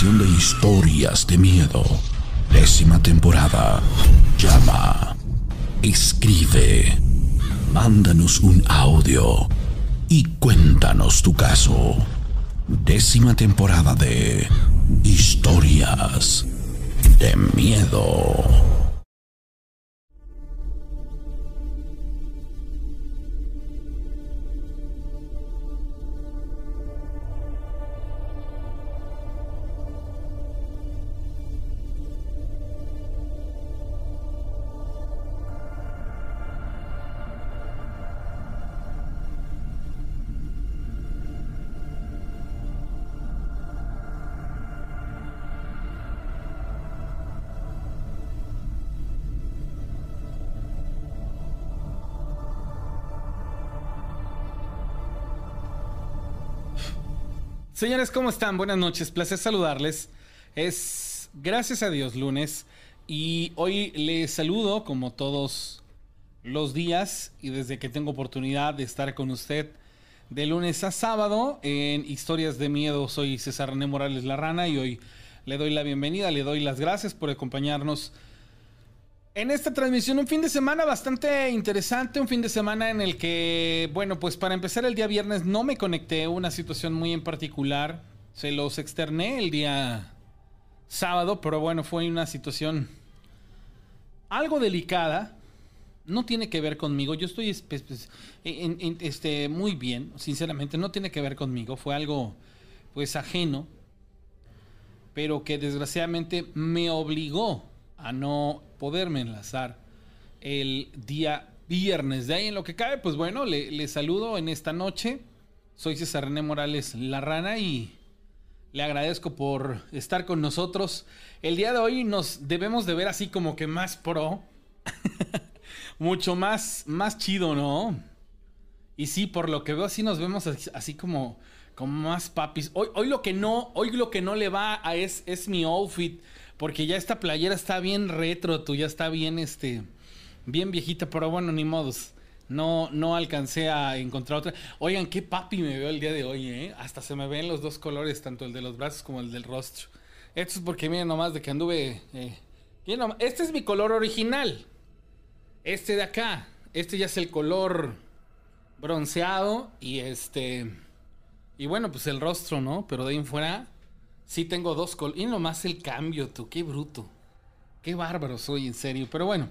De historias de miedo. Décima temporada. Llama. Escribe. Mándanos un audio. Y cuéntanos tu caso. Décima temporada de Historias de Miedo. Señores, ¿cómo están? Buenas noches, placer saludarles. Es gracias a Dios lunes y hoy les saludo como todos los días y desde que tengo oportunidad de estar con usted de lunes a sábado en Historias de Miedo. Soy César René Morales La Rana y hoy le doy la bienvenida, le doy las gracias por acompañarnos en esta transmisión un fin de semana bastante interesante, un fin de semana en el que, bueno, pues para empezar el día viernes no me conecté, una situación muy en particular, se los externé el día sábado, pero bueno, fue una situación algo delicada, no tiene que ver conmigo, yo estoy este, muy bien, sinceramente, no tiene que ver conmigo, fue algo pues ajeno, pero que desgraciadamente me obligó a no poderme enlazar el día viernes. De ahí en lo que cabe, pues bueno, le, saludo en esta noche. Soy César René Morales La Rana y le agradezco por estar con nosotros. El día de hoy nos debemos de ver así como que más pro. Mucho más, más chido, ¿no? Y sí, por lo que veo, así nos vemos así, como, como más papis. Hoy, hoy, lo que no, hoy lo que no le va a es, es mi outfit. Porque ya esta playera está bien retro, tú ya está bien, este, bien viejita, pero bueno, ni modos. No, no alcancé a encontrar otra. Oigan, qué papi me veo el día de hoy, ¿eh? Hasta se me ven los dos colores, tanto el de los brazos como el del rostro. Esto es porque miren nomás de que anduve... Eh, este es mi color original. Este de acá. Este ya es el color bronceado y este... Y bueno, pues el rostro, ¿no? Pero de ahí en fuera Sí tengo dos col... Y nomás el cambio, tú. Qué bruto. Qué bárbaro soy, en serio. Pero bueno.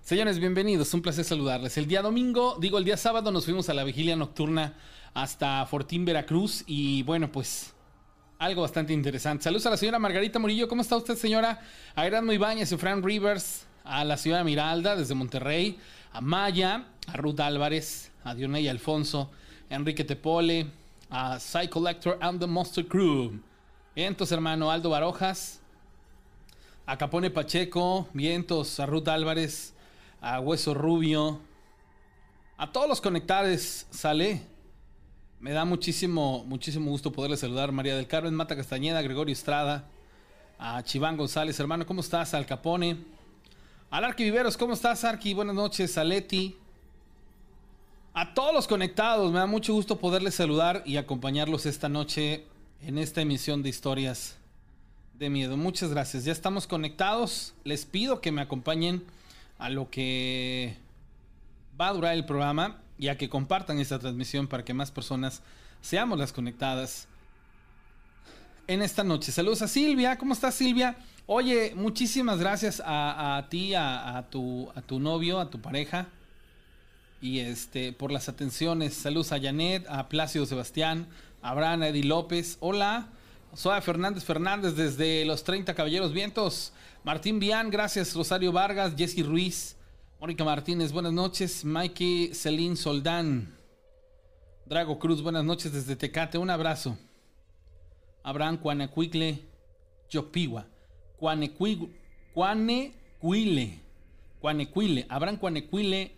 Señores, bienvenidos. Un placer saludarles. El día domingo, digo, el día sábado nos fuimos a la vigilia nocturna hasta Fortín, Veracruz. Y bueno, pues algo bastante interesante. Saludos a la señora Margarita Murillo. ¿Cómo está usted, señora? A Erasmo Ibáñez y Fran Rivers. A la señora Miralda desde Monterrey. A Maya. A Ruth Álvarez. A Dionay Alfonso. A Enrique Tepole. A Psy Collector and the Monster Crew. Vientos, hermano Aldo Barojas. A Capone Pacheco. Vientos, a Ruth Álvarez. A Hueso Rubio. A todos los conectados, sale. Me da muchísimo, muchísimo gusto poderle saludar. María del Carmen, Mata Castañeda, Gregorio Estrada. A Chiván González, hermano, ¿cómo estás? Al Capone. Al Arqui Viveros, ¿cómo estás, Arqui? Buenas noches, a Leti. A todos los conectados, me da mucho gusto poderles saludar y acompañarlos esta noche en esta emisión de historias de miedo. Muchas gracias. Ya estamos conectados. Les pido que me acompañen a lo que va a durar el programa y a que compartan esta transmisión para que más personas seamos las conectadas en esta noche. Saludos a Silvia. ¿Cómo estás, Silvia? Oye, muchísimas gracias a, ti, a, tu, a tu novio, a tu pareja. Y este, por las atenciones. Saludos a Janet, a Plácido Sebastián, Abraham Eddie López, hola. Soy Fernández Fernández desde los 30 Caballeros Vientos. Martín Vian, gracias. Rosario Vargas, Jesse Ruiz, Mónica Martínez, buenas noches. Mikey Celine Soldán. Drago Cruz, buenas noches desde Tecate, un abrazo. Abraham Cuanecuicle, Yopiwa. Cuanecuile. Cuanecuile. Abraham Cuanecuile,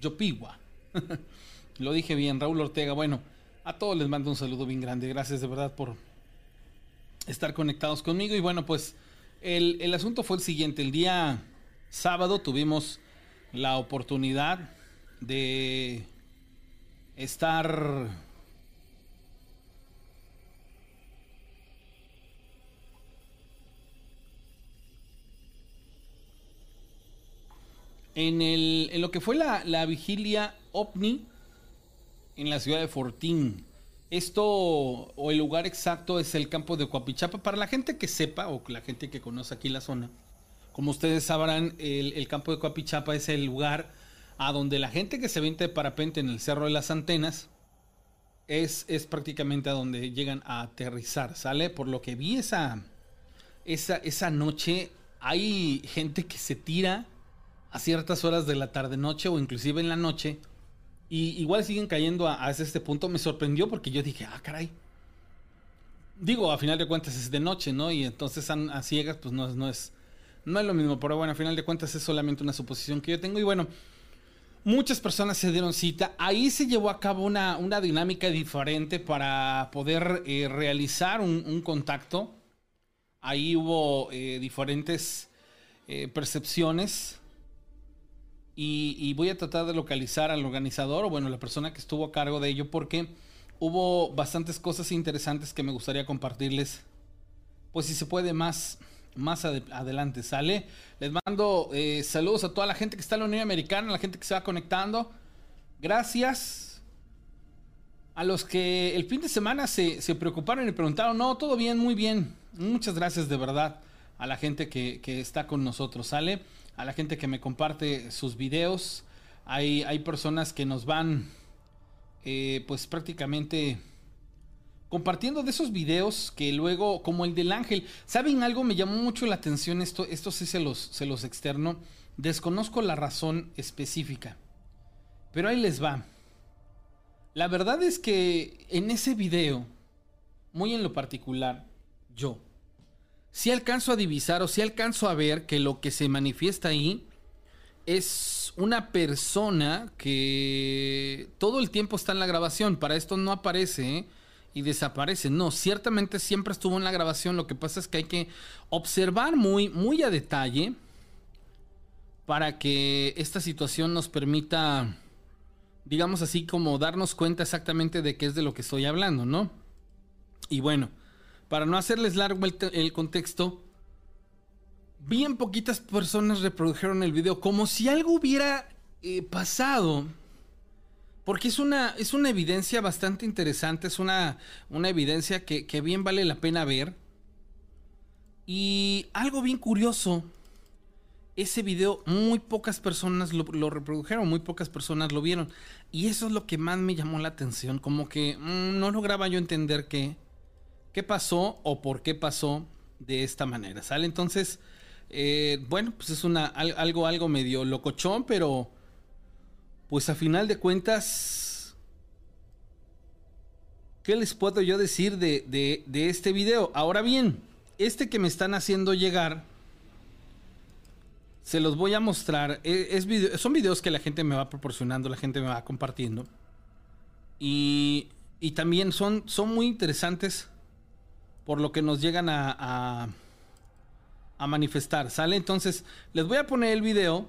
Yopiwa. Lo dije bien, Raúl Ortega. Bueno, a todos les mando un saludo bien grande. Gracias de verdad por estar conectados conmigo. Y bueno, pues el, el asunto fue el siguiente. El día sábado tuvimos la oportunidad de estar en, el, en lo que fue la, la vigilia ovni en la ciudad de Fortín. Esto, o el lugar exacto, es el campo de Coapichapa. Para la gente que sepa, o la gente que conoce aquí la zona, como ustedes sabrán, el, campo de Coapichapa es el lugar a donde la gente que se vende de parapente en el Cerro de las Antenas es, es prácticamente a donde llegan a aterrizar, ¿sale? Por lo que vi esa, esa, esa noche, hay gente que se tira a ciertas horas de la tarde-noche o inclusive en la noche y igual siguen cayendo a, este punto. Me sorprendió porque yo dije, ah, caray. Digo, a final de cuentas es de noche, ¿no? Y entonces a, ciegas, pues no, no, es, no es lo mismo. Pero bueno, a final de cuentas es solamente una suposición que yo tengo. Y bueno, muchas personas se dieron cita. Ahí se llevó a cabo una, una dinámica diferente para poder eh, realizar un, contacto. Ahí hubo eh, diferentes eh, percepciones y, voy a tratar de localizar al organizador o bueno, la persona que estuvo a cargo de ello porque hubo bastantes cosas interesantes que me gustaría compartirles. Pues si se puede más, más adelante, ¿sale? Les mando eh, saludos a toda la gente que está en la Unión Americana, a la gente que se va conectando. Gracias. A los que el fin de semana se, se preocuparon y preguntaron, no, todo bien, muy bien. Muchas gracias de verdad a la gente que, que está con nosotros, ¿sale? A la gente que me comparte sus videos. Hay, hay personas que nos van, eh, pues prácticamente compartiendo de esos videos que luego, como el del ángel, ¿saben algo? Me llamó mucho la atención esto, esto sí se se los externo. Desconozco la razón específica, pero ahí les va. La verdad es que en ese video, muy en lo particular, yo, si alcanzo a divisar o si alcanzo a ver que lo que se manifiesta ahí es una persona que todo el tiempo está en la grabación. Para esto no aparece y desaparece. No, ciertamente siempre estuvo en la grabación. Lo que pasa es que hay que observar muy, muy a detalle para que esta situación nos permita, digamos así, como darnos cuenta exactamente de qué es de lo que estoy hablando, ¿no? Y bueno para no hacerles largo el, contexto, bien poquitas personas reprodujeron el video como si algo hubiera eh, pasado. Porque es una, es una evidencia bastante interesante, es una, una evidencia que, bien vale la pena ver. Y algo bien curioso, ese video muy pocas personas lo, reprodujeron, muy pocas personas lo vieron. Y eso es lo que más me llamó la atención, como que mm, no lograba yo entender que qué pasó o por qué pasó de esta manera, ¿sale? Entonces, eh, bueno, pues es una, algo, algo medio locochón, pero pues a final de cuentas, ¿qué les puedo yo decir de, este video? Ahora bien, este que me están haciendo llegar, se los voy a mostrar. E, es, son videos que la gente me va proporcionando, la gente me va compartiendo. Y, y también son, son muy interesantes por lo que nos llegan a, a, manifestar, ¿sale? Entonces, les voy a poner el video.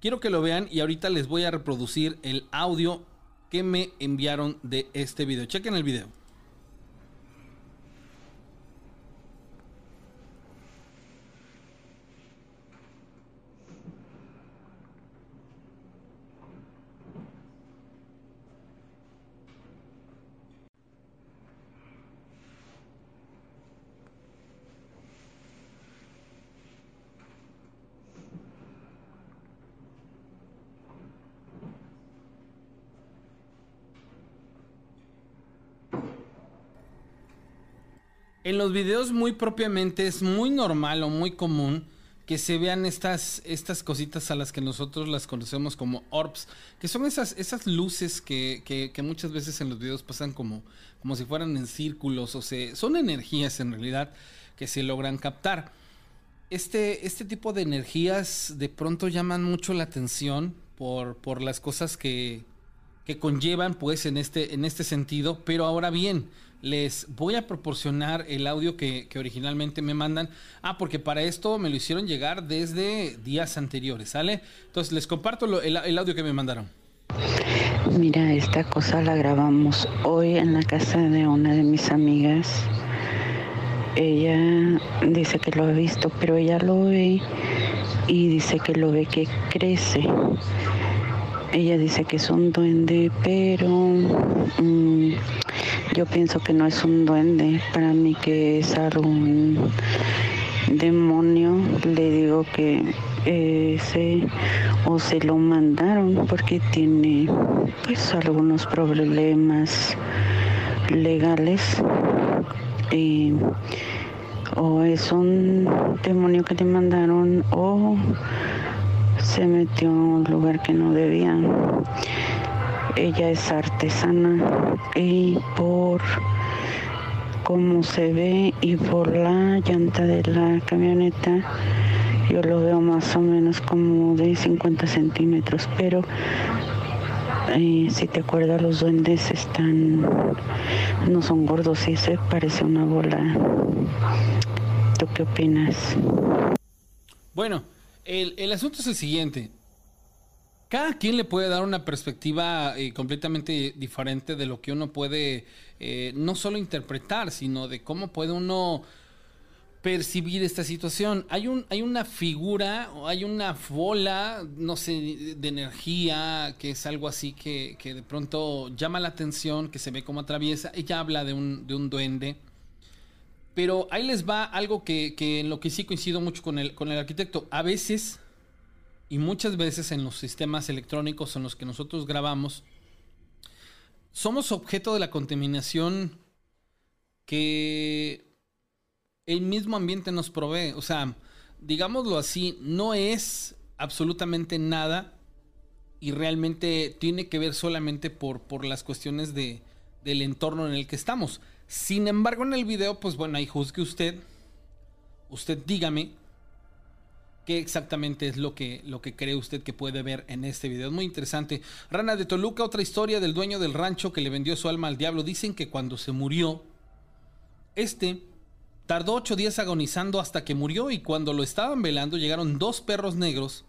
Quiero que lo vean y ahorita les voy a reproducir el audio que me enviaron de este video. Chequen el video. En los videos muy propiamente es muy normal o muy común que se vean estas, estas cositas a las que nosotros las conocemos como orbs, que son esas, esas luces que, que, muchas veces en los videos pasan como, como si fueran en círculos o son energías en realidad que se logran captar. Este, este tipo de energías de pronto llaman mucho la atención por, por las cosas que, que conllevan pues en este, en este sentido, pero ahora bien, les voy a proporcionar el audio que, originalmente me mandan. Ah, porque para esto me lo hicieron llegar desde días anteriores, ¿sale? Entonces les comparto el, audio que me mandaron. Mira, esta cosa la grabamos hoy en la casa de una de mis amigas. Ella dice que lo ha visto, pero ella lo ve y dice que lo ve que crece. Ella dice que es un duende, pero mm, yo pienso que no es un duende. Para mí que es algún demonio. Le digo que ese o se lo mandaron porque tiene pues algunos problemas legales. o es un demonio que le mandaron o se metió a un lugar que no debía. Ella es artesana y por cómo se ve y por la llanta de la camioneta yo lo veo más o menos como de 50 centímetros, pero eh, si te acuerdas los duendes están no son gordos y se parece una bola. ¿Tú qué opinas? Bueno, el, asunto es el siguiente. Cada quien le puede dar una perspectiva eh, completamente diferente de lo que uno puede eh, no solo interpretar, sino de cómo puede uno percibir esta situación. Hay, un, hay una figura o hay una bola, no sé, de energía, que es algo así que, de pronto llama la atención, que se ve como atraviesa. Ella habla de un, de un duende pero ahí les va algo que, en lo que sí coincido mucho con el, con el arquitecto. A veces, y muchas veces en los sistemas electrónicos en los que nosotros grabamos, somos objeto de la contaminación que el mismo ambiente nos provee. O sea, digámoslo así, no es absolutamente nada y realmente tiene que ver solamente por, por las cuestiones de, del entorno en el que estamos. Sin embargo, en el video, pues bueno, ahí juzgue usted. Usted dígame qué exactamente es lo que, lo que cree usted que puede ver en este video. Es muy interesante. Rana de Toluca, otra historia del dueño del rancho que le vendió su alma al diablo. Dicen que cuando se murió, este tardó ocho días agonizando hasta que murió y cuando lo estaban velando llegaron dos perros negros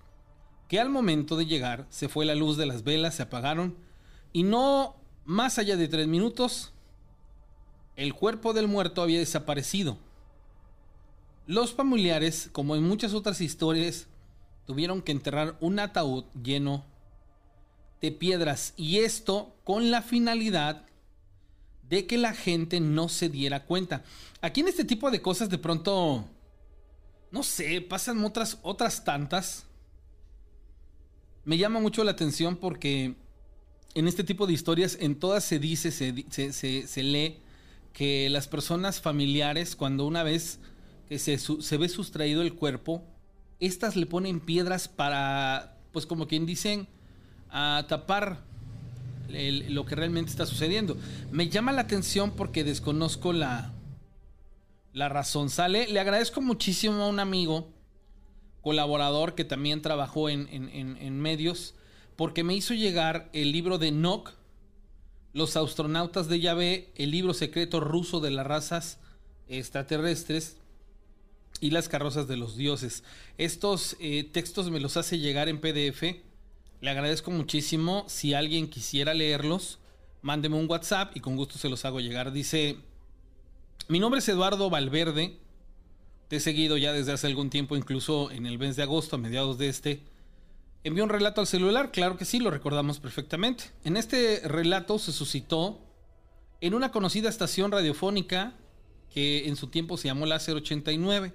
que al momento de llegar se fue la luz de las velas, se apagaron y no más allá de tres minutos el cuerpo del muerto había desaparecido. Los familiares, como en muchas otras historias, tuvieron que enterrar un ataúd lleno de piedras y esto con la finalidad de que la gente no se diera cuenta. Aquí en este tipo de cosas de pronto, no sé, pasan otras, otras tantas. Me llama mucho la atención porque en este tipo de historias en todas se dice, se, se lee que las personas familiares, cuando una vez que se, se ve sustraído el cuerpo, estas le ponen piedras para, pues como quien dicen, a tapar lo que realmente está sucediendo. Me llama la atención porque desconozco la, la razón. Sale, le agradezco muchísimo a un amigo, colaborador que también trabajó en, en medios, porque me hizo llegar el libro de Nock los astronautas de Yahvé, el libro secreto ruso de las razas extraterrestres y las carrozas de los dioses. Estos eh, textos me los hace llegar en PDF. Le agradezco muchísimo. Si alguien quisiera leerlos, mándeme un WhatsApp y con gusto se los hago llegar. Dice, mi nombre es Eduardo Valverde. Te he seguido ya desde hace algún tiempo, incluso en el mes de agosto, a mediados de este. ¿Envió un relato al celular? Claro que sí, lo recordamos perfectamente. En este relato se suscitó en una conocida estación radiofónica que en su tiempo se llamó Láser 89.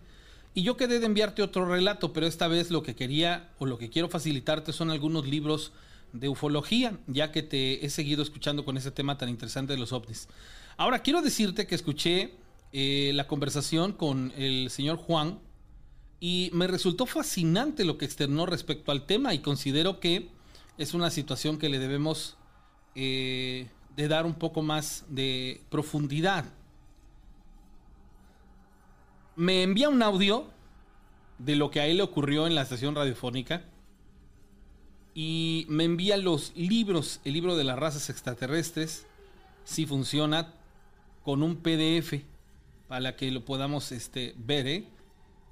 Y yo quedé de enviarte otro relato, pero esta vez lo que quería o lo que quiero facilitarte son algunos libros de ufología, ya que te he seguido escuchando con ese tema tan interesante de los ovnis. Ahora, quiero decirte que escuché eh, la conversación con el señor Juan, y me resultó fascinante lo que externó respecto al tema y considero que es una situación que le debemos eh, de dar un poco más de profundidad. Me envía un audio de lo que a él le ocurrió en la estación radiofónica y me envía los libros, el libro de las razas extraterrestres, si funciona, con un PDF para que lo podamos este, ver. ¿eh?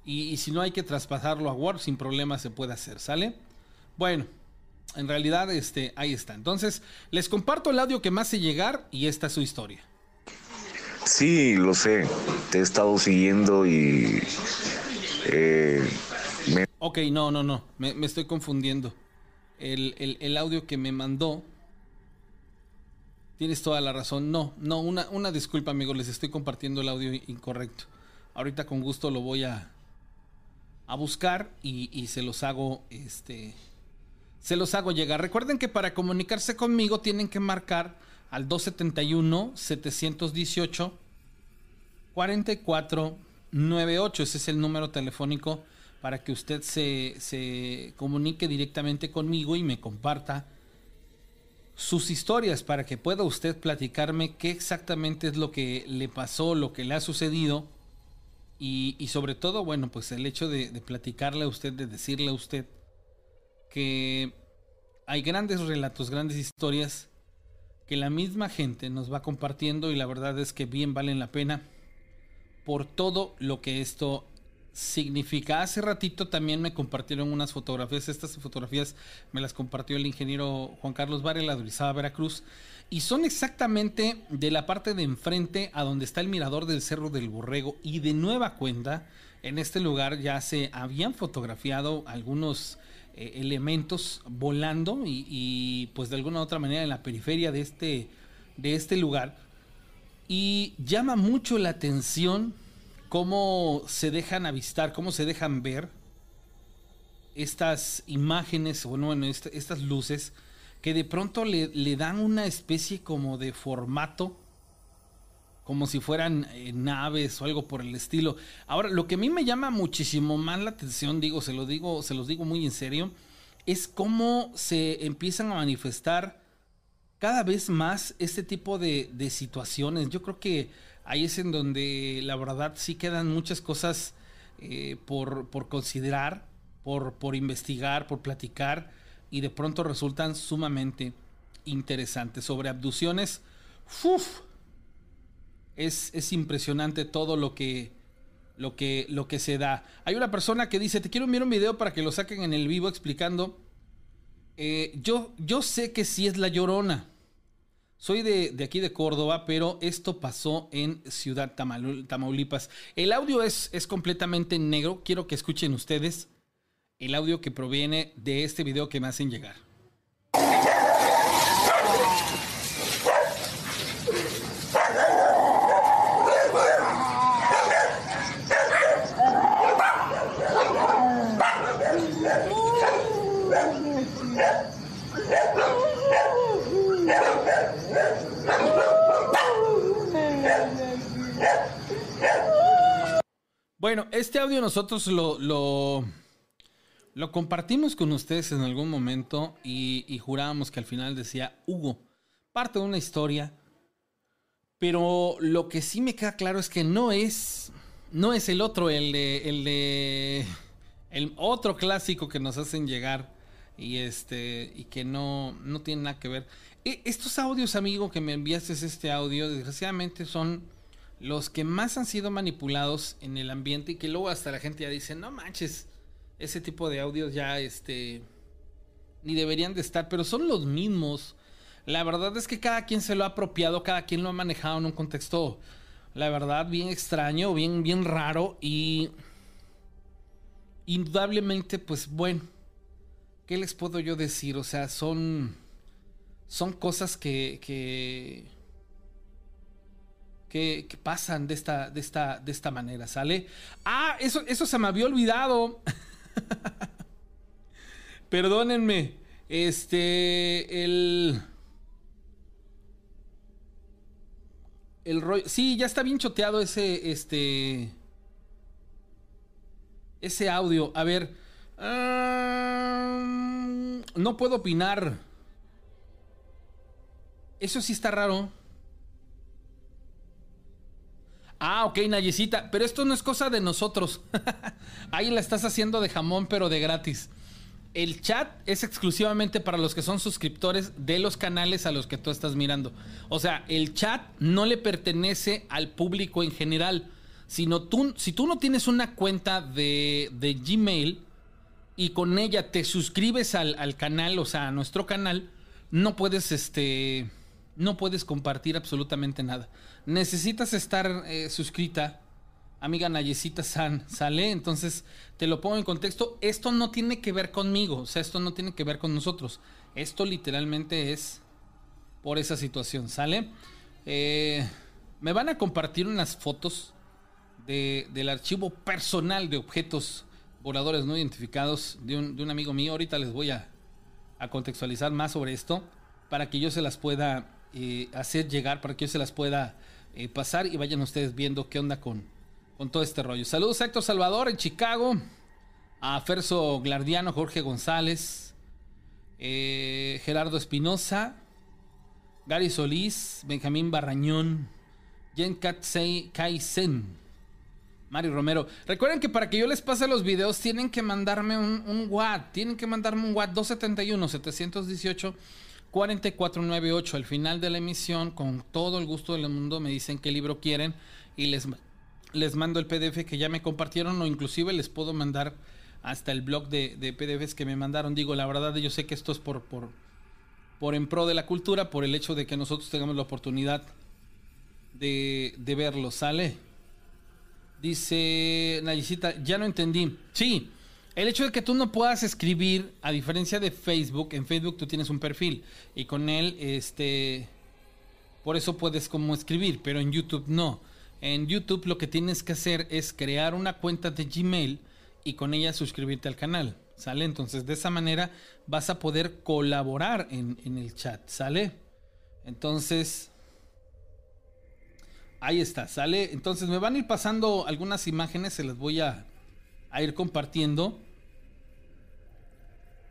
Y, si no hay que traspasarlo a Word, sin problema se puede hacer, ¿sale? Bueno, en realidad este, ahí está. Entonces, les comparto el audio que me hace llegar y esta es su historia. Sí, lo sé. Te he estado siguiendo y eh, me Ok, no, no, no. Me, me estoy confundiendo. El, el- el audio que me mandó. Tienes toda la razón. No, no, una, una disculpa, amigos. Les estoy compartiendo el audio incorrecto. Ahorita con gusto lo voy a, a buscar y, y se los hago. Este. Se los hago llegar. Recuerden que para comunicarse conmigo tienen que marcar al 271-718 4498. Ese es el número telefónico para que usted se, se comunique directamente conmigo y me comparta sus historias para que pueda usted platicarme qué exactamente es lo que le pasó, lo que le ha sucedido y, y sobre todo, bueno, pues el hecho de, de platicarle a usted, de decirle a usted que hay grandes relatos, grandes historias que la misma gente nos va compartiendo y la verdad es que bien valen la pena por todo lo que esto significa. Hace ratito también me compartieron unas fotografías. Estas fotografías me las compartió el ingeniero Juan Carlos Varela de Orizaba, Veracruz. Y son exactamente de la parte de enfrente a donde está el mirador del Cerro del Borrego. Y de nueva cuenta, en este lugar ya se habían fotografiado algunos eh, elementos volando y, y, pues de alguna u otra manera en la periferia de este, de este lugar. Y llama mucho la atención cómo se dejan avistar, cómo se dejan ver estas imágenes, bueno, bueno est estas luces, que de pronto le, le, dan una especie como de formato, como si fueran eh, naves o algo por el estilo. Ahora, lo que a mí me llama muchísimo más la atención, digo, se lo digo, se los digo muy en serio, es cómo se empiezan a manifestar cada vez más este tipo de, de situaciones. Yo creo que ahí es en donde la verdad sí quedan muchas cosas eh, por, por, considerar, por, por, investigar, por platicar y de pronto resultan sumamente interesantes. Sobre abducciones. Es, es, impresionante todo lo que, lo, que, lo que se da. Hay una persona que dice, te quiero enviar un video para que lo saquen en el vivo explicando. Eh, yo, yo sé que sí es la llorona. Soy de, aquí de Córdoba, pero esto pasó en Ciudad Tamaulipas. El audio es, es, completamente negro. Quiero que escuchen ustedes el audio que proviene de este video que me hacen llegar. Bueno, este audio nosotros lo, lo, lo, compartimos con ustedes en algún momento y, jurábamos que al final decía Hugo, parte de una historia, pero lo que sí me queda claro es que no es, no es el otro, el de, el de, el otro clásico que nos hacen llegar y este, y que no, no tiene nada que ver. E, estos audios, amigo, que me enviaste este audio, desgraciadamente son los que más han sido manipulados en el ambiente y que luego hasta la gente ya dice, no manches, ese tipo de audios ya este ni deberían de estar, pero son los mismos. La verdad es que cada quien se lo ha apropiado, cada quien lo ha manejado en un contexto, la verdad, bien extraño, bien, bien raro y indudablemente, pues bueno, ¿qué les puedo yo decir? O sea, son, son cosas que, que que, pasan de esta, de, esta, de esta manera, ¿sale? Ah, eso, eso se me había olvidado. Perdónenme. Este, el... El rollo... Sí, ya está bien choteado ese, este... Ese audio. A ver... Um, no puedo opinar. Eso sí está raro. Ah, ok, Nayecita. Pero esto no es cosa de nosotros. Ahí la estás haciendo de jamón, pero de gratis. El chat es exclusivamente para los que son suscriptores de los canales a los que tú estás mirando. O sea, el chat no le pertenece al público en general. Sino tú, si tú no tienes una cuenta de, de Gmail y con ella te suscribes al, al, canal, o sea, a nuestro canal, no puedes, este, no puedes compartir absolutamente nada necesitas estar eh, suscrita amiga Nayecita San, sale. Entonces, te lo pongo en contexto. Esto no tiene que ver conmigo, o sea, esto no tiene que ver con nosotros. Esto literalmente es por esa situación, ¿sale? Eh, me van a compartir unas fotos del archivo personal de objetos voladores no identificados de un, amigo mío. Ahorita les voy a, contextualizar más sobre esto para que yo se las pueda eh, hacer llegar, para que yo se las pueda eh, pasar y vayan ustedes viendo qué onda con, con todo este rollo. Saludos a Héctor Salvador en Chicago, a Ferso Glardiano, Jorge González, eh, Gerardo Espinosa, Gary Solís, Benjamín Barrañón, Jen Katsei Kaisen, Mario Romero. Recuerden que para que yo les pase los videos tienen que mandarme un, un Watt. Tienen que mandarme un Watt 271-718. 4498 al final de la emisión con todo el gusto del mundo me dicen qué libro quieren y les les mando el PDF que ya me compartieron o inclusive les puedo mandar hasta el blog de, PDFs que me mandaron. Digo, la verdad yo sé que esto es por, por, por en pro de la cultura, por el hecho de que nosotros tengamos la oportunidad de, de verlo. ¿Sale? Dice Nayicita, ya no entendí. Sí, el hecho de que tú no puedas escribir, a diferencia de Facebook, en Facebook tú tienes un perfil y con él, este, por eso puedes como escribir, pero en YouTube no. En YouTube lo que tienes que hacer es crear una cuenta de Gmail y con ella suscribirte al canal. ¿Sale? Entonces de esa manera vas a poder colaborar en, el chat. ¿Sale? Entonces... Ahí está, ¿sale? Entonces me van a ir pasando algunas imágenes, se las voy a, ir compartiendo.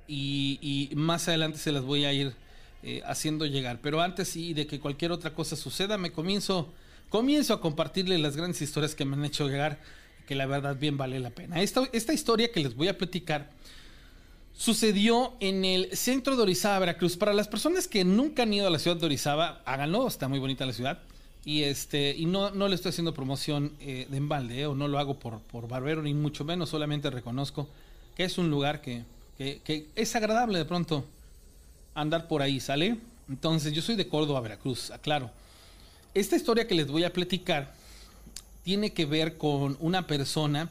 Y, más adelante se las voy a ir eh, haciendo llegar. Pero antes y de que cualquier otra cosa suceda, me comienzo comienzo a compartirles las grandes historias que me han hecho llegar, que la verdad bien vale la pena. Esta, esta historia que les voy a platicar sucedió en el centro de Orizaba, Veracruz. Para las personas que nunca han ido a la ciudad de Orizaba, háganlo, está muy bonita la ciudad. Y este, y no, no le estoy haciendo promoción eh, de embalde, eh, o no lo hago por, por barbero, ni mucho menos, solamente reconozco que es un lugar que, que, es agradable de pronto andar por ahí, ¿sale? Entonces, yo soy de Córdoba, Veracruz, aclaro. Esta historia que les voy a platicar tiene que ver con una persona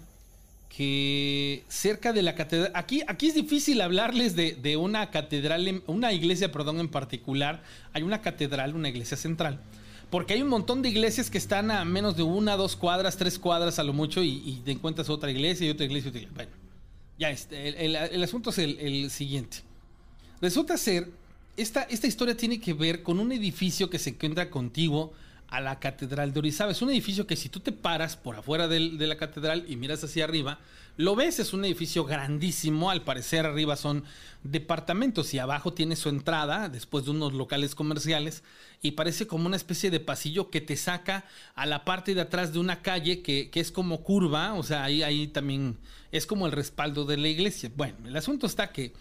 que cerca de la catedral, aquí, aquí es difícil hablarles de, una catedral, una iglesia, perdón, en particular. Hay una catedral, una iglesia central, porque hay un montón de iglesias que están a menos de una, dos cuadras, tres cuadras a lo mucho y, te encuentras otra iglesia y otra iglesia. Y otra iglesia. Bueno, ya, este, el, asunto es el, siguiente. Resulta ser, esta, esta historia tiene que ver con un edificio que se encuentra contigo a la Catedral de Orizaba. Es un edificio que si tú te paras por afuera de la catedral y miras hacia arriba, lo ves, es un edificio grandísimo, al parecer arriba son departamentos y abajo tiene su entrada, después de unos locales comerciales, y parece como una especie de pasillo que te saca a la parte de atrás de una calle que, es como curva, o sea, ahí, ahí también es como el respaldo de la iglesia. Bueno, el asunto está que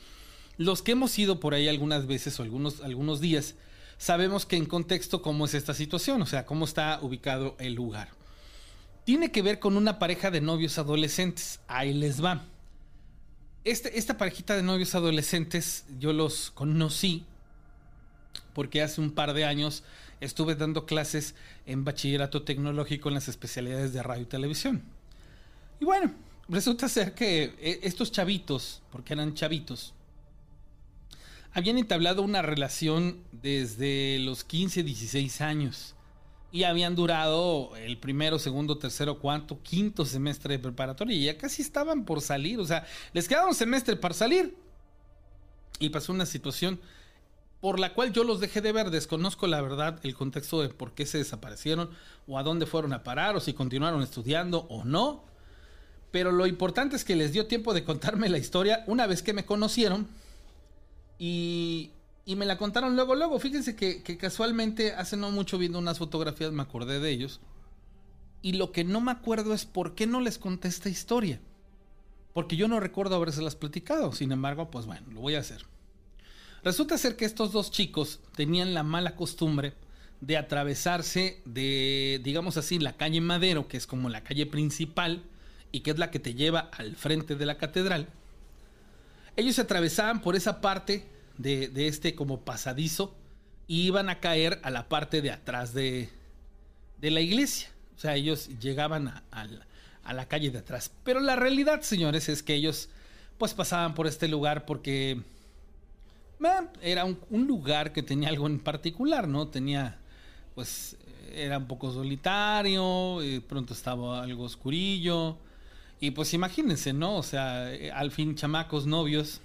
los que hemos ido por ahí algunas veces o algunos, algunos días, sabemos que en contexto cómo es esta situación, o sea, cómo está ubicado el lugar. Tiene que ver con una pareja de novios adolescentes. Ahí les va. Este, esta parejita de novios adolescentes yo los conocí porque hace un par de años estuve dando clases en bachillerato tecnológico en las especialidades de radio y televisión. Y bueno, resulta ser que eh, estos chavitos, porque eran chavitos, habían entablado una relación desde los 15, 16 años y habían durado el primero, segundo, tercero, cuarto, quinto semestre de preparatoria y ya casi estaban por salir, o sea, les quedaba un semestre para salir. Y pasó una situación por la cual yo los dejé de ver, desconozco la verdad el contexto de por qué se desaparecieron o a dónde fueron a parar o si continuaron estudiando o no, pero lo importante es que les dio tiempo de contarme la historia una vez que me conocieron y, me la contaron luego, luego. Fíjense que, casualmente hace no mucho viendo unas fotografías me acordé de ellos. Y lo que no me acuerdo es por qué no les conté esta historia. Porque yo no recuerdo habérselas platicado. Sin embargo, pues bueno, lo voy a hacer. Resulta ser que estos dos chicos tenían la mala costumbre de atravesarse de, digamos así, la calle Madero, que es como la calle principal y que es la que te lleva al frente de la catedral ellos se atravesaban por esa parte de, este como pasadizo iban a caer a la parte de atrás de, la iglesia. O sea, ellos llegaban a, a la calle de atrás. Pero la realidad, señores, es que ellos pues pasaban por este lugar porque era un, lugar que tenía algo en particular, ¿no? Tenía, pues, era un poco solitario, y pronto estaba algo oscurillo. Y pues imagínense, ¿no? O sea, eh, al fin chamacos, novios,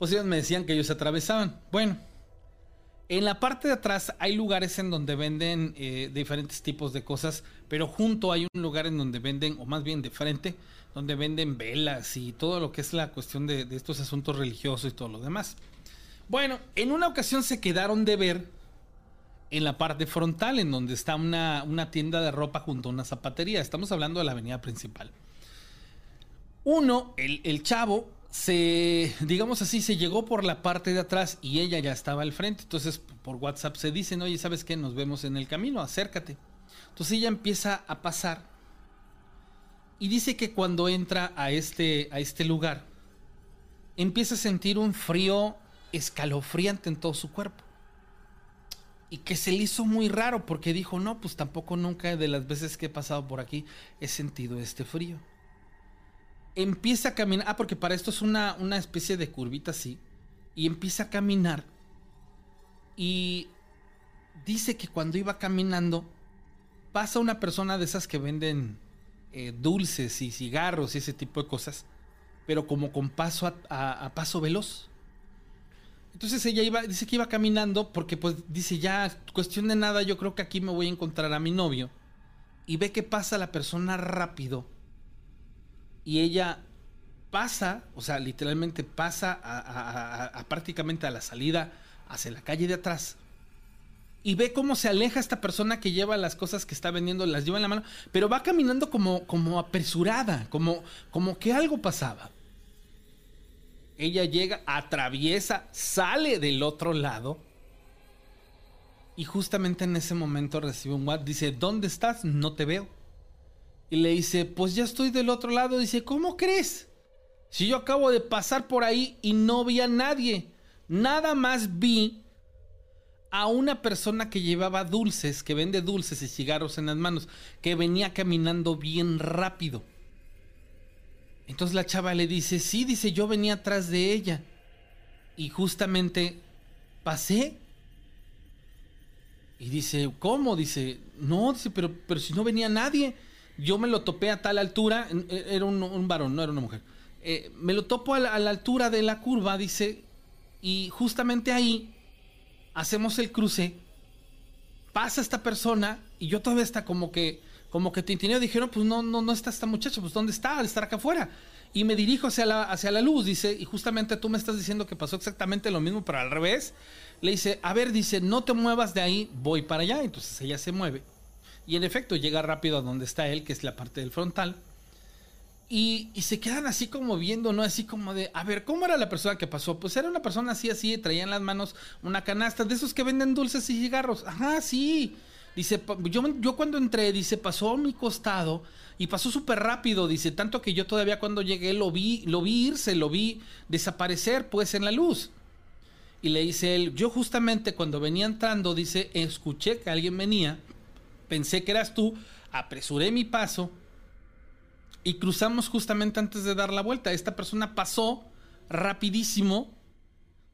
pues ellos me decían que ellos atravesaban. Bueno, en la parte de atrás hay lugares en donde venden eh, diferentes tipos de cosas, pero junto hay un lugar en donde venden, o más bien de frente, donde venden velas y todo lo que es la cuestión de, estos asuntos religiosos y todo lo demás. Bueno, en una ocasión se quedaron de ver en la parte frontal, en donde está una, tienda de ropa junto a una zapatería. Estamos hablando de la avenida principal. Uno, el, el, chavo, se, digamos así, se llegó por la parte de atrás y ella ya estaba al frente. Entonces, por WhatsApp se dicen, oye, ¿sabes qué? Nos vemos en el camino, acércate. Entonces ella empieza a pasar y dice que cuando entra a este, a este lugar, empieza a sentir un frío escalofriante en todo su cuerpo. Y que se le hizo muy raro porque dijo, no, pues tampoco nunca de las veces que he pasado por aquí he sentido este frío. Empieza a caminar, ah, porque para esto es una, una especie de curvita así, y empieza a caminar. Y dice que cuando iba caminando, pasa una persona de esas que venden eh, dulces y cigarros y ese tipo de cosas, pero como con paso a paso veloz. Entonces ella iba, dice que iba caminando porque pues dice ya, cuestión de nada, yo creo que aquí me voy a encontrar a mi novio. Y ve que pasa la persona rápido. Y ella pasa, o sea, literalmente pasa a, prácticamente a la salida hacia la calle de atrás. Y ve cómo se aleja esta persona que lleva las cosas que está vendiendo, las lleva en la mano, pero va caminando como, como apresurada, como, como que algo pasaba. Ella llega, atraviesa, sale del otro lado. Y justamente en ese momento recibe un WhatsApp. Dice, ¿dónde estás? No te veo. Y le dice, pues ya estoy del otro lado. Dice, ¿cómo crees? Si yo acabo de pasar por ahí y no vi a nadie. Nada más vi a una persona que llevaba dulces, que vende dulces y cigarros en las manos, que venía caminando bien rápido. Entonces la chava le dice, sí, dice, yo venía atrás de ella. Y justamente pasé. Y dice, ¿cómo? Dice, no, dice, pero, pero si no venía nadie. Yo me lo topé a tal altura, e, era un, varón, no era una mujer. Eh, me lo topo a la, altura de la curva, dice, y justamente ahí hacemos el cruce, pasa esta persona y yo todavía está como que como que Tintineo dijeron, pues no, no, no está esta muchacha, pues ¿dónde está? Al estar acá afuera. Y me dirijo hacia la, hacia la luz, dice, y justamente tú me estás diciendo que pasó exactamente lo mismo, pero al revés. Le dice, a ver, dice, no te muevas de ahí, voy para allá. Entonces ella se mueve. Y en efecto llega rápido a donde está él, que es la parte del frontal. Y, se quedan así como viendo, ¿no? Así como de, a ver, ¿cómo era la persona que pasó? Pues era una persona así, así, traía en las manos una canasta de esos que venden dulces y cigarros. Ajá, sí. Dice, yo, yo cuando entré, dice, pasó a mi costado y pasó súper rápido, dice, tanto que yo todavía cuando llegué lo vi, lo vi irse, lo vi desaparecer pues en la luz. Y le dice él, yo justamente cuando venía entrando, dice, escuché que alguien venía, pensé que eras tú, apresuré mi paso y cruzamos justamente antes de dar la vuelta. Esta persona pasó rapidísimo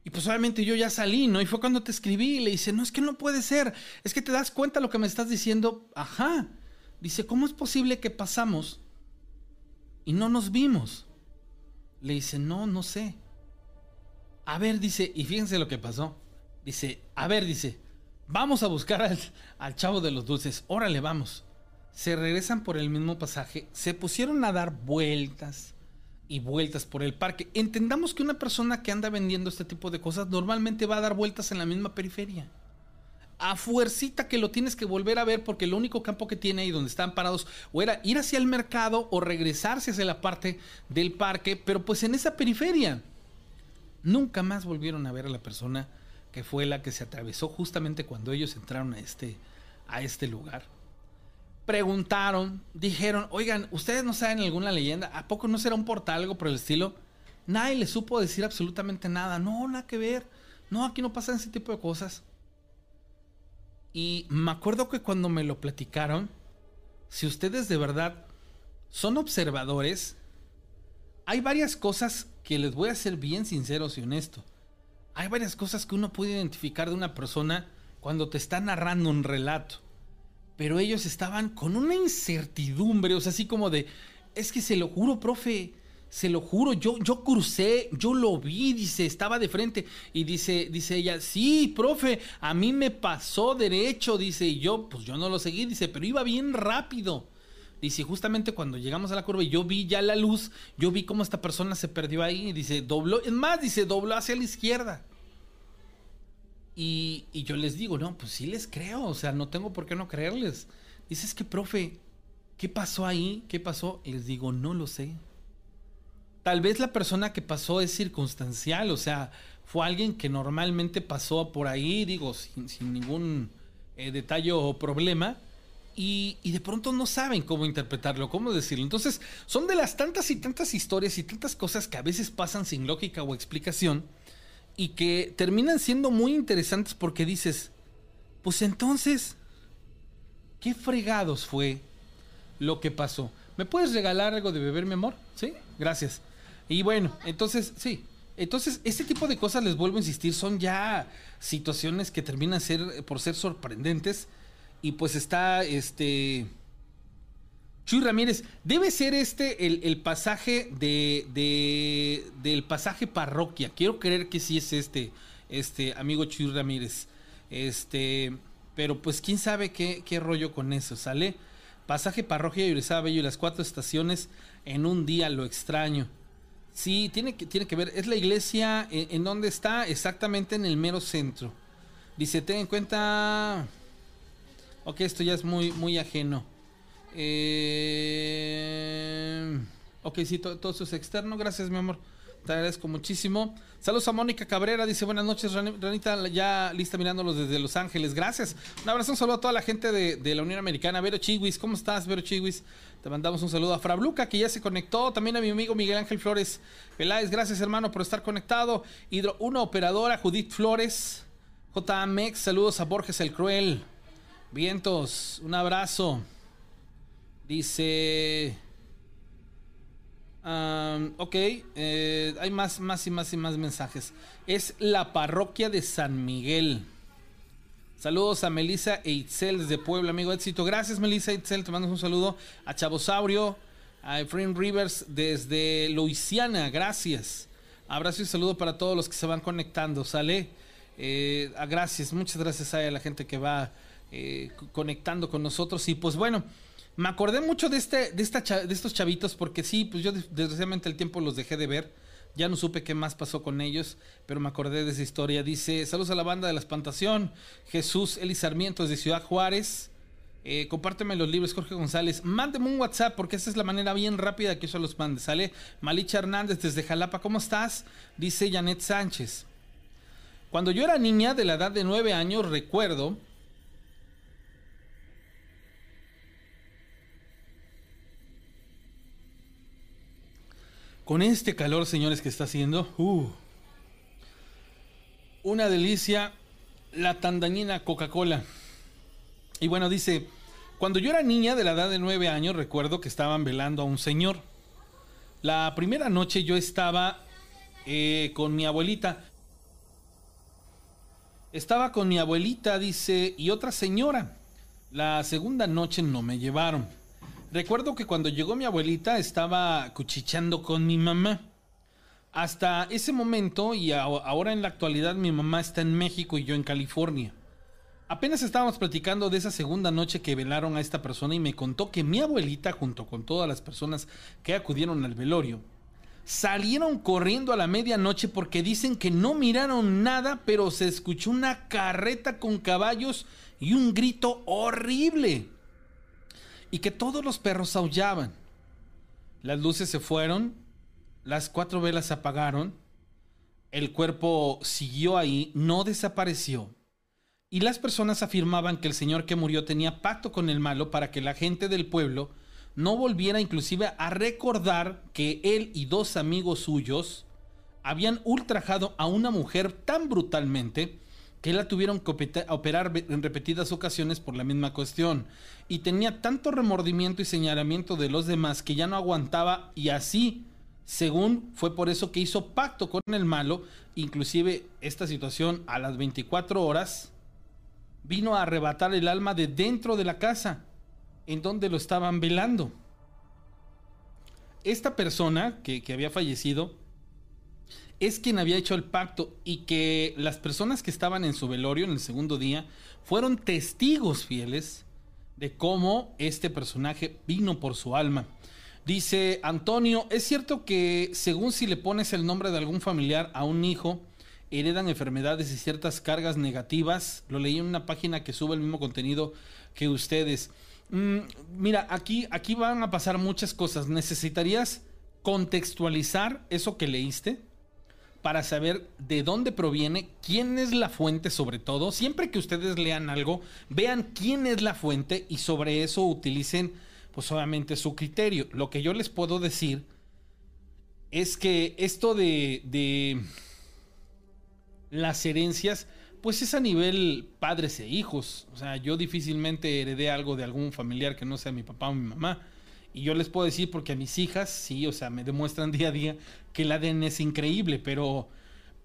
y pues obviamente yo ya salí, ¿no? Y fue cuando te escribí y le dice, no, es que no puede ser, es que te das cuenta lo que me estás diciendo. Ajá. Dice, ¿cómo es posible que pasamos y no nos vimos? Le dice, no, no sé. A ver, dice, y fíjense lo que pasó. Dice, a ver, dice, vamos a buscar al, al chavo de los dulces. Órale, vamos. Se regresan por el mismo pasaje, se pusieron a dar vueltas y vueltas por el parque. Entendamos que una persona que anda vendiendo este tipo de cosas normalmente va a dar vueltas en la misma periferia. A fuercita que lo tienes que volver a ver porque el único campo que tiene ahí donde están parados o era ir hacia el mercado o regresarse hacia la parte del parque, pero pues en esa periferia. Nunca más volvieron a ver a la persona que fue la que se atravesó justamente cuando ellos entraron a este, a este lugar preguntaron, dijeron, oigan, ¿ustedes no saben alguna leyenda? ¿A poco no será un portal, algo por el estilo? Nadie le supo decir absolutamente nada. No, nada que ver. No, aquí no pasan ese tipo de cosas. Y me acuerdo que cuando me lo platicaron, si ustedes de verdad son observadores, hay varias cosas que les voy a ser bien sinceros y honesto. Hay varias cosas que uno puede identificar de una persona cuando te está narrando un relato. Pero ellos estaban con una incertidumbre, o sea, así como de, es que se lo juro, profe, se lo juro, yo, yo crucé, yo lo vi, dice, estaba de frente. Y dice, dice ella, sí, profe, a mí me pasó derecho, dice, y yo, pues yo no lo seguí, dice, pero iba bien rápido. Dice, justamente cuando llegamos a la curva y yo vi ya la luz, yo vi cómo esta persona se perdió ahí. Dice, dobló, es más, dice, dobló hacia la izquierda. Y, yo les digo, no, pues sí les creo, o sea, no tengo por qué no creerles. Dice, es que, profe, ¿qué pasó ahí? ¿Qué pasó? Les digo, no lo sé. Tal vez la persona que pasó es circunstancial, o sea, fue alguien que normalmente pasó por ahí, digo, sin, sin ningún eh, detalle o problema y, de pronto no saben cómo interpretarlo, cómo decirlo. Entonces, son de las tantas y tantas historias y tantas cosas que a veces pasan sin lógica o explicación y que terminan siendo muy interesantes porque dices, pues entonces, ¿qué fregados fue lo que pasó? ¿Me puedes regalar algo de beber, mi amor? Sí, gracias. Y bueno, entonces, sí. Entonces, este tipo de cosas, les vuelvo a insistir, son ya situaciones que terminan ser, por ser sorprendentes y pues está este. Chuy Ramírez, debe ser este el, pasaje de, del pasaje parroquia. Quiero creer que sí es este, este amigo Chuy Ramírez. Este, pero pues quién sabe qué, qué rollo con eso, ¿sale? Pasaje parroquia y Bello y las cuatro estaciones en un día, lo extraño. Sí, tiene que, tiene que ver. Es la iglesia en, en donde está, exactamente en el mero centro. Dice, ten en cuenta. Ok, esto ya es muy, muy ajeno. Eh, ok, sí, todo, eso es externo. Gracias, mi amor. Te agradezco muchísimo. Saludos a Mónica Cabrera. Dice buenas noches, Ranita. Ya lista mirándolos desde Los Ángeles. Gracias. Un abrazo, un saludo a toda la gente de, la Unión Americana. Vero Chiwis, ¿cómo estás, Vero Chiwis? Te mandamos un saludo a Frabluca, que ya se conectó. También a mi amigo Miguel Ángel Flores Peláez. Gracias, hermano, por estar conectado. Hidro, una operadora, Judith Flores. JMX, saludos a Borges el Cruel. Vientos, un abrazo. Dice. ok, eh, hay más, más y más y más mensajes. Es la parroquia de San Miguel. Saludos a Melissa e Itzel desde Puebla, amigo éxito. Gracias, Melissa e Itzel. Te mando un saludo a Chabosaurio, a Efraín Rivers desde Luisiana. Gracias. Abrazo y saludo para todos los que se van conectando. Sale. Eh, gracias, muchas gracias a la gente que va eh, conectando con nosotros. Y pues bueno, me acordé mucho de, este, de, esta, de estos chavitos porque sí, pues yo desgraciadamente el tiempo los dejé de ver. Ya no supe qué más pasó con ellos, pero me acordé de esa historia. Dice, saludos a la banda de la espantación. Jesús Eli Sarmiento desde Ciudad Juárez. Eh, compárteme los libros, Jorge González. Mándeme un WhatsApp porque esa es la manera bien rápida que yo los mande. Sale Malicha Hernández desde Jalapa. ¿Cómo estás? Dice Janet Sánchez. Cuando yo era niña de la edad de nueve años, recuerdo Con este calor, señores, que está haciendo, uh, una delicia, la tandañina Coca-Cola. Y bueno, dice, cuando yo era niña de la edad de nueve años, recuerdo que estaban velando a un señor. La primera noche yo estaba eh, con mi abuelita. Estaba con mi abuelita, dice, y otra señora. La segunda noche no me llevaron. Recuerdo que cuando llegó mi abuelita estaba cuchicheando con mi mamá. Hasta ese momento y ahora en la actualidad mi mamá está en México y yo en California. Apenas estábamos platicando de esa segunda noche que velaron a esta persona y me contó que mi abuelita junto con todas las personas que acudieron al velorio salieron corriendo a la medianoche porque dicen que no miraron nada, pero se escuchó una carreta con caballos y un grito horrible y que todos los perros aullaban. Las luces se fueron, las cuatro velas se apagaron, el cuerpo siguió ahí, no desapareció. Y las personas afirmaban que el señor que murió tenía pacto con el malo para que la gente del pueblo no volviera inclusive a recordar que él y dos amigos suyos habían ultrajado a una mujer tan brutalmente que la tuvieron que operar en repetidas ocasiones por la misma cuestión. Y tenía tanto remordimiento y señalamiento de los demás que ya no aguantaba y así, según fue por eso que hizo pacto con el malo, inclusive esta situación a las 24 horas vino a arrebatar el alma de dentro de la casa, en donde lo estaban velando. Esta persona que había fallecido es quien había hecho el pacto y que las personas que estaban en su velorio en el segundo día fueron testigos fieles de cómo este personaje vino por su alma. Dice Antonio, es cierto que según si le pones el nombre de algún familiar a un hijo, heredan enfermedades y ciertas cargas negativas. Lo leí en una página que sube el mismo contenido que ustedes. Mm, mira, aquí, aquí van a pasar muchas cosas. Necesitarías contextualizar eso que leíste para saber de dónde proviene, quién es la fuente sobre todo. Siempre que ustedes lean algo, vean quién es la fuente y sobre eso utilicen pues obviamente su criterio. Lo que yo les puedo decir es que esto de, de las herencias, pues es a nivel padres e hijos. O sea, yo difícilmente heredé algo de algún familiar que no sea mi papá o mi mamá. Y yo les puedo decir porque a mis hijas, sí, o sea, me demuestran día a día que el ADN es increíble, pero,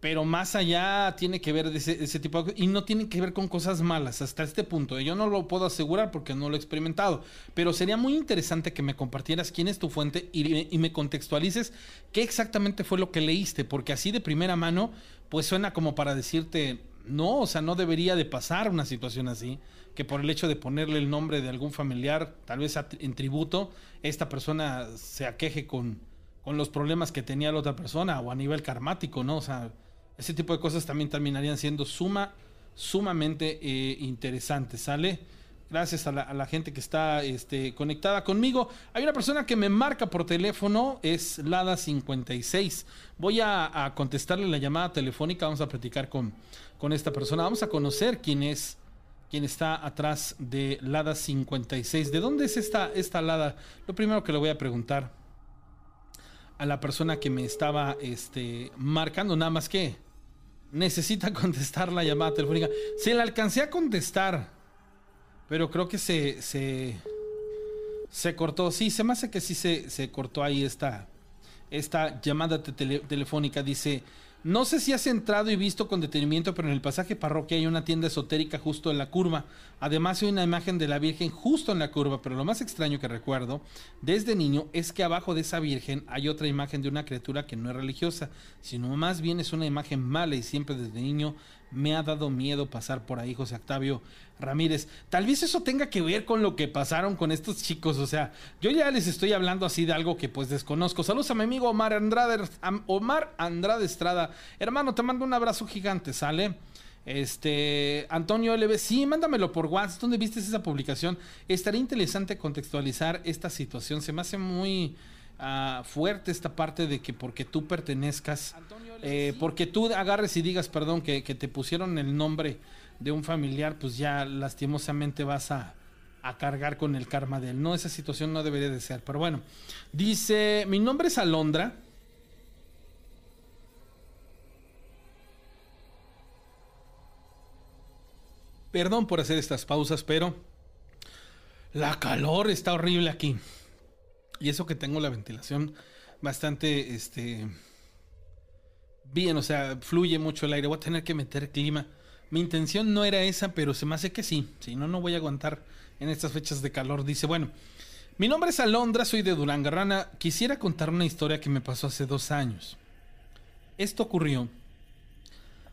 pero más allá tiene que ver de ese, tipo de cosas. Y no tiene que ver con cosas malas hasta este punto. Yo no lo puedo asegurar porque no lo he experimentado. Pero sería muy interesante que me compartieras quién es tu fuente y, y me contextualices qué exactamente fue lo que leíste. Porque así de primera mano, pues suena como para decirte, no, o sea, no debería de pasar una situación así, que por el hecho de ponerle el nombre de algún familiar, tal vez en tributo, esta persona se aqueje con, con los problemas que tenía la otra persona o a nivel karmático, ¿no? O sea, ese tipo de cosas también terminarían siendo suma, sumamente eh, interesantes, ¿sale? Gracias a la, gente que está este, conectada conmigo. Hay una persona que me marca por teléfono, es Lada56. Voy a, a contestarle la llamada telefónica, vamos a platicar con, con esta persona. Vamos a conocer quién es, quién está atrás de Lada56. ¿De dónde es esta, esta Lada? Lo primero que le voy a preguntar a la persona que me estaba este, marcando, nada más que necesita contestar la llamada telefónica. Se la alcancé a contestar, pero creo que se, se, se cortó. Sí, se me hace que sí se, se cortó ahí esta, esta llamada te- tele- telefónica. Dice, no sé si has entrado y visto con detenimiento, pero en el pasaje parroquia hay una tienda esotérica justo en la curva. Además hay una imagen de la Virgen justo en la curva, pero lo más extraño que recuerdo desde niño es que abajo de esa Virgen hay otra imagen de una criatura que no es religiosa, sino más bien es una imagen mala y siempre desde niño me ha dado miedo pasar por ahí, José Octavio Ramírez. Tal vez eso tenga que ver con lo que pasaron con estos chicos, o sea, yo ya les estoy hablando así de algo que pues desconozco. Saludos a mi amigo Omar Andrade, Omar Andrade Estrada. Hermano, te mando un abrazo gigante, ¿sale? Este, Antonio LB, sí, mándamelo por WhatsApp. ¿Dónde viste esa publicación? Estaría interesante contextualizar esta situación. Se me hace muy ah, fuerte esta parte de que porque tú pertenezcas, eh, porque tú agarres y digas, perdón, que, que te pusieron el nombre de un familiar, pues ya lastimosamente vas a, a cargar con el karma de él. No, esa situación no debería de ser. Pero bueno, dice, mi nombre es Alondra. Perdón por hacer estas pausas, pero la calor está horrible aquí. Y eso que tengo la ventilación bastante, este, bien, o sea, fluye mucho el aire. Voy a tener que meter clima. Mi intención no era esa, pero se me hace que sí. Si no, no voy a aguantar en estas fechas de calor. Dice, bueno, mi nombre es Alondra, soy de Durangarrana. Quisiera contar una historia que me pasó hace dos años. Esto ocurrió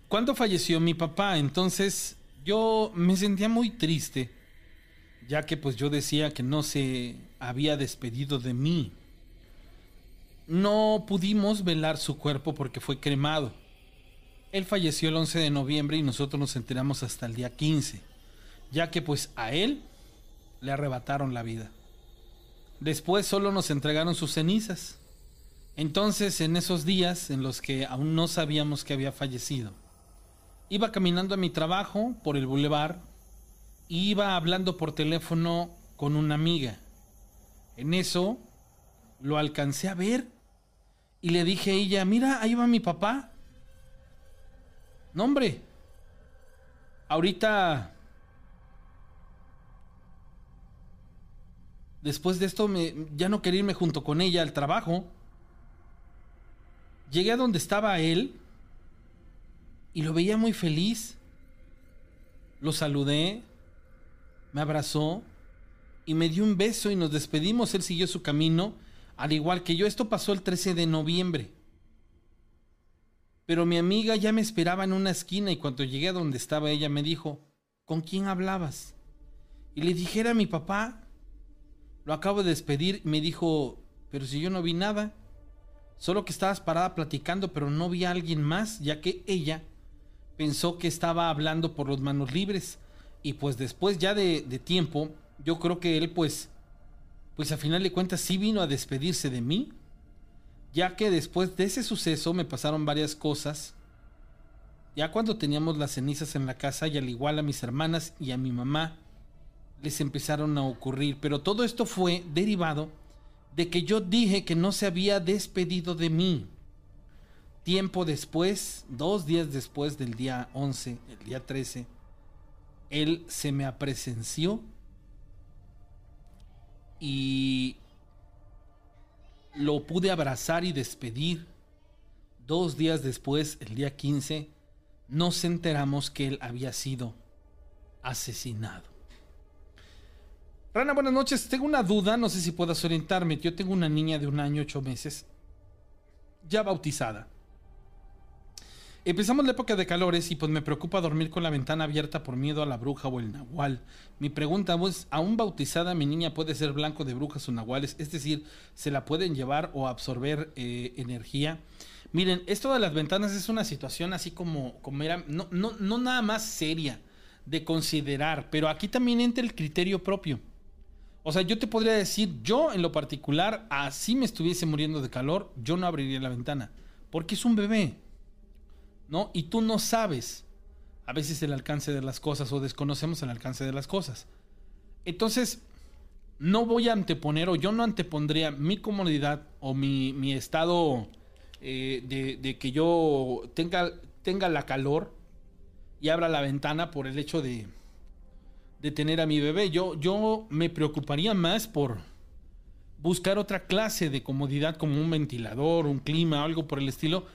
cuando falleció mi papá. Entonces yo me sentía muy triste, ya que pues yo decía que no se había despedido de mí. No pudimos velar su cuerpo porque fue cremado. Él falleció el 11 de noviembre y nosotros nos enteramos hasta el día 15, ya que pues a él le arrebataron la vida. Después solo nos entregaron sus cenizas. Entonces, en esos días en los que aún no sabíamos que había fallecido, iba caminando a mi trabajo por el bulevar iba hablando por teléfono con una amiga. En eso lo alcancé a ver y le dije a ella, mira, ahí va mi papá. No, hombre. ahorita, después de esto, me, ya no quería irme junto con ella al trabajo. Llegué a donde estaba él y lo veía muy feliz. Lo saludé, me abrazó y me dio un beso y nos despedimos. Él siguió su camino, al igual que yo. Esto pasó el 13 de noviembre. Pero mi amiga ya me esperaba en una esquina y cuando llegué a donde estaba ella me dijo, ¿con quién hablabas? Y le dije, era mi papá. Lo acabo de despedir me dijo, pero si yo no vi nada. Solo que estabas parada platicando, pero no vi a alguien más, ya que ella pensó que estaba hablando por los manos libres. Y pues después ya de, tiempo, yo creo que él pues, pues a final de cuentas sí vino a despedirse de mí. Ya que después de ese suceso me pasaron varias cosas. Ya cuando teníamos las cenizas en la casa y al igual a mis hermanas y a mi mamá les empezaron a ocurrir. Pero todo esto fue derivado de que yo dije que no se había despedido de mí. Tiempo después, dos días después del día 11, el día 13, él se me apresenció y lo pude abrazar y despedir. Dos días después, el día 15, nos enteramos que él había sido asesinado. Rana, buenas noches. Tengo una duda, no sé si puedas orientarme. Yo tengo una niña de un año, ocho meses, ya bautizada. Empezamos la época de calores y pues me preocupa dormir con la ventana abierta por miedo a la bruja o el nahual. Mi pregunta es, ¿aún bautizada mi niña puede ser blanco de brujas o nahuales? Es decir, ¿se la pueden llevar o absorber eh, energía? Miren, esto de las ventanas es una situación así como, como era, no, no, no nada más seria de considerar, pero aquí también entra el criterio propio. O sea, yo te podría decir, yo en lo particular, así me estuviese muriendo de calor, yo no abriría la ventana, porque es un bebé. ¿No? Y tú no sabes a veces el alcance de las cosas o desconocemos el alcance de las cosas. Entonces, no voy a anteponer o yo no antepondría mi comodidad o mi, estado eh, de, que yo tenga, tenga la calor y abra la ventana por el hecho de, de tener a mi bebé. Yo, yo me preocuparía más por buscar otra clase de comodidad como un ventilador, un clima, algo por el estilo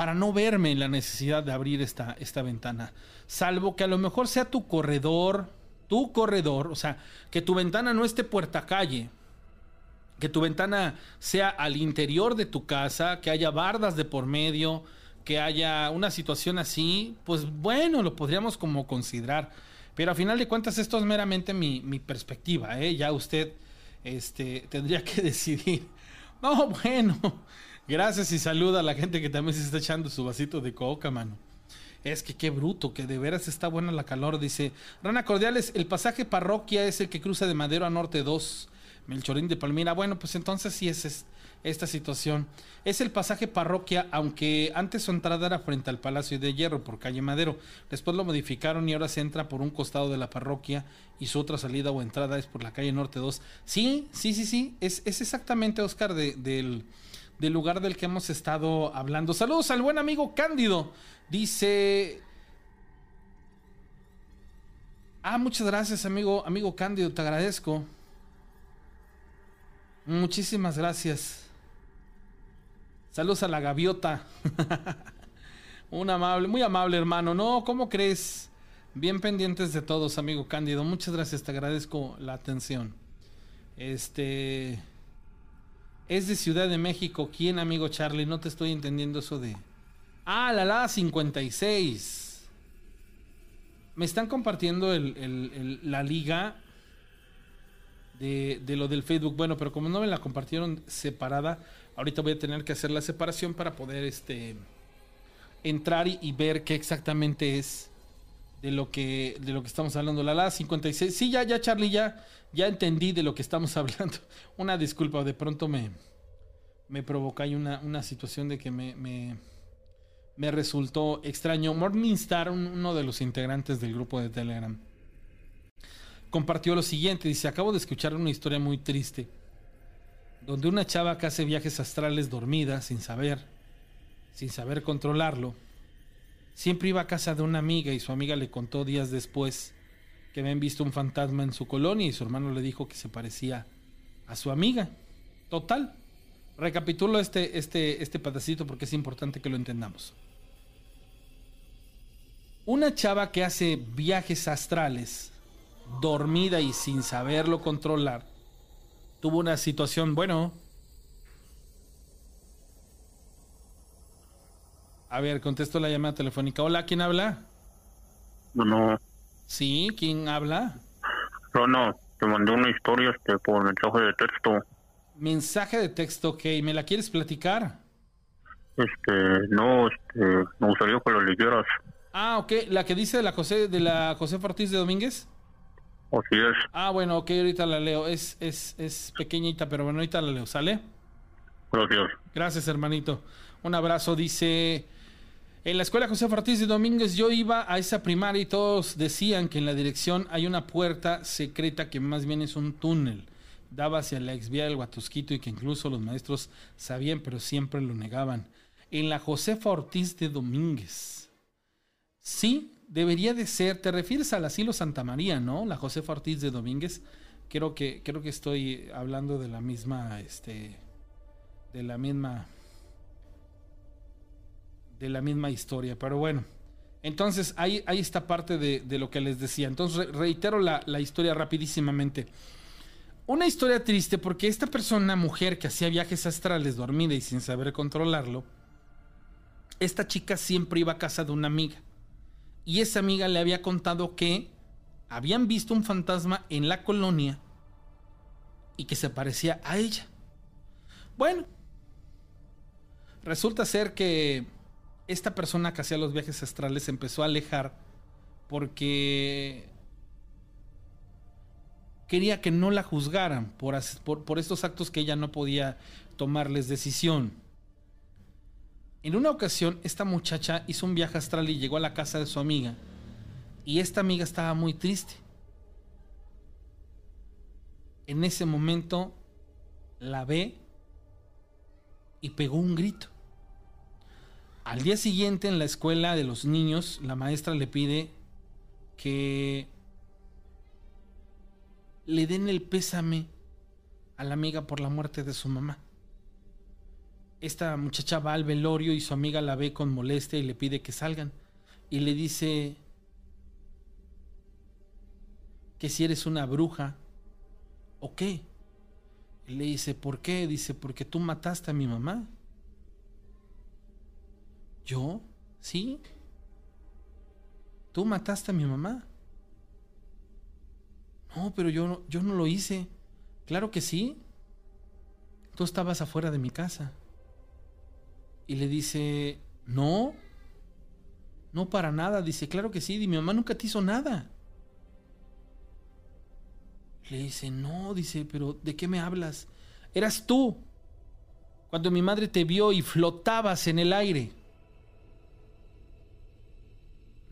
para no verme en la necesidad de abrir esta, esta ventana. Salvo que a lo mejor sea tu corredor, tu corredor, o sea, que tu ventana no esté puerta calle, que tu ventana sea al interior de tu casa, que haya bardas de por medio, que haya una situación así, pues bueno, lo podríamos como considerar. Pero a final de cuentas esto es meramente mi, mi perspectiva, ¿eh? ya usted este, tendría que decidir. No, bueno, Gracias y saluda a la gente que también se está echando su vasito de coca, mano. Es que qué bruto, que de veras está buena la calor. Dice Rana Cordiales, el pasaje parroquia es el que cruza de Madero a Norte 2, Melchorín de Palmira. Bueno, pues entonces sí es, esta situación. Es el pasaje parroquia, aunque antes su entrada era frente al Palacio de Hierro por calle Madero. Después lo modificaron y ahora se entra por un costado de la parroquia y su otra salida o entrada es por la calle Norte 2. Sí, sí, sí, sí. Es, es exactamente, Oscar, del del lugar del que hemos estado hablando. Saludos al buen amigo Cándido. Dice... Ah, muchas gracias, amigo, amigo Cándido, te agradezco. Muchísimas gracias. Saludos a la gaviota. Un amable, muy amable hermano. No, ¿cómo crees? Bien pendientes de todos, amigo Cándido. Muchas gracias, te agradezco la atención. Este es de Ciudad de México. ¿Quién, amigo Charlie? No te estoy entendiendo eso de. Ah, la la 56. Me están compartiendo la liga de, lo del Facebook. Bueno, pero como no me la compartieron separada, ahorita voy a tener que hacer la separación para poder este, entrar y, ver qué exactamente es de lo que, de lo que estamos hablando. La la 56. Sí, ya, ya, Charlie, ya ya entendí de lo que estamos hablando. Una disculpa, de pronto me, me provoca una, una situación de que me, me, me resultó extraño. Morningstar, uno de los integrantes del grupo de Telegram, compartió lo siguiente. Dice, acabo de escuchar una historia muy triste, donde una chava que hace viajes astrales dormida, sin saber, sin saber controlarlo, siempre iba a casa de una amiga y su amiga le contó días después que habían visto un fantasma en su colonia y su hermano le dijo que se parecía a su amiga. Total. Recapitulo este, este, este pedacito porque es importante que lo entendamos. Una chava que hace viajes astrales, dormida y sin saberlo controlar, tuvo una situación, bueno. A ver, contesto la llamada telefónica. Hola, ¿quién habla? No, Sí, ¿quién habla? no, no, te mandé una historia este, por mensaje de texto. Mensaje de texto, ok. ¿Me la quieres platicar? Este, no, este, me gustaría que lo leyeras. Ah, ok. ¿La que dice de la José, de la José Ortiz de Domínguez? Así es. Ah, bueno, ok, ahorita la leo. Es, es, es pequeñita, pero bueno, ahorita la leo, ¿sale? Gracias. Gracias, hermanito. Un abrazo, dice. En la escuela José Ortiz de Domínguez yo iba a esa primaria y todos decían que en la dirección hay una puerta secreta que más bien es un túnel. Daba hacia la exvía del Huatusquito y que incluso los maestros sabían, pero siempre lo negaban. En la Josefa Ortiz de Domínguez. Sí, debería de ser. Te refieres al asilo Santa María, ¿no? La Josefa Ortiz de Domínguez. Creo que, creo que estoy hablando de la misma, este, de la misma, de la misma historia. Pero bueno, entonces ahí, está parte de, de lo que les decía. Entonces re- reitero la, la historia rapidísimamente. Una historia triste porque esta persona, mujer que hacía viajes astrales dormida y sin saber controlarlo, esta chica siempre iba a casa de una amiga. Y esa amiga le había contado que habían visto un fantasma en la colonia y que se parecía a ella. Bueno, resulta ser que esta persona que hacía los viajes astrales empezó a alejar porque quería que no la juzgaran por, por, por estos actos que ella no podía tomarles decisión. En una ocasión, esta muchacha hizo un viaje astral y llegó a la casa de su amiga. Y esta amiga estaba muy triste. En ese momento la ve y pegó un grito. Al día siguiente en la escuela de los niños, la maestra le pide que le den el pésame a la amiga por la muerte de su mamá. Esta muchacha va al velorio y su amiga la ve con molestia y le pide que salgan. Y le dice que si eres una bruja o qué. Y le dice, ¿por qué? Dice, porque tú mataste a mi mamá. ¿Yo? ¿Sí? ¿Tú mataste a mi mamá? No, pero yo, no- yo no lo hice. Claro que sí. Tú estabas afuera de mi casa. Y le dice, no, no para nada. Dice, claro que sí. Y mi mamá nunca te hizo nada. Le dice, no, dice, pero ¿de qué me hablas? Eras tú. Cuando mi madre te vio y flotabas en el aire.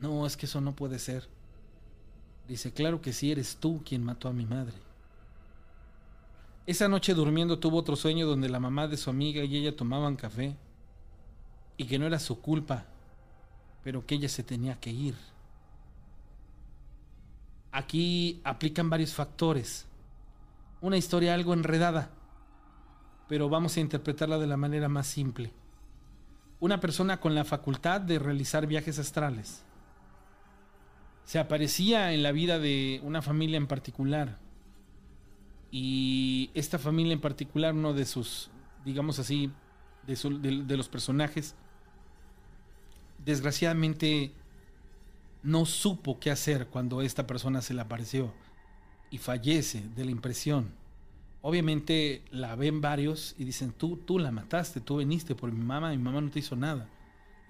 No, es que eso no puede ser. Dice, claro que sí, eres tú quien mató a mi madre. Esa noche durmiendo tuvo otro sueño donde la mamá de su amiga y ella tomaban café y que no era su culpa, pero que ella se tenía que ir. Aquí aplican varios factores. Una historia algo enredada, pero vamos a interpretarla de la manera más simple. Una persona con la facultad de realizar viajes astrales se aparecía en la vida de una familia en particular. Y esta familia en particular, uno de sus, digamos así, de, los personajes, desgraciadamente no supo qué hacer cuando esta persona se le apareció y fallece de la impresión. Obviamente la ven varios y dicen, tú, tú la mataste, tú viniste por mi mamá, mi mamá no te hizo nada.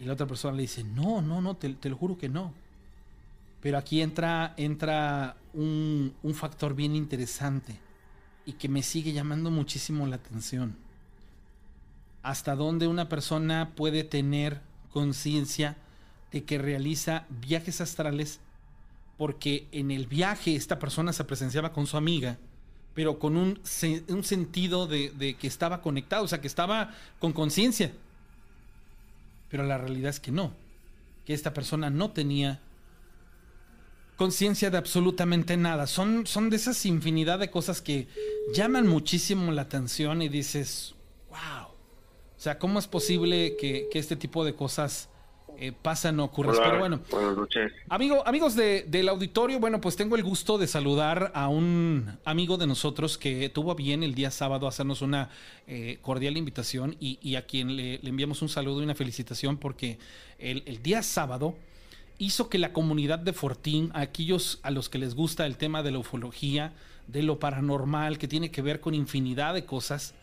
Y la otra persona le dice, no, no, no, te, te lo juro que no. Pero aquí entra, entra un, un factor bien interesante y que me sigue llamando muchísimo la atención. Hasta dónde una persona puede tener conciencia de que realiza viajes astrales porque en el viaje esta persona se presenciaba con su amiga, pero con un, un sentido de, de que estaba conectado, o sea, que estaba con conciencia. Pero la realidad es que no, que esta persona no tenía conciencia de absolutamente nada. Son, son de esas infinidad de cosas que llaman muchísimo la atención y dices, wow. O sea, ¿cómo es posible que, que este tipo de cosas eh, pasan o ocurren? Hola, Pero bueno, Buenas noches. Amigo, amigos de- del auditorio, bueno, pues tengo el gusto de saludar a un amigo de nosotros que tuvo bien el día sábado hacernos una eh, cordial invitación y, y a quien le, le enviamos un saludo y una felicitación porque el, el día sábado hizo que la comunidad de Fortín, aquellos a los que les gusta el tema de la ufología, de lo paranormal, que tiene que ver con infinidad de cosas,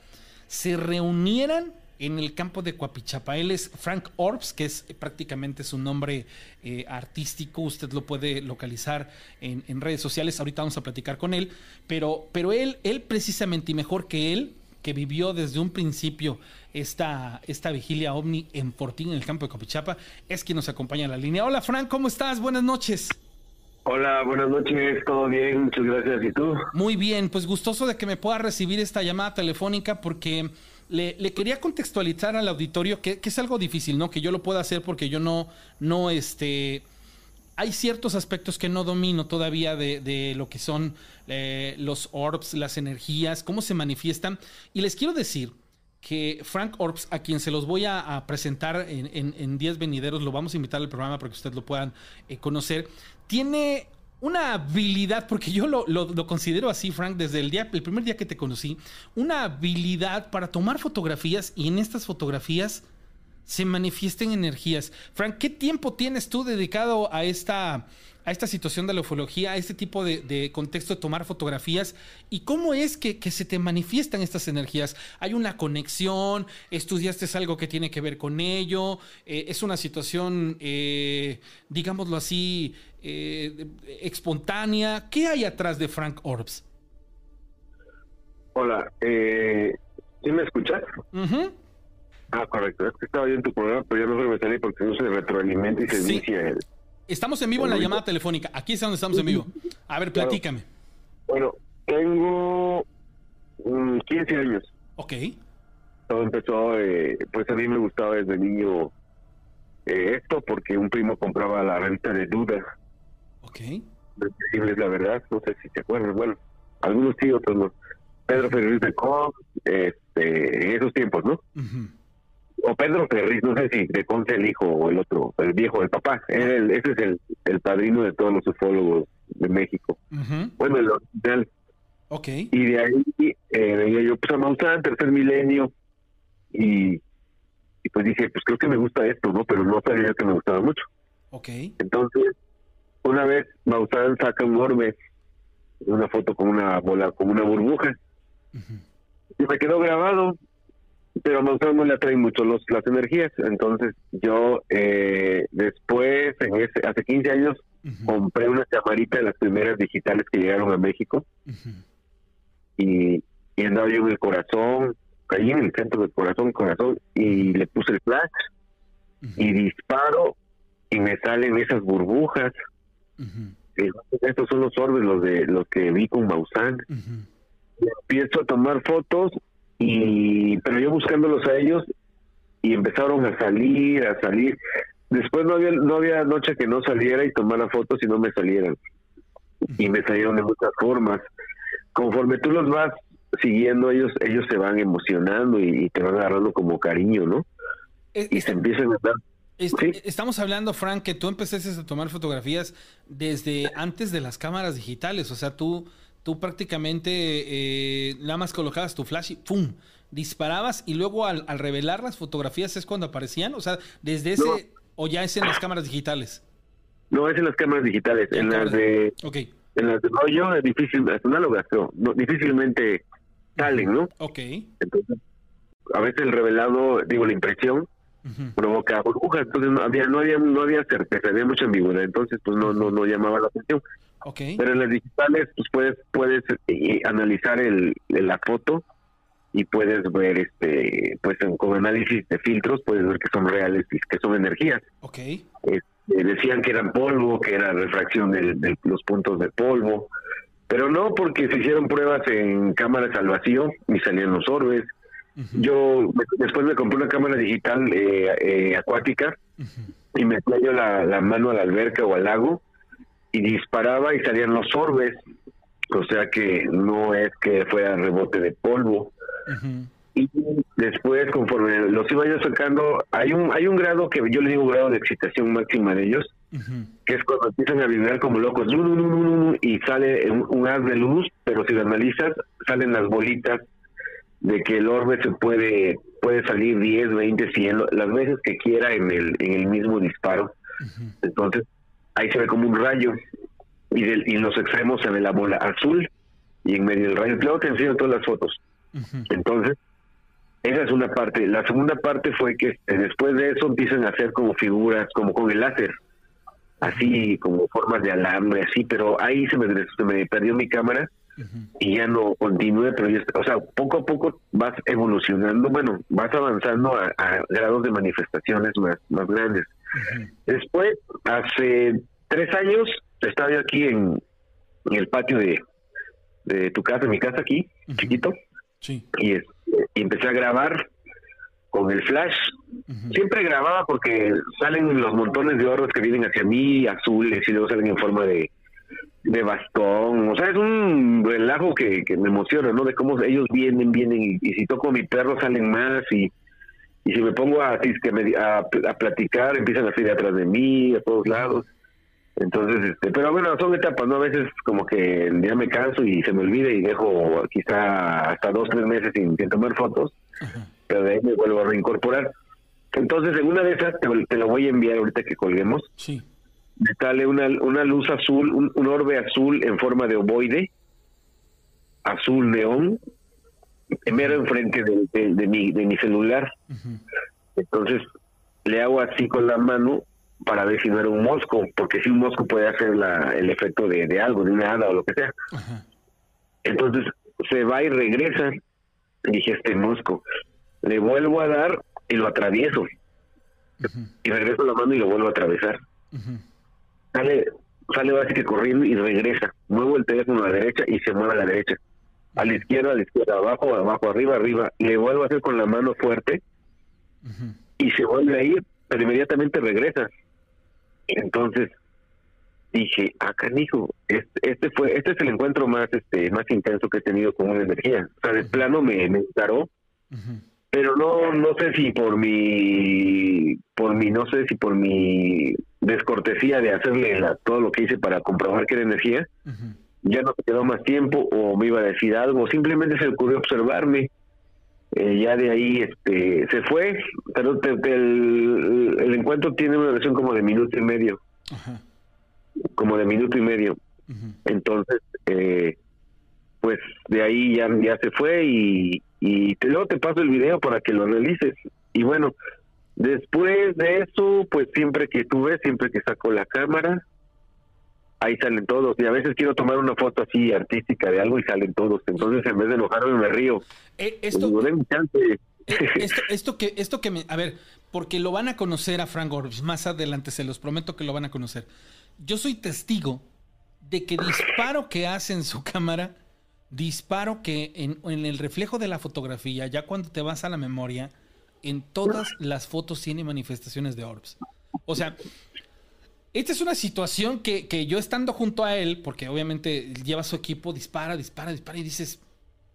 se reunieran en el campo de Coapichapa. Él es Frank Orbs, que es prácticamente su nombre eh, artístico. Usted lo puede localizar en, en redes sociales. Ahorita vamos a platicar con él. Pero, pero él, él precisamente, y mejor que él, que vivió desde un principio esta, esta vigilia ovni en Fortín, en el campo de Copichapa, es quien nos acompaña en la línea. Hola Frank, ¿cómo estás? Buenas noches. Hola, buenas noches, todo bien, muchas gracias. ¿Y tú? Muy bien, pues gustoso de que me pueda recibir esta llamada telefónica porque le, le quería contextualizar al auditorio que, que es algo difícil, ¿no? Que yo lo pueda hacer porque yo no, no, este... Hay ciertos aspectos que no domino todavía de, lo que son eh, los orbs, las energías, cómo se manifiestan. Y les quiero decir que Frank Orbs, a quien se los voy a, presentar en, en, en días venideros, lo vamos a invitar al programa para que ustedes lo puedan eh, conocer, tiene una habilidad, porque yo lo considero así, Frank, desde el, día, el primer día que te conocí, una habilidad para tomar fotografías y en estas fotografías se manifiesten energías. Frank, ¿qué tiempo tienes tú dedicado a esta, a esta situación de la ufología, a este tipo de, de contexto de tomar fotografías? ¿Y cómo es que, que se te manifiestan estas energías? ¿Hay una conexión? ¿Estudiaste algo que tiene que ver con ello? Eh, ¿Es una situación, eh, digámoslo así, eh, espontánea? ¿Qué hay atrás de Frank Orbs? Hola, eh, ¿sí me escuchas? Ah, correcto, es que estaba yo en tu programa, pero ya no salí porque no se retroalimenta y se Sí. inicia el... Estamos en vivo en la llamada telefónica. Aquí es donde estamos en vivo. A ver, platícame. Bueno, tengo mm, 15 años. Ok. Todo empezó, eh, pues a mí me gustaba desde niño eh, esto porque un primo compraba la revista de Duda, Ok. Increíbles la verdad, no sé si te acuerdas, bueno, algunos sí, otros no. Pedro Ferriz de Cox, este, en esos tiempos, ¿no? Ujú. O Pedro Ferriz, no sé si de Conce el hijo o el otro, el viejo, el papá. El- ese es el, el padrino de todos los ufólogos de México. Bueno, el original. Ok. Y de ahí eh, veía yo pues a Maussan, tercer milenio, y, y pues dije, pues creo que me gusta esto, ¿no? Pero no sabía que me gustaba mucho. Ok. Entonces, una vez Maussan saca un orbe, una foto con una bola, con una burbuja, y me quedó grabado pero a Maussan no le atraen mucho los, las energías. Entonces yo eh, después en ese hace 15 años compré una camarita de las primeras digitales que llegaron a México. Y, y andaba yo en el corazón caí en el centro del corazón corazón y le puse el flash y disparo y me salen esas burbujas. Y digo, estos son los orbes los de los que vi con Maussan. Ujú. empiezo a tomar fotos y pero yo buscándolos a ellos y empezaron a salir a salir. Después no había no había noche que no saliera y tomara fotos y no me salieran. Y me salieron de muchas formas. Conforme tú los vas siguiendo ellos ellos se van emocionando y, y te van agarrando como cariño no Es- y se empiezan a dar sí. Estamos hablando, Frank, que tú empezaste a tomar fotografías desde antes de las cámaras digitales. O sea, tú, tú prácticamente eh, nada más colocabas tu flash y ¡pum! Disparabas y luego al, al revelar las fotografías es cuando aparecían. O sea, desde ese. No. O ya es en las cámaras digitales. no es en las cámaras digitales en las de Ok. en las de rollo es difícil las análogas no, no, difícilmente salen no Ok. Entonces, a veces el revelado, digo, la impresión provoca burbujas, entonces no había, no había, no había certeza, había mucha ambigüedad, entonces pues no, no, no llamaba la atención. Pero en las digitales, pues puedes, puedes eh, analizar el, la foto y puedes ver, este, pues en- con análisis de filtros, puedes ver que son reales y que son energías. Ok. Este, decían que eran polvo, que era refracción del- de los puntos de polvo, pero no porque se hicieron pruebas en cámaras al vacío y salían los orbes. Ujú. Yo me- después me compré una cámara digital eh, eh, acuática y metía yo la, la mano a la alberca o al lago y disparaba y salían los orbes. O sea que no es que fuera rebote de polvo. Y después, conforme los iba yo sacando, hay un hay un grado que yo le digo grado de excitación máxima de ellos, que es cuando empiezan a vibrar como locos, y sale un, un haz de luz, pero si lo analizas, salen las bolitas de que el orbe se puede puede salir 10, 20, 100, lo- las veces que quiera en el, en el mismo disparo. Entonces, ahí se ve como un rayo, y, del, y en los extremos se ve la bola azul, y en medio del rayo. Claro que enseño todas las fotos. Entonces, esa es una parte. La segunda parte fue que eh, después de eso empiezan a hacer como figuras, como con el láser, así como formas de alambre, así, pero ahí se me, se me perdió mi cámara y ya no continué, pero ya, o sea, poco a poco vas evolucionando, bueno, vas avanzando a, a grados de manifestaciones más, más grandes. Después, hace tres años, estaba yo aquí en, en el patio de, de tu casa, mi casa aquí, chiquito, Sí. y, es- y empecé a grabar con el flash. Siempre grababa porque salen los montones de oros que vienen hacia mí, azules, y luego salen en forma de, de bastón. O sea, es un relajo que, que me emociona, ¿no? De cómo ellos vienen, vienen, y, y si toco a mi perro salen más, y, y si me pongo a, a, a platicar, empiezan a salir atrás de mí, a todos lados. Entonces, este, pero bueno, son etapas, ¿no? A veces como que ya me canso y se me olvida y dejo quizá hasta dos, tres meses sin, sin tomar fotos, Ajá. pero de ahí me vuelvo a reincorporar. Entonces, en una de esas, te, te lo voy a enviar ahorita que colguemos, Sí. me sale una, una luz azul, un, un orbe azul en forma de ovoide, azul neón, mero enfrente de, de, de mi, de mi celular. Entonces le hago así con la mano para ver si no era un mosco, porque si un mosco puede hacer la, el efecto de, de algo, de una hada o lo que sea. Entonces se va y regresa. Dije, este mosco. Le vuelvo a dar y lo atravieso. Y regreso la mano y lo vuelvo a atravesar. Sale, sale que corriendo y regresa. Muevo el teléfono a la derecha y se mueve a la derecha. A la izquierda, a la izquierda, abajo, abajo, arriba, arriba. Le vuelvo a hacer con la mano fuerte y se vuelve a ir, pero inmediatamente regresa. Entonces dije, ah, canijo, este, este fue, este es el encuentro más, este, más intenso que he tenido con una energía. O sea, de plano me, me encaró, pero no, no sé si por mi, por mi, no sé si por mi descortesía de hacerle la- todo lo que hice para comprobar que era energía. Ya no me quedó más tiempo o me iba a decir algo, simplemente se le ocurrió observarme. Eh, ya de ahí este se fue, pero te- te- el, el encuentro tiene una versión como de minuto y medio, Ajá. como de minuto y medio. Entonces, eh, pues de ahí ya, ya se fue y, y te, luego te paso el video para que lo realices. Y bueno, después de eso, pues siempre que tú ves, siempre que saco la cámara, ahí salen todos. Y a veces quiero tomar una foto así artística de algo y salen todos. Entonces, en vez de enojarme, me río. Eh, Y esto. Eh, esto, esto que, esto que me, a ver, porque lo van a conocer a Frank Orbs más adelante, se los prometo que lo van a conocer. Yo soy testigo de que disparo que hace en su cámara, disparo que en, en el reflejo de la fotografía, ya cuando te vas a la memoria, en todas las fotos tiene manifestaciones de orbs. O sea, esta es una situación que, que yo estando junto a él, porque obviamente lleva su equipo, dispara, dispara, dispara y dices,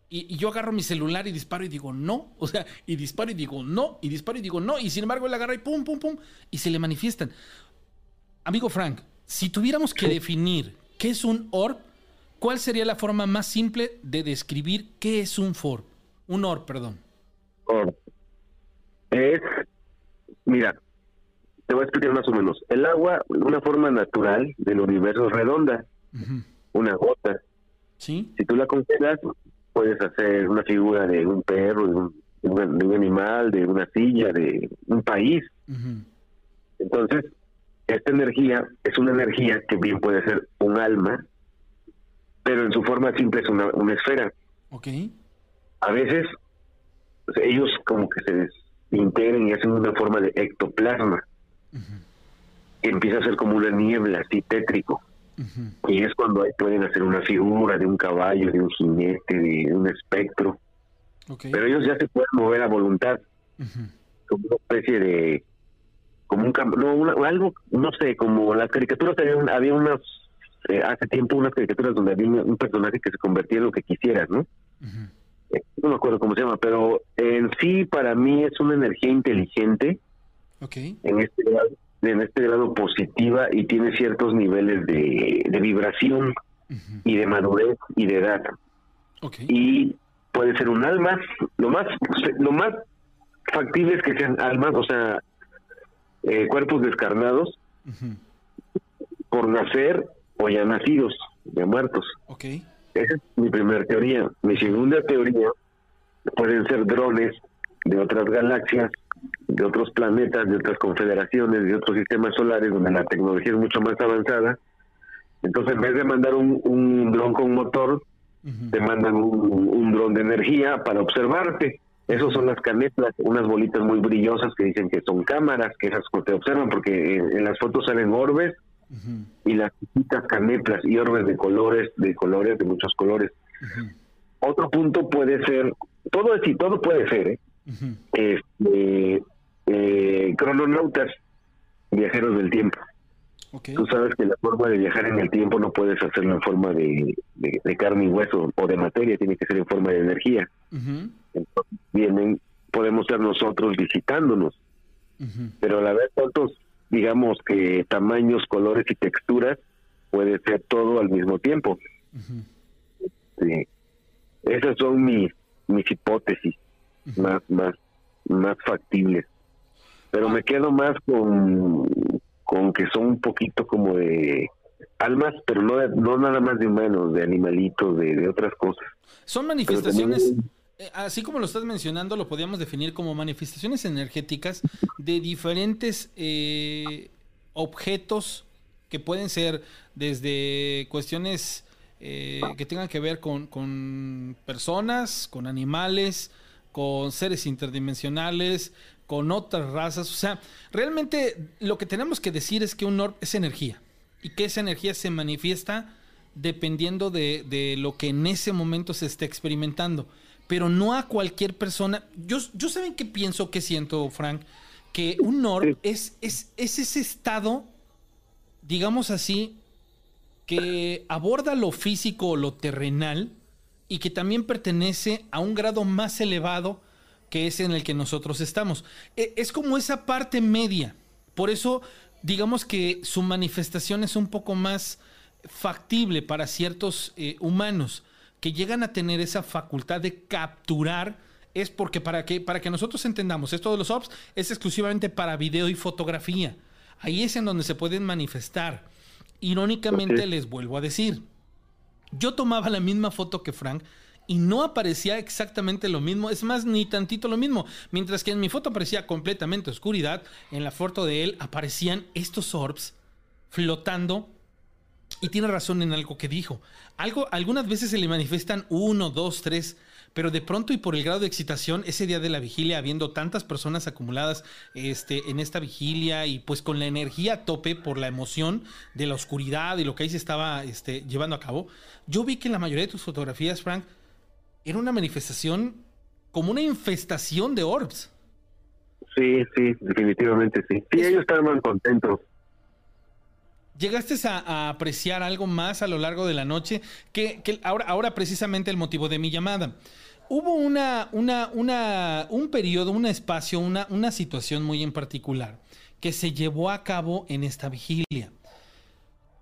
y, y yo agarro mi celular y disparo y digo no. O sea, y disparo y digo no. Y disparo y digo no. Y sin embargo él agarra y pum, pum, pum. Y se le manifiestan. Amigo Frank, si tuviéramos que definir qué es un orb, ¿cuál sería la forma más simple de describir qué es un forb? Un orb, perdón. Or- Es, mira, te voy a explicar más o menos. El agua, una forma natural del universo es redonda, una gota. ¿Sí? Si tú la congelas, puedes hacer una figura de un perro, de un, de un- de un animal, de una silla, de un país. Entonces, esta energía es una energía que bien puede ser un alma, pero en su forma simple es una, una esfera. Ok. A veces ellos como que se desintegran y hacen una forma de ectoplasma, Empieza a ser como una niebla, así tétrico. Y es cuando ahí pueden hacer una figura de un caballo, de un jinete, de un espectro. Pero ellos ya se pueden mover a voluntad, como una especie de como un cam- no una- algo no sé como las caricaturas había, un- había unas eh, hace tiempo unas caricaturas donde había un, un personaje que se convertía en lo que quisieras no. Eh, no me acuerdo cómo se llama pero en sí para mí es una energía inteligente En este grado, en este grado positiva y tiene ciertos niveles de, de vibración y de madurez y de edad. Y puede ser un alma. Lo más lo más factible es que sean almas o sea eh, cuerpos descarnados por nacer o ya nacidos ya muertos. Esa es mi primera teoría. Mi segunda teoría pueden ser drones de otras galaxias de otros planetas de otras confederaciones de otros sistemas solares donde la tecnología es mucho más avanzada entonces en vez de mandar un, un dron con motor te mandan un, un dron de energía para observarte. Esos son las canetlas, unas bolitas muy brillosas que dicen que son cámaras, que esas te observan porque en, en las fotos salen orbes y las chiquitas canetlas y orbes de colores, de colores, de muchos colores. Otro punto puede ser, todo es y todo puede ser, ¿eh? Este, eh, crononautas, viajeros del tiempo. Ok. Tú sabes que la forma de viajar en el tiempo no puedes hacerlo en forma de, de- de carne y hueso o de materia, tiene que ser en forma de energía. Entonces vienen, podemos ser nosotros visitándonos, pero a la vez tantos, digamos que tamaños, colores y texturas, puede ser todo al mismo tiempo. Sí. Esas son mis, mis hipótesis Más, más, más factibles. Pero me quedo más con, con que son un poquito como de almas, pero no, no nada más de humanos, de animalitos, de, de otras cosas. Son manifestaciones, también- eh, así como lo estás mencionando, lo podríamos definir como manifestaciones energéticas de diferentes eh, objetos que pueden ser desde cuestiones eh, que tengan que ver con, con personas, con animales, con seres interdimensionales, con otras razas. O sea, realmente lo que tenemos que decir es que un orb es energía y que esa energía se manifiesta dependiendo de, de lo que en ese momento se esté experimentando. Pero no a cualquier persona. Yo, yo saben qué pienso, qué siento, Frank, que un orb es, es, es ese estado, digamos así, que aborda lo físico o lo terrenal y que también pertenece a un grado más elevado que es en el que nosotros estamos. E- Es como esa parte media. Por eso, digamos que su manifestación es un poco más factible para ciertos eh, humanos que llegan a tener esa facultad de capturar. Es porque para que, para que nosotros entendamos, esto de los ops es exclusivamente para video y fotografía. Ahí es en donde se pueden manifestar. Irónicamente les vuelvo a decir, yo tomaba la misma foto que Frank y no aparecía exactamente lo mismo, es más, ni tantito lo mismo. Mientras que en mi foto aparecía completamente oscuridad, en la foto de él aparecían estos orbs flotando. Y tiene razón en algo que dijo. Algo, algunas veces se le manifiestan uno, dos, tres, pero de pronto y por el grado de excitación, ese día de la vigilia, habiendo tantas personas acumuladas este, en esta vigilia y pues con la energía a tope por la emoción de la oscuridad y lo que ahí se estaba este, llevando a cabo, yo vi que en la mayoría de tus fotografías, Frank, era una manifestación como una infestación de orbs. Sí, sí, definitivamente sí. Sí, ellos estaban contentos. ¿Llegaste a, apreciar algo más a lo largo de la noche? Que, que ahora, ahora precisamente el motivo de mi llamada. Hubo una, una, una, un periodo, un espacio, una, una situación muy en particular que se llevó a cabo en esta vigilia.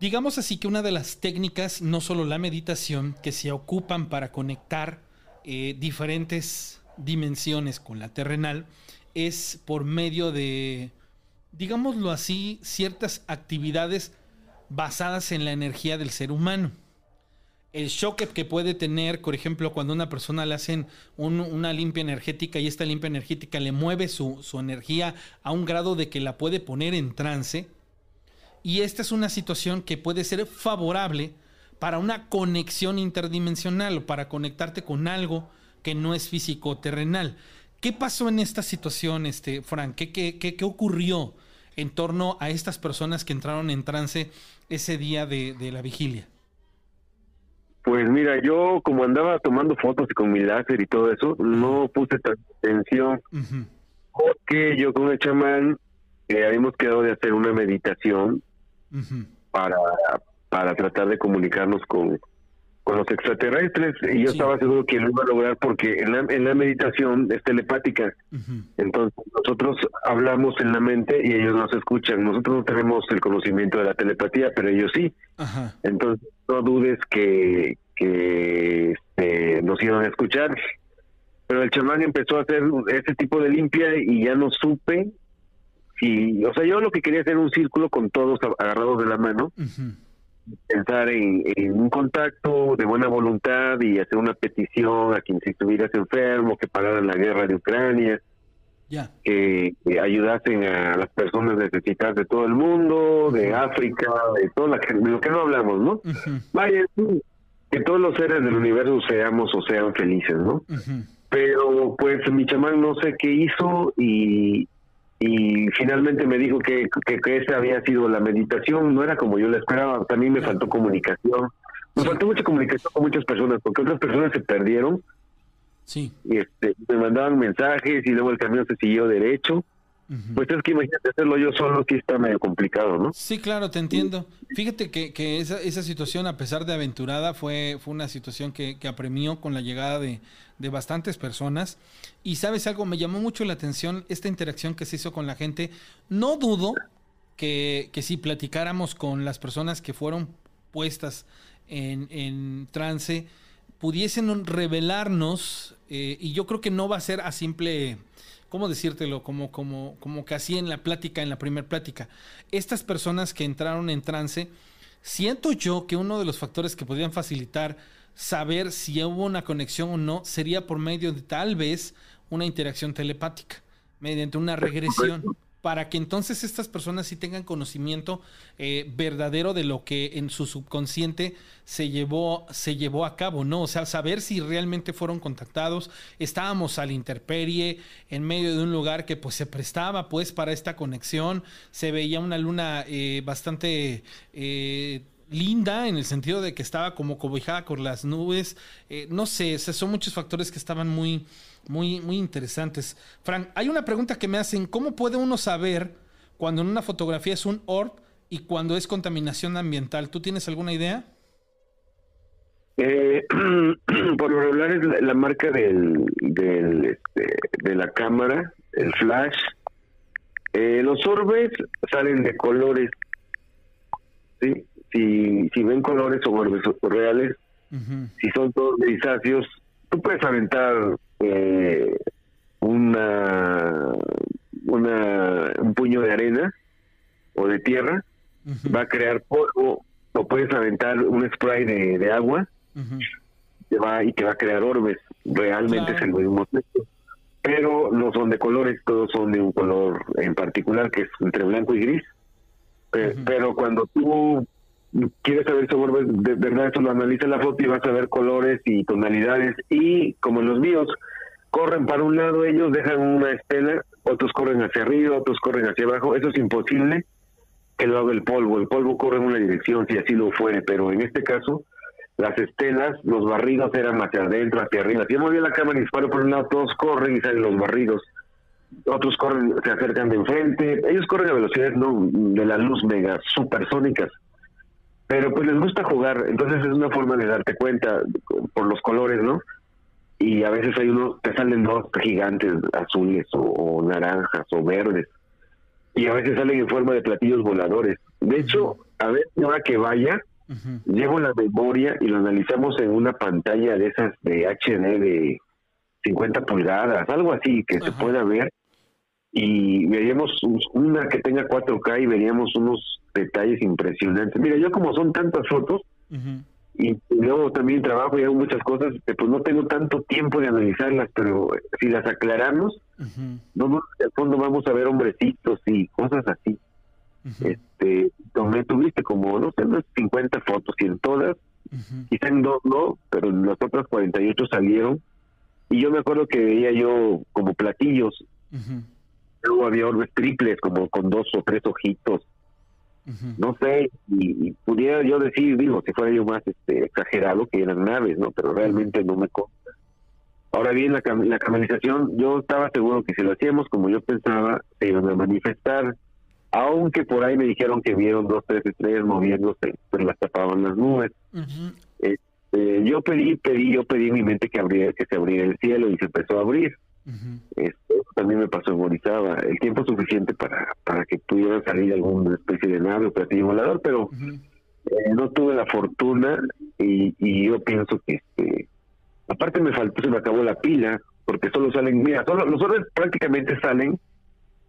Digamos así que una de las técnicas, no solo la meditación, que se ocupan para conectar eh, diferentes dimensiones con la terrenal, es por medio de, digámoslo así, ciertas actividades basadas en la energía del ser humano. El shock que puede tener, por ejemplo, cuando una persona le hacen un- una limpia energética y esta limpia energética le mueve su, su energía a un grado de que la puede poner en trance. Y esta es una situación que puede ser favorable para una conexión interdimensional o para conectarte con algo que no es físico terrenal. ¿Qué pasó en esta situación, este, Frank? ¿Qué, qué, qué- qué ocurrió en torno a estas personas que entraron en trance ese día de, de la vigilia? Pues mira, yo como andaba tomando fotos y con mi láser y todo eso, no puse tanta atención. Porque yo con el chamán eh, habíamos quedado de hacer una meditación para, para tratar de comunicarnos con, con los extraterrestres y yo Sí. estaba seguro que lo iba a lograr porque en la, en la meditación es telepática. Entonces nosotros hablamos en la mente y ellos nos escuchan. Nosotros no tenemos el conocimiento de la telepatía, pero ellos sí. Ajá. Entonces no dudes que, que este, nos iban a escuchar. Pero el chamán empezó a hacer ese tipo de limpia y ya no supe. Y, o sea, yo lo que quería hacer un círculo con todos agarrados de la mano. Pensar en, en un contacto de buena voluntad y hacer una petición a quien si estuvieras enfermo, que pararan la guerra de Ucrania, que, que ayudasen a las personas necesitadas de todo el mundo, de África, de toda la que, de lo que no hablamos, ¿no? Vaya, que todos los seres del universo seamos o sean felices, ¿no? Pero pues mi chamán no sé qué hizo y, y finalmente me dijo que, que, que esa había sido la meditación, no era como yo la esperaba, también me faltó comunicación. Me Sí. faltó mucha comunicación con muchas personas, porque otras personas se perdieron Sí. y este, me mandaban mensajes y luego el camión se siguió derecho. Pues es que imagínate hacerlo yo solo, sí está medio complicado, ¿no? Sí, claro, te entiendo. Fíjate que, que esa, esa situación, a pesar de aventurada, fue, fue una situación que, que apremió con la llegada de, de bastantes personas. Y sabes algo, me llamó mucho la atención esta interacción que se hizo con la gente. No dudo que, que si platicáramos con las personas que fueron puestas en, en trance, pudiesen revelarnos, eh, y yo creo que no va a ser a simple, ¿cómo decírtelo? Como, como, como que así en la plática, en la primera plática. Estas personas que entraron en trance, siento yo que uno de los factores que podrían facilitar saber si hubo una conexión o no sería por medio de tal vez una interacción telepática, mediante una regresión para que entonces estas personas sí tengan conocimiento eh, verdadero de lo que en su subconsciente se llevó, se llevó a cabo, ¿no? O sea, saber si realmente fueron contactados. Estábamos a la intemperie, en medio de un lugar que pues se prestaba pues para esta conexión. Se veía una luna eh, bastante... eh, linda en el sentido de que estaba como cobijada con las nubes. Eh, no sé, son muchos factores que estaban muy, muy, muy interesantes. Frank, hay una pregunta que me hacen, ¿cómo puede uno saber cuando en una fotografía es un orb y cuando es contaminación ambiental? ¿Tú tienes alguna idea? Eh, por lo regular es la, la marca del, del este, de la cámara, el flash. Eh, los orbes salen de colores. ¿sí? Si, si ven colores o orbes reales, si son todos grisáceos, tú puedes aventar eh, una, una un puño de arena o de tierra, va a crear polvo, o puedes aventar un spray de, de agua te va y te va a crear orbes. Realmente Claro. es el mismo efecto. Pero no son de colores, todos son de un color en particular, que es entre blanco y gris. Pe- Ujú. Pero cuando tú quieres saber si orbes, de verdad eso lo analiza la foto y vas a ver colores y tonalidades. Y como los míos, corren para un lado ellos, dejan una estela, otros corren hacia arriba, otros corren hacia abajo. Eso es imposible que lo haga el polvo. El polvo corre en una dirección, si así lo fuere, pero en este caso las estelas, los barridos eran hacia adentro, hacia arriba. Si yo movía la cámara y disparo por un lado, todos corren y salen los barridos. Otros corren, se acercan de enfrente. Ellos corren a velocidades no de la luz mega supersónicas. Pero pues les gusta jugar, entonces es una forma de darte cuenta por los colores, ¿no? Y a veces hay unos, te salen dos gigantes azules o, o naranjas o verdes. Y a veces salen en forma de platillos voladores. De hecho, a ver, ahora que vaya, Ujú. llevo la memoria y lo analizamos en una pantalla de esas de HD de 50 pulgadas, algo así que se pueda ver. Y veríamos un- una que tenga 4K y veríamos unos detalles impresionantes. Mira, yo como son tantas fotos y luego también trabajo y hago muchas cosas, eh, pues no tengo tanto tiempo de analizarlas, pero si las aclaramos, Ujú. vamos, al fondo vamos a ver hombrecitos y cosas así. Ujú. este tomé tuviste como no sé unas 50 fotos y en todas quizá en dos no pero en las otras 48 salieron. Y yo me acuerdo que veía yo como platillos. Luego había orbes triples como con dos o tres ojitos No sé y, y pudiera yo decir digo si fuera yo más este exagerado que eran naves no pero realmente no me consta. Ahora bien la, cam- la canalización yo estaba seguro que si lo hacíamos como yo pensaba se iban a manifestar. Aunque por ahí me dijeron que vieron dos, tres estrellas moviéndose, pero las tapaban las nubes. Este, yo pedí, pedí, yo pedí en mi mente que abriera, que se abriera el cielo y se empezó a abrir. Esto también me pasó en Orizaba, el tiempo suficiente para, para que pudiera salir alguna especie de nave o platillo volador, pero eh, no tuve la fortuna y, y yo pienso que este, aparte me faltó, se me acabó la pila, porque solo salen, mira, solo, los orbes prácticamente salen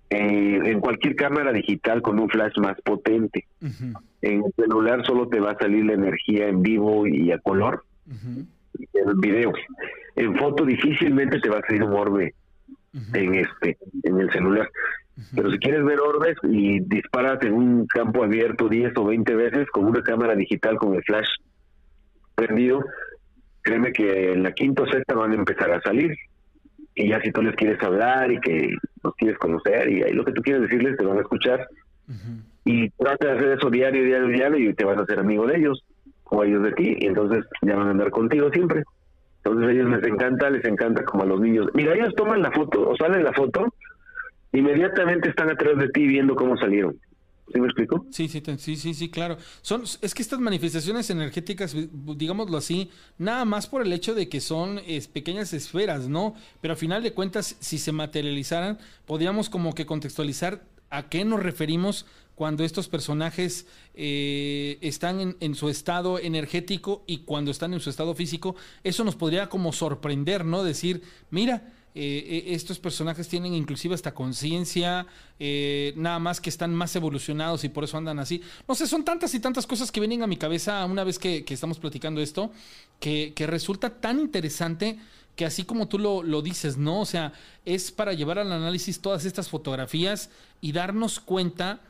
eh, en cualquier cámara digital con un flash más potente. En el celular solo te va a salir la energía en vivo y a color. En video. En foto difícilmente te va a salir un orbe en este en el celular. Pero si quieres ver orbes y disparas en un campo abierto 10 o 20 veces con una cámara digital con el flash prendido, créeme que en la quinta o sexta van a empezar a salir. Y ya si tú les quieres hablar y que los quieres conocer y ahí lo que tú quieres decirles te van a escuchar. Y trata de hacer eso diario, diario, diario y te vas a hacer amigo de ellos o ellos de ti y entonces ya van a andar contigo siempre. Entonces a ellos les encanta, les encanta como a los niños. Mira, ellos toman la foto o salen la foto, inmediatamente están atrás de ti viendo cómo salieron. ¿Sí me explico? Sí, sí, sí, sí, sí, claro. Son, es que estas manifestaciones energéticas, digámoslo así, nada más por el hecho de que son pequeñas esferas, ¿no? Pero a final de cuentas, si se materializaran, podríamos como que contextualizar a qué nos referimos cuando estos personajes eh, están en, su estado energético y cuando están en su estado físico, eso nos podría como sorprender, ¿no? Decir, mira, eh, eh, estos personajes tienen inclusive hasta conciencia, nada más que están más evolucionados y por eso andan así. No sé, son tantas y tantas cosas que vienen a mi cabeza una vez que, estamos platicando esto, que, resulta tan interesante que así como tú lo, lo, dices, ¿no? O sea, es para llevar al análisis todas estas fotografías y darnos cuenta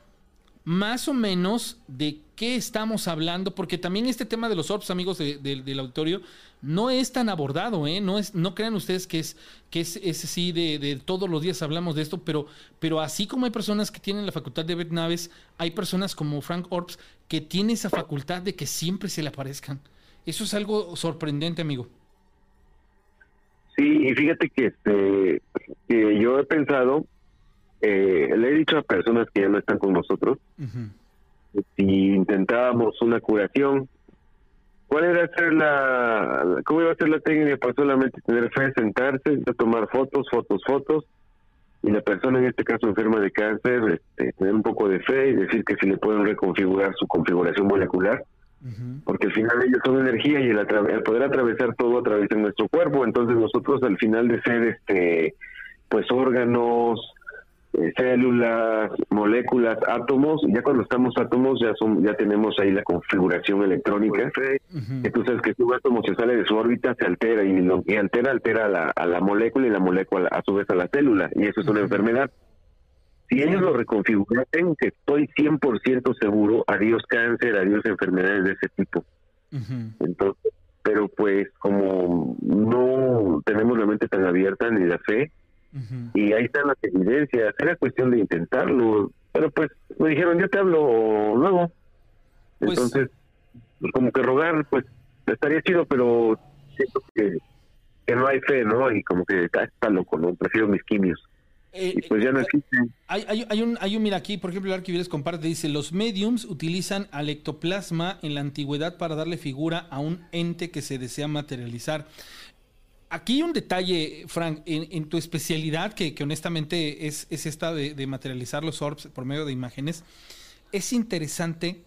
más o menos de qué estamos hablando, porque también este tema de los orbs, amigos del auditorio, no es tan abordado, ¿eh? No, es, no crean ustedes que es, que es, así de, todos los días hablamos de esto, pero, pero así como hay personas que tienen la facultad de ver naves, hay personas como Frank Orbs que tiene esa facultad de que siempre se le aparezcan. Eso es algo sorprendente, amigo. Sí, y fíjate que, este, que yo he pensado eh, le he dicho a personas que ya no están con nosotros, si intentábamos una curación, ¿cuál era hacer la, cómo iba a ser la técnica para solamente tener fe, sentarse, tomar fotos, fotos, fotos, y la persona en este caso enferma de cáncer, este, tener un poco de fe y decir que si le pueden reconfigurar su configuración molecular, porque al final ellos son energía y el, el poder atravesar todo a través de nuestro cuerpo, entonces nosotros al final de ser este pues órganos, células, moléculas, átomos, ya cuando estamos átomos ya son ya tenemos ahí la configuración electrónica, entonces que su átomo se sale de su órbita, se altera y, lo, y altera, altera a la, a la molécula y la molécula a su vez a la célula, y eso es una enfermedad. Si ellos lo reconfiguran, que estoy 100% seguro, adiós cáncer, adiós enfermedades de ese tipo. Entonces, pero pues como no tenemos la mente tan abierta ni la fe, y ahí están las evidencias, era cuestión de intentarlo, pero pues me dijeron, yo te hablo luego. Pues Entonces, pues, como que rogar, pues estaría chido, pero siento que, no hay fe, ¿no? Y como que está, loco, ¿no? Prefiero mis quimios. Eh, y pues ya no eh, existen. Hay, hay, hay, un, hay un, mira aquí, por ejemplo, el Arquivides comparte, dice, los mediums utilizan al ectoplasma en la antigüedad para darle figura a un ente que se desea materializar aquí hay un detalle, Frank, en, tu especialidad, que, honestamente es, esta de, materializar los orbs por medio de imágenes. Es interesante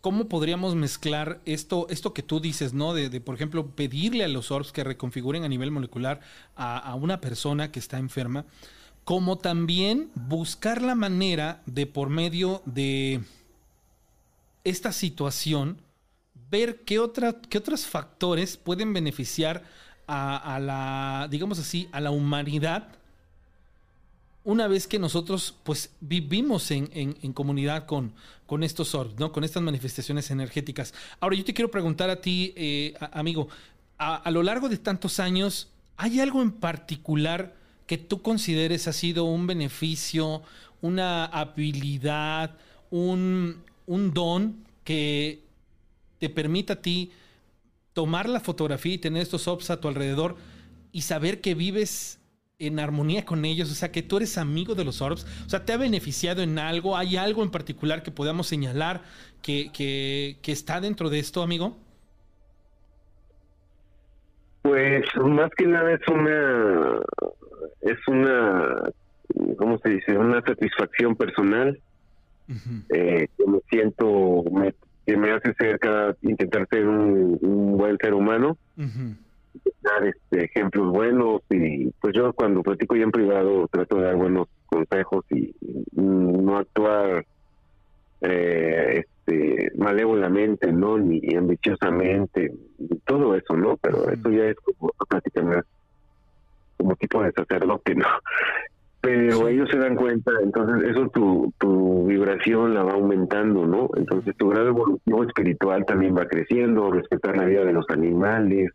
cómo podríamos mezclar esto, esto que tú dices, ¿no? De, por ejemplo, pedirle a los orbs que reconfiguren a nivel molecular a, una persona que está enferma, como también buscar la manera de, por medio de esta situación, ver qué, otra, qué otros factores pueden beneficiar a, la, digamos así, a la humanidad una vez que nosotros pues vivimos en, comunidad con, con estos orbs, ¿no? Con estas manifestaciones energéticas. Ahora yo te quiero preguntar a ti, eh, amigo, a, lo largo de tantos años, ¿hay algo en particular que tú consideres ha sido un beneficio, una habilidad, un, un don que te permita a ti tomar la fotografía y tener estos ops a tu alrededor y saber que vives en armonía con ellos, o sea, que tú eres amigo de los orbs, o sea, ¿te ha beneficiado en algo? ¿Hay algo en particular que podamos señalar que, que, que está dentro de esto, amigo? Pues más que nada es una, es una, ¿cómo se dice? Una satisfacción personal eh, que me siento, me, que me hace ser cada, intentar ser un, buen ser humano, dar este, ejemplos buenos y pues yo cuando platico ya en privado trato de dar buenos consejos y, no actuar eh, este, malévolamente, ¿no? Ni ambiciosamente, todo eso, ¿no? Pero eso ya es como prácticamente como tipo de sacerdote, ¿no? Pero ellos se dan cuenta, entonces eso tu, tu vibración la va aumentando, ¿no? Entonces tu grado evolutivo espiritual también va creciendo, respetar la vida de los animales,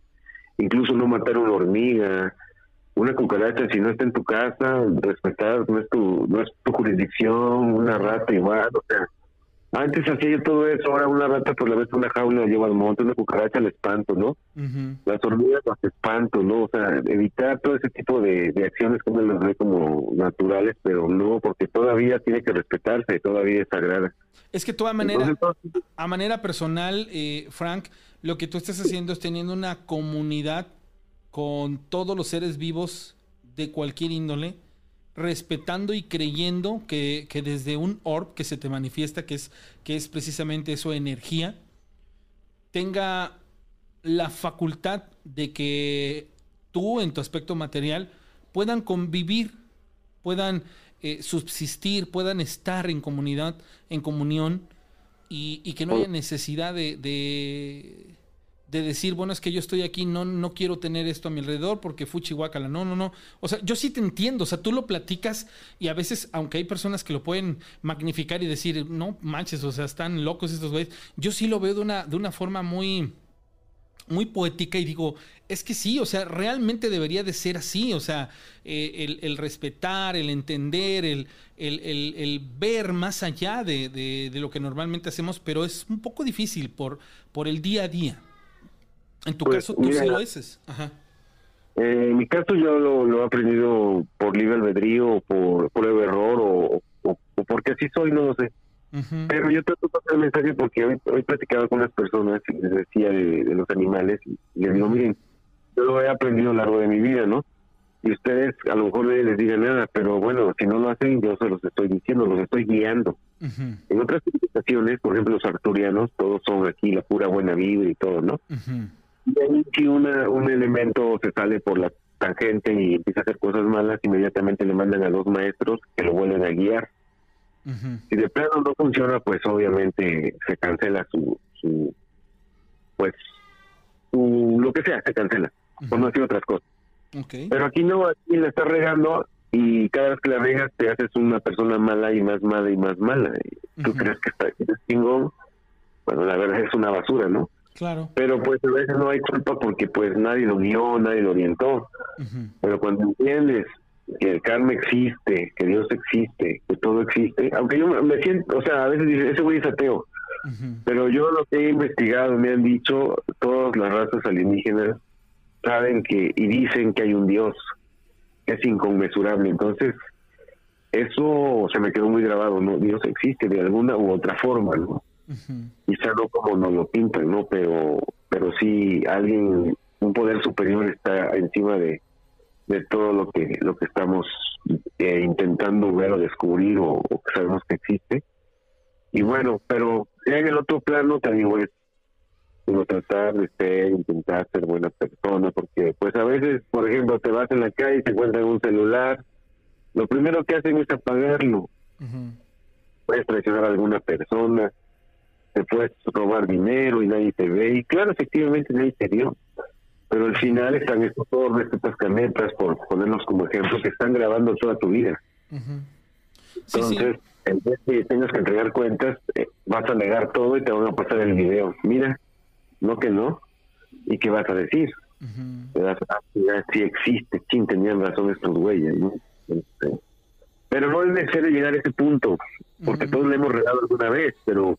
incluso no matar una hormiga, una cucaracha si no está en tu casa, respetar, no es tu, no es tu jurisdicción, una rata igual, o sea, antes hacía yo todo eso, ahora una rata por la vez una jaula la llevo al monte, una cucaracha al espanto, ¿no? Las hormigas las espanto, ¿no? O sea, evitar todo ese tipo de, acciones que uno las ve como naturales, pero no, porque todavía tiene que respetarse, todavía es sagrada. Es que tú a manera, a manera personal, eh, Frank, lo que tú estás haciendo es teniendo una comunidad con todos los seres vivos de cualquier índole, respetando y creyendo que, desde un orb que se te manifiesta, que es, que es precisamente eso, energía, tenga la facultad de que tú en tu aspecto material puedan convivir, puedan eh, subsistir, puedan estar en comunidad, en comunión, y, que no haya necesidad de, de decir, bueno, es que yo estoy aquí, no, no quiero tener esto a mi alrededor porque fuchi guacala. No, no, no. O sea, yo sí te entiendo. O sea, tú lo platicas y a veces, aunque hay personas que lo pueden magnificar y decir, no manches, o sea, están locos estos güeyes. Yo sí lo veo de una, de una forma muy, muy poética y digo, es que sí, o sea, realmente debería de ser así. O sea, eh, el, respetar, el entender, el, el, ver más allá de, de, lo que normalmente hacemos, pero es un poco difícil por, por el día a día. En tu pues, caso, tú sí lo. Ajá. Eh, en mi caso yo lo, he aprendido por libre albedrío, por prueba error o, o, porque así soy, no lo sé. Pero yo trato de pasar el mensaje porque hoy, hoy platicaba con unas personas y les decía de, los animales y, les digo, miren, yo lo he aprendido a lo largo de mi vida, ¿no? Y ustedes a lo mejor no les digan nada, pero bueno, si no lo hacen, yo se los estoy diciendo, los estoy guiando. En otras civilizaciones, por ejemplo, los arturianos, todos son aquí la pura buena vida y todo, ¿no? Y ahí si una, un elemento se sale por la tangente y empieza a hacer cosas malas, inmediatamente le mandan a dos maestros que lo vuelven a guiar. Si de plano no funciona, pues obviamente se cancela su, su pues, su, lo que sea, se cancela, por no decir otras cosas. Pero aquí no, aquí la estás regando y cada vez que la regas te haces una persona mala y más mala y más mala. Y tú crees que está chingón, bueno, la verdad es una basura, ¿no? Claro. Pero pues a veces no hay culpa porque pues nadie lo guió, nadie lo orientó. Pero cuando entiendes que el karma existe, que Dios existe, que todo existe, aunque yo me siento, o sea, a veces dice, ese güey es ateo. Pero yo lo que he investigado, me han dicho, todas las razas alienígenas saben que y dicen que hay un Dios, que es inconmensurable. Entonces, eso se me quedó muy grabado, ¿no? Dios existe de alguna u otra forma, ¿no? Quizá no como nos lo pintan, ¿no? Pero, pero sí alguien, un poder superior está encima de, de todo lo que lo que estamos eh, intentando ver o descubrir o, que sabemos que existe. Y bueno, pero en el otro plano también es uno tratar de ser, intentar ser buena persona, porque pues a veces, por ejemplo, te vas en la calle y te encuentras un celular, lo primero que hacen es apagarlo. Puedes traicionar a alguna persona, te puedes robar dinero y nadie te ve. Y claro, efectivamente nadie te vio. Pero al final están estos orbes, estas canetas, por ponerlos como ejemplo, que están grabando toda tu vida. Entonces, en vez de tengas que entregar cuentas, eh, vas a negar todo y te van a pasar el video. Mira, no que no. ¿Y qué vas a decir? si existe, quién tenían razón estos güeyes, ¿no? Este, pero no es necesario llegar a ese punto, porque todos le hemos regado alguna vez, pero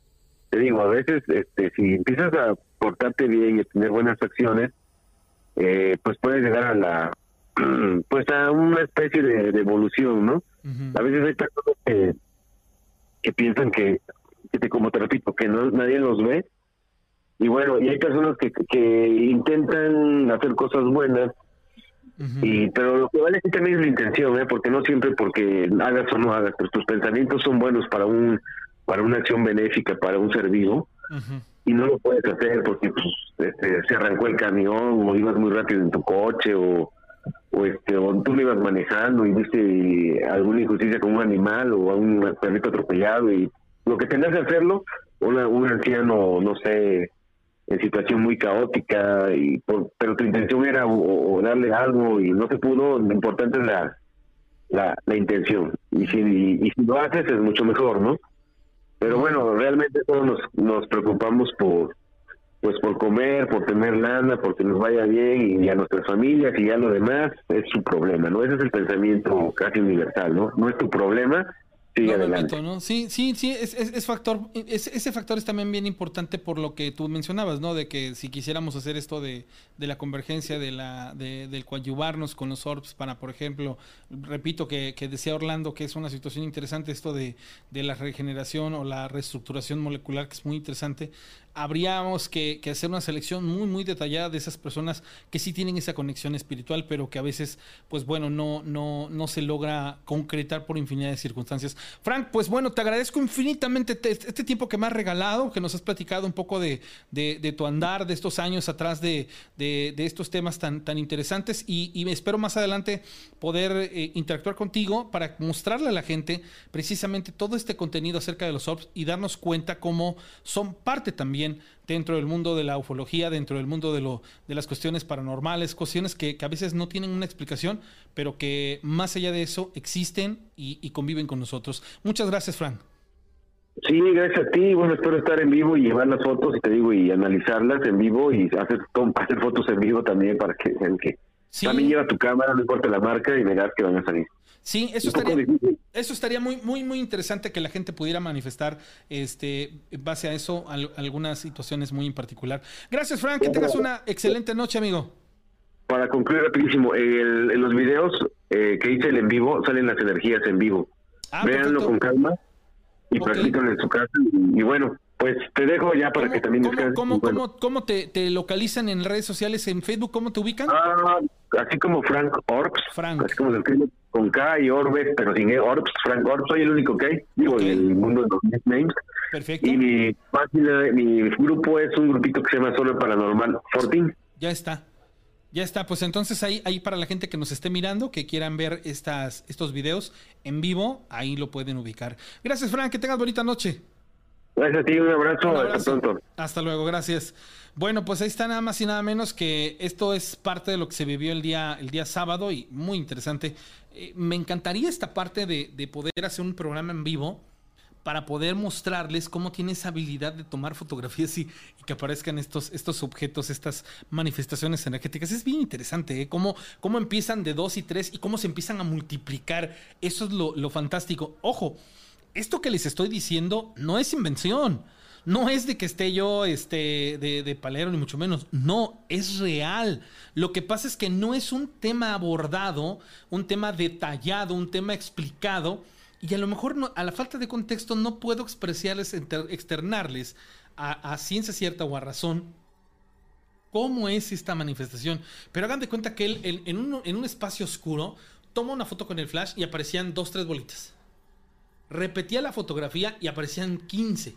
te digo, a veces este, si empiezas a portarte bien y a tener buenas acciones, eh, pues puedes llegar a la pues a una especie de, evolución, ¿no? A veces hay personas que, que piensan que, que, como te repito, que no, nadie los ve. Y bueno, y hay personas que, que intentan hacer cosas buenas, y pero lo que vale aquí también es la intención, ¿eh? porque no siempre porque hagas o no hagas, pero tus pensamientos son buenos para un para una acción benéfica, para un ser vivo, y no lo puedes hacer porque pues, este, se arrancó el camión o ibas muy rápido en tu coche o, o este o tú lo ibas manejando y viste alguna injusticia con un animal o a un perrito atropellado y lo que tenías que hacerlo un anciano no sé en situación muy caótica y pero tu intención era o, darle algo y no se pudo lo importante es la la, la intención. Y si y si lo haces es mucho mejor no pero bueno, realmente todos nos, nos preocupamos por pues por comer, por tener lana, porque nos vaya bien y a nuestras familias y ya lo demás es su problema, ¿no? Ese es el pensamiento casi universal, ¿no? No es tu problema, ¿no? Sí, sí, sí, es, factor, ese factor es también bien importante por lo que tú mencionabas, ¿no? De que si quisiéramos hacer esto de, la convergencia, de la, de, del coadyuvarnos con los orbs para, por ejemplo, repito que, que decía Orlando que es una situación interesante esto de, de la regeneración o la reestructuración molecular, que es muy interesante habríamos que, hacer una selección muy, muy detallada de esas personas que sí tienen esa conexión espiritual, pero que a veces, pues bueno, no, no, no se logra concretar por infinidad de circunstancias. Frank, pues bueno, te agradezco infinitamente este tiempo que me has regalado, que nos has platicado un poco de, tu andar, de estos años atrás de, estos temas tan, tan interesantes y, y espero más adelante poder eh, interactuar contigo para mostrarle a la gente precisamente todo este contenido acerca de los orbs y darnos cuenta cómo son parte también dentro del mundo de la ufología, dentro del mundo de, lo, de las cuestiones paranormales, cuestiones que, a veces no tienen una explicación, pero que más allá de eso existen y, conviven con nosotros. Muchas gracias, Frank. Sí, gracias a ti. Bueno, espero estar en vivo y llevar las fotos, y te digo, y analizarlas en vivo y hacer, hacer fotos en vivo también para que vean que también lleva tu cámara, no importa la marca y verás que van a salir. Sí, eso estaría, eso estaría muy, muy, muy interesante que la gente pudiera manifestar este, en base a eso algunas situaciones muy en particular. Gracias, Frank, que tengas una excelente noche, amigo. Para concluir rapidísimo, en los videos eh, que hice el en vivo salen las energías en vivo. Ah, Véanlo con calma y practican en su casa. y bueno, pues te dejo ya para que también ¿Cómo, cómo, cómo, te, localizan en redes sociales, en Facebook? ¿Cómo te ubican? Ah, así como Frank Orbs. Frank. Así como escribe con K y Orbes, pero sin E, Orbs. Frank Orbs, soy el único que hay, digo, en el mundo de los nicknames. Perfecto. Y mi página, mi grupo es un grupito que se llama Solo Paranormal 14. Ya está. Ya está, pues entonces ahí, ahí para la gente que nos esté mirando, que quieran ver estas, estos videos en vivo, ahí lo pueden ubicar. Gracias, Frank, que tengas bonita noche. Gracias a ti, un abrazo, hasta pronto. Hasta luego, gracias. Bueno, pues ahí está nada más y nada menos que esto es parte de lo que se vivió el día, el día sábado y muy interesante. Eh, me encantaría esta parte de, poder hacer un programa en vivo para poder mostrarles cómo tiene esa habilidad de tomar fotografías y, que aparezcan estos, estos objetos, estas manifestaciones energéticas. Es bien interesante, ¿eh? Cómo, cómo empiezan de dos y tres y cómo se empiezan a multiplicar. Eso es lo, lo fantástico. Ojo, esto que les estoy diciendo no es invención. No es de que esté yo este, de, palero, ni mucho menos. No, es real. Lo que pasa es que no es un tema abordado, un tema detallado, un tema explicado. Y a lo mejor a la falta de contexto no puedo expresarles, externarles a, ciencia cierta o a razón cómo es esta manifestación. Pero hagan de cuenta que él en, un, en un espacio oscuro toma una foto con el flash y aparecían dos, tres bolitas repetía la fotografía y aparecían 15.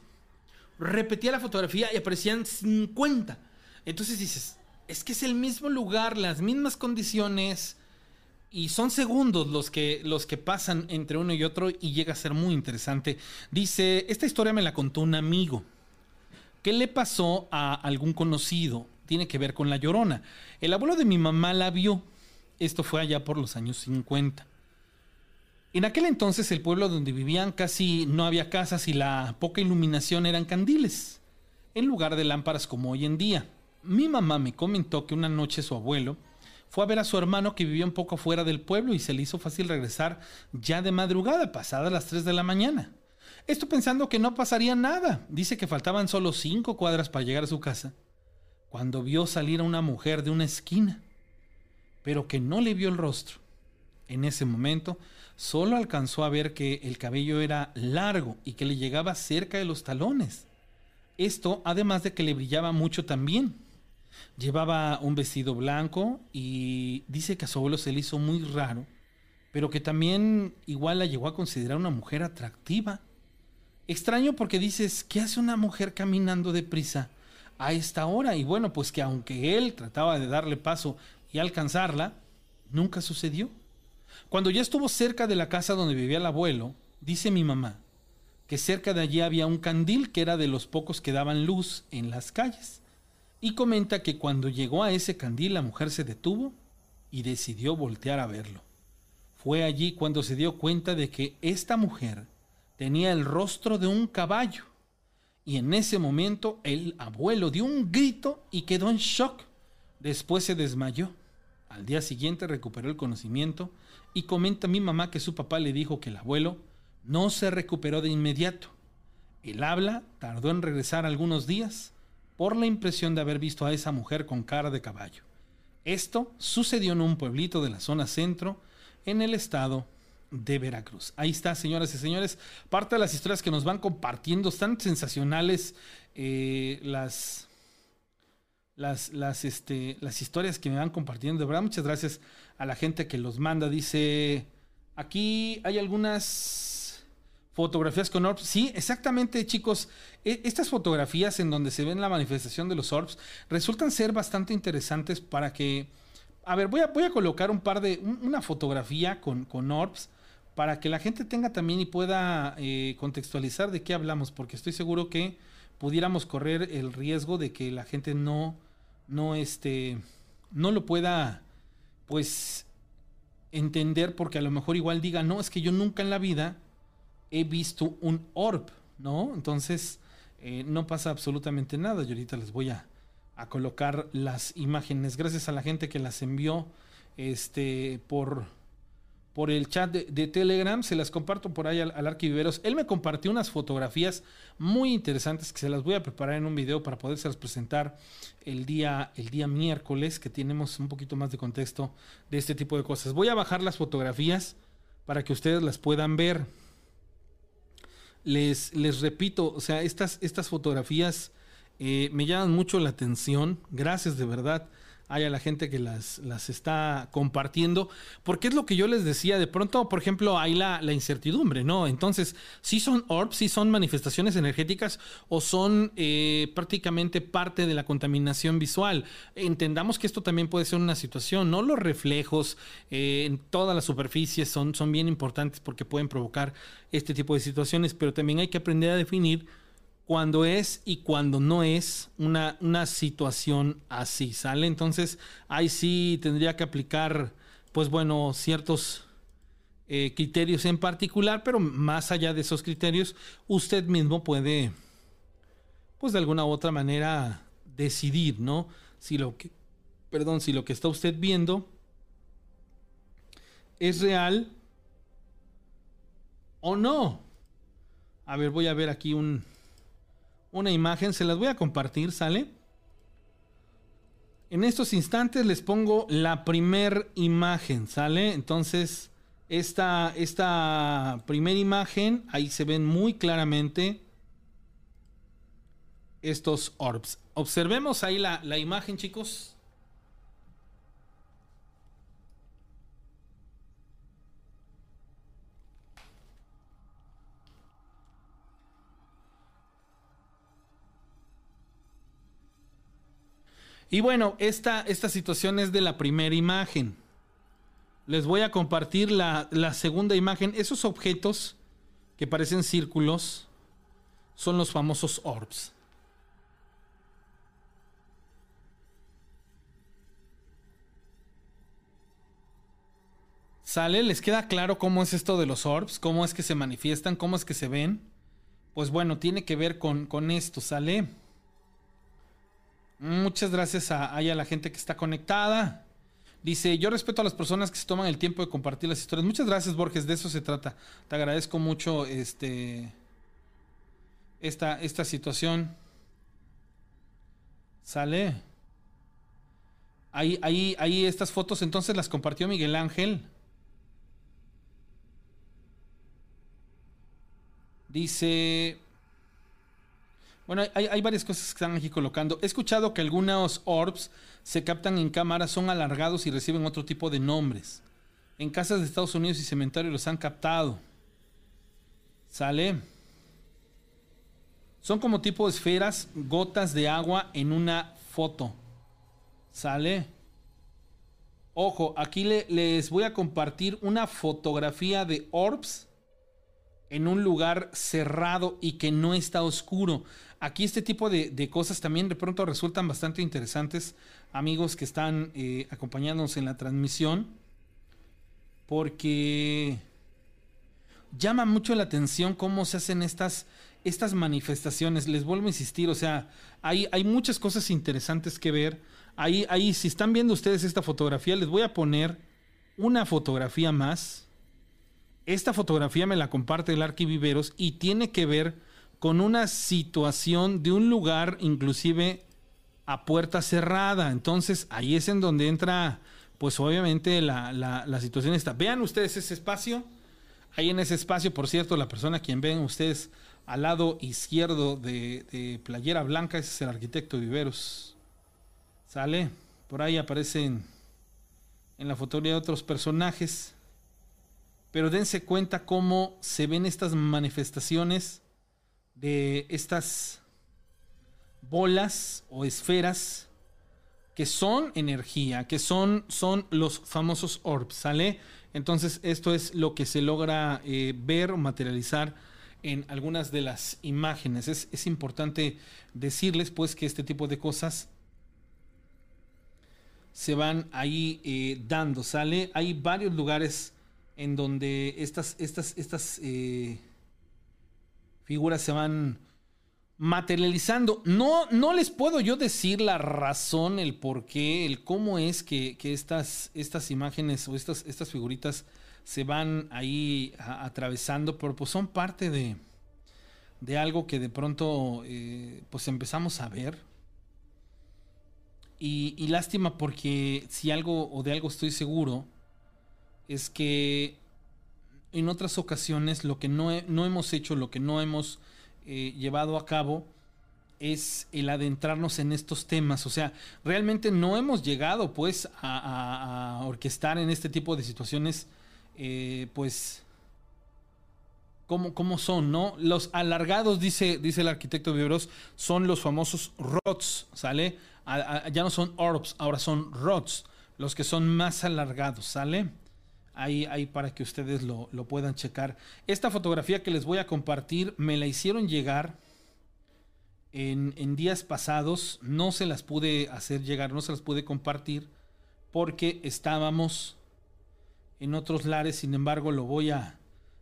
Repetía la fotografía y aparecían 50. Entonces dices, es que es el mismo lugar, las mismas condiciones y son segundos los que, los que pasan entre uno y otro y llega a ser muy interesante. Dice, esta historia me la contó un amigo. ¿Qué le pasó a algún conocido? Tiene que ver con la llorona. El abuelo de mi mamá la vio. Esto fue allá por los años 50. En aquel entonces el pueblo donde vivían casi no había casas y la poca iluminación eran candiles, en lugar de lámparas como hoy en día. Mi mamá me comentó que una noche su abuelo fue a ver a su hermano que vivía un poco fuera del pueblo y se le hizo fácil regresar ya de madrugada, pasadas las 3 de la mañana. Esto pensando que no pasaría nada. Dice que faltaban solo cinco cuadras para llegar a su casa, cuando vio salir a una mujer de una esquina pero que no le vio el rostro. En ese momento, solo alcanzó a ver que el cabello era largo y que le llegaba cerca de los talones. Esto, además de que le brillaba mucho también. Llevaba un vestido blanco y dice que a su abuelo se le hizo muy raro, pero que también igual la llegó a considerar una mujer atractiva. Extraño porque dices, ¿qué hace una mujer caminando deprisa a esta hora? Y bueno, pues que aunque él trataba de darle paso y alcanzarla, nunca sucedió. Cuando ya estuvo cerca de la casa donde vivía el abuelo, dice mi mamá que cerca de allí había un candil que era de los pocos que daban luz en las calles. Y comenta que cuando llegó a ese candil la mujer se detuvo y decidió voltear a verlo. Fue allí cuando se dio cuenta de que esta mujer tenía el rostro de un caballo. Y en ese momento el abuelo dio un grito y quedó en shock. Después se desmayó. Al día siguiente recuperó el conocimiento y comenta mi mamá que su papá le dijo que el abuelo no se recuperó de inmediato. El habla tardó en regresar algunos días por la impresión de haber visto a esa mujer con cara de caballo. Esto sucedió en un pueblito de la zona centro, en el estado de Veracruz. Ahí está, señoras y señores, parte de las historias que nos van compartiendo, están sensacionales eh, las, las, las, este, las historias que me van compartiendo. De verdad, muchas gracias a la gente que los manda. Dice, aquí hay algunas Fotografías con orbs. Sí, exactamente, chicos. E, estas fotografías en donde se ven la manifestación de los orbs resultan ser bastante interesantes para que. A ver, voy a, voy a colocar un par de. una fotografía con, con orbs para que la gente tenga también y pueda eh, contextualizar de qué hablamos, porque estoy seguro que pudiéramos correr el riesgo de que la gente no, no, este, no lo pueda, pues, entender, porque a lo mejor igual diga, no, es que yo nunca en la vida he visto un orb, ¿no? Entonces, eh, no pasa absolutamente nada. Y ahorita les voy a, colocar las imágenes. Gracias a la gente que las envió este, por, por el chat de, Telegram. Se las comparto por ahí al, al Arquiviveros. Él me compartió unas fotografías muy interesantes que se las voy a preparar en un video para poderse presentar el día, el día miércoles, que tenemos un poquito más de contexto de este tipo de cosas. Voy a bajar las fotografías para que ustedes las puedan ver les, les repito, o sea, estas, estas fotografías eh, me llaman mucho la atención. Gracias de verdad hay a la gente que las, las está compartiendo, porque es lo que yo les decía, de pronto, por ejemplo, hay la, incertidumbre, ¿no? Entonces, si son orbs, si son manifestaciones energéticas o son eh, prácticamente parte de la contaminación visual. Entendamos que esto también puede ser una situación, ¿no? Los reflejos eh, en todas las superficies son, son bien importantes porque pueden provocar este tipo de situaciones, pero también hay que aprender a definir cuando es y cuando no es una, una situación así, ¿sale? Entonces ahí sí tendría que aplicar, pues bueno, ciertos eh, criterios en particular, pero más allá de esos criterios, usted mismo puede, pues de alguna u otra manera, decidir, ¿no? Si lo que, perdón, si lo que está usted viendo es real o no. A ver, voy a ver aquí un, una imagen, se las voy a compartir, ¿sale? En estos instantes les pongo la primer imagen, ¿sale? Entonces, esta, esta primera imagen, ahí se ven muy claramente estos orbs. Observemos ahí la, la imagen, chicos. Y bueno, esta, esta situación es de la primera imagen. Les voy a compartir la, la segunda imagen. Esos objetos que parecen círculos son los famosos orbs. ¿Sale? ¿Les queda claro cómo es esto de los orbs? ¿Cómo es que se manifiestan? ¿Cómo es que se ven? Pues bueno, tiene que ver con, con esto, ¿sale? Muchas gracias a, a la gente que está conectada. Dice, yo respeto a las personas que se toman el tiempo de compartir las historias. Muchas gracias, Borges, de eso se trata. Te agradezco mucho este, esta, esta situación. ¿Sale? Ahí, ahí, ahí estas fotos entonces las compartió Miguel Ángel. Dice... Bueno, hay, varias cosas que están aquí colocando. He escuchado que algunos orbs se captan en cámara, son alargados y reciben otro tipo de nombres. En casas de Estados Unidos y cementerios los han captado. ¿Sale? Son como tipo esferas, gotas de agua en una foto. ¿Sale? Ojo, aquí les voy a compartir una fotografía de orbs en un lugar cerrado y que no está oscuro. Aquí este tipo de, cosas también de pronto resultan bastante interesantes, amigos que están eh, acompañándonos en la transmisión, porque llama mucho la atención cómo se hacen estas, estas manifestaciones. Les vuelvo a insistir, o sea, hay, hay muchas cosas interesantes que ver. Ahí, ahí, si están viendo ustedes esta fotografía, les voy a poner una fotografía más. Esta fotografía me la comparte el Arquiviveros y tiene que ver con una situación de un lugar inclusive a puerta cerrada. Entonces ahí es en donde entra, pues obviamente la, la, situación está. Vean ustedes ese espacio. Ahí en ese espacio, por cierto, la persona a quien ven ustedes al lado izquierdo de, Playera Blanca, ese es el arquitecto Viveros. ¿Sale? Por ahí aparecen en la fotografía de otros personajes. Pero dense cuenta cómo se ven estas manifestaciones de estas bolas o esferas que son energía, que son, son los famosos orbs, ¿sale? Entonces esto es lo que se logra eh, ver o materializar en algunas de las imágenes. Es, importante decirles pues que este tipo de cosas se van ahí eh, dando, ¿sale? Hay varios lugares en donde estas, estas, estas eh, figuras se van materializando. No, no les puedo yo decir la razón, el por qué, el cómo es que, estas, estas imágenes o estas, estas figuritas se van ahí atravesando, pero pues son parte de, de algo que de pronto eh, pues empezamos a ver. Y, lástima porque si algo o de algo estoy seguro es que en otras ocasiones lo que no, no hemos hecho, lo que no hemos eh, llevado a cabo, es el adentrarnos en estos temas. O sea, realmente no hemos llegado pues a, orquestar en este tipo de situaciones, eh, pues, ¿cómo, son, ¿no? Los alargados, dice, dice el arquitecto Vibros, son los famosos rods, ¿sale? ya no son orbs, ahora son rods, los que son más alargados, ¿sale? Ahí, para que ustedes lo, puedan checar. Esta fotografía que les voy a compartir me la hicieron llegar en, días pasados. No se las pude hacer llegar, no se las pude compartir porque estábamos en otros lares. Sin embargo, lo voy a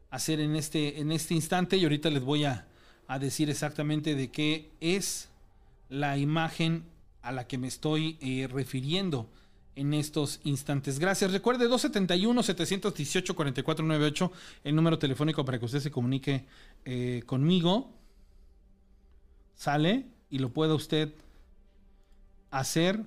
hacer en este, en este instante y ahorita les voy a, decir exactamente de qué es la imagen a la que me estoy eh, refiriendo en estos instantes. Gracias. Recuerde 271-718-4498, el número telefónico para que usted se comunique eh, conmigo. Sale y lo pueda usted hacer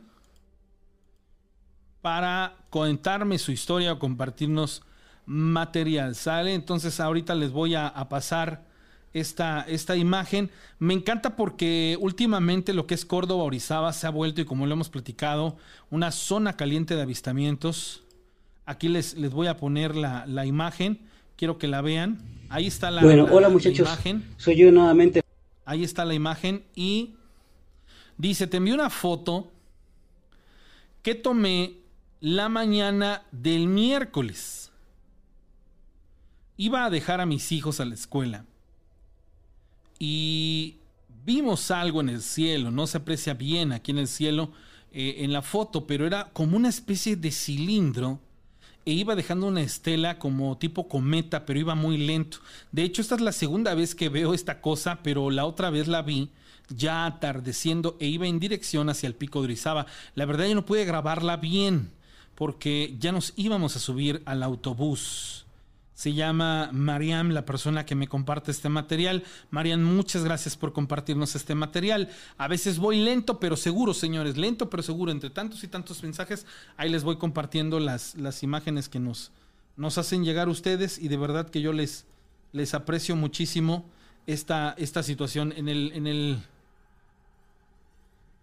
para contarme su historia o compartirnos material. Sale. Entonces ahorita les voy a, a pasar esta, esta imagen. Me encanta porque últimamente lo que es Córdoba Orizaba se ha vuelto, y como lo hemos platicado, una zona caliente de avistamientos. Aquí les, les voy a poner la, imagen. Quiero que la vean. Ahí está la, bueno, hola muchachos. imagen. Soy yo nuevamente. Ahí está la imagen y dice, te envié una foto que tomé la mañana del miércoles. Iba a dejar a mis hijos a la escuela y vimos algo en el cielo, no se aprecia bien aquí en el cielo eh, en la foto, pero era como una especie de cilindro e iba dejando una estela como tipo cometa, pero iba muy lento. De hecho, esta es la segunda vez que veo esta cosa, pero la otra vez la vi ya atardeciendo e iba en dirección hacia el pico de Orizaba. La verdad yo no pude grabarla bien porque ya nos íbamos a subir al autobús. Se llama Mariam, la persona que me comparte este material. Mariam, muchas gracias por compartirnos este material. A veces voy lento, pero seguro, señores, lento, pero seguro. Entre tantos y tantos mensajes, ahí les voy compartiendo las, las imágenes que nos, nos hacen llegar ustedes y de verdad que yo les, les aprecio muchísimo esta, esta situación. En el, en el,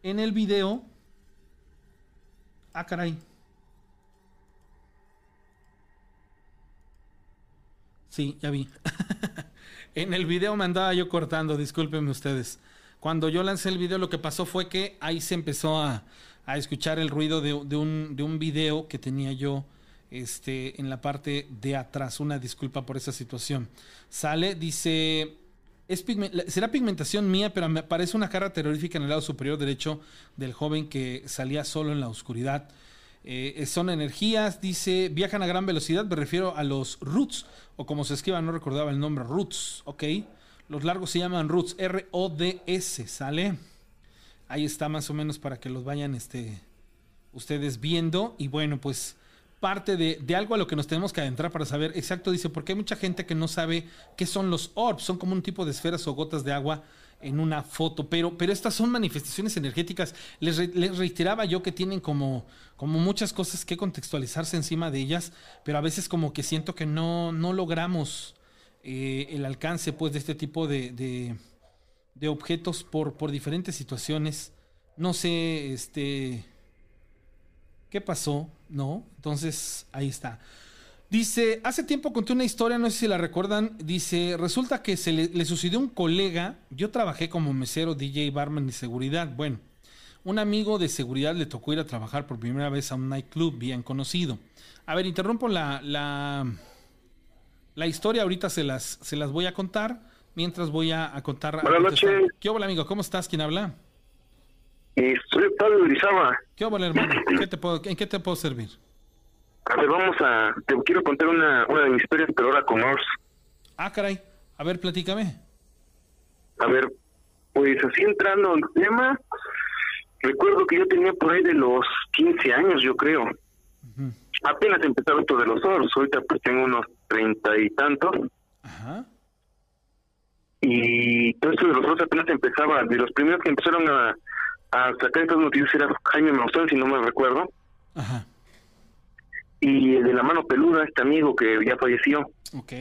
en el video. Ah, caray. Sí, ya vi. en el video me andaba yo cortando, discúlpenme ustedes. Cuando yo lancé el video, lo que pasó fue que ahí se empezó a, escuchar el ruido de, un, de un video que tenía yo este, en la parte de atrás. Una disculpa por esa situación. Sale, dice, será pigmentación mía, pero me parece una cara terrorífica en el lado superior derecho del joven que salía solo en la oscuridad. Eh, son energías, dice, viajan a gran velocidad, me refiero a los roots, o como se escriba, no recordaba el nombre, roots, ¿ok? Los largos se llaman roots, R-O-D-S, ¿sale? Ahí está más o menos para que los vayan este, ustedes viendo. Y bueno, pues parte de, de, algo a lo que nos tenemos que adentrar para saber exacto, dice, porque hay mucha gente que no sabe qué son los orbs, son como un tipo de esferas o gotas de agua en una foto, pero, pero estas son manifestaciones energéticas. Les, reiteraba yo que tienen como, como muchas cosas que contextualizarse encima de ellas, pero a veces como que siento que no, no logramos eh, el alcance pues, de este tipo de, de, objetos por, por diferentes situaciones. No sé, este... ¿Qué pasó? ¿No? Entonces, ahí está. Dice, hace tiempo conté una historia, no sé si la recuerdan. Dice, resulta que se le, sucedió a un colega. Yo trabajé como mesero, DJ, barman y seguridad. Bueno, un amigo de seguridad le tocó ir a trabajar por primera vez a un nightclub bien conocido. A ver, interrumpo la, la, la historia. Ahorita se las, se las voy a contar. Mientras voy a, contar. Buenas noches. ¿Qué hola, amigo? ¿Cómo estás? ¿Quién habla? Soy Pablo Urizaba. ¿Qué hola, hermano? ¿Qué te puedo, ¿En qué te puedo servir? A ver, vamos a. Te quiero contar una, una de mis historias, pero ahora con Ors. Ah, caray. A ver, platícame. A ver, pues así entrando en tema, recuerdo que yo tenía por ahí de los 15 años, yo creo. Apenas empezaba esto de los Ors. Ahorita pues tengo unos treinta y tantos. Ajá. Y todo esto de los Ors apenas empezaba. De los primeros que empezaron a, a sacar estas noticias era Jaime Maussan, si no me recuerdo. Ajá y de la mano peluda, este amigo que ya falleció. Ok.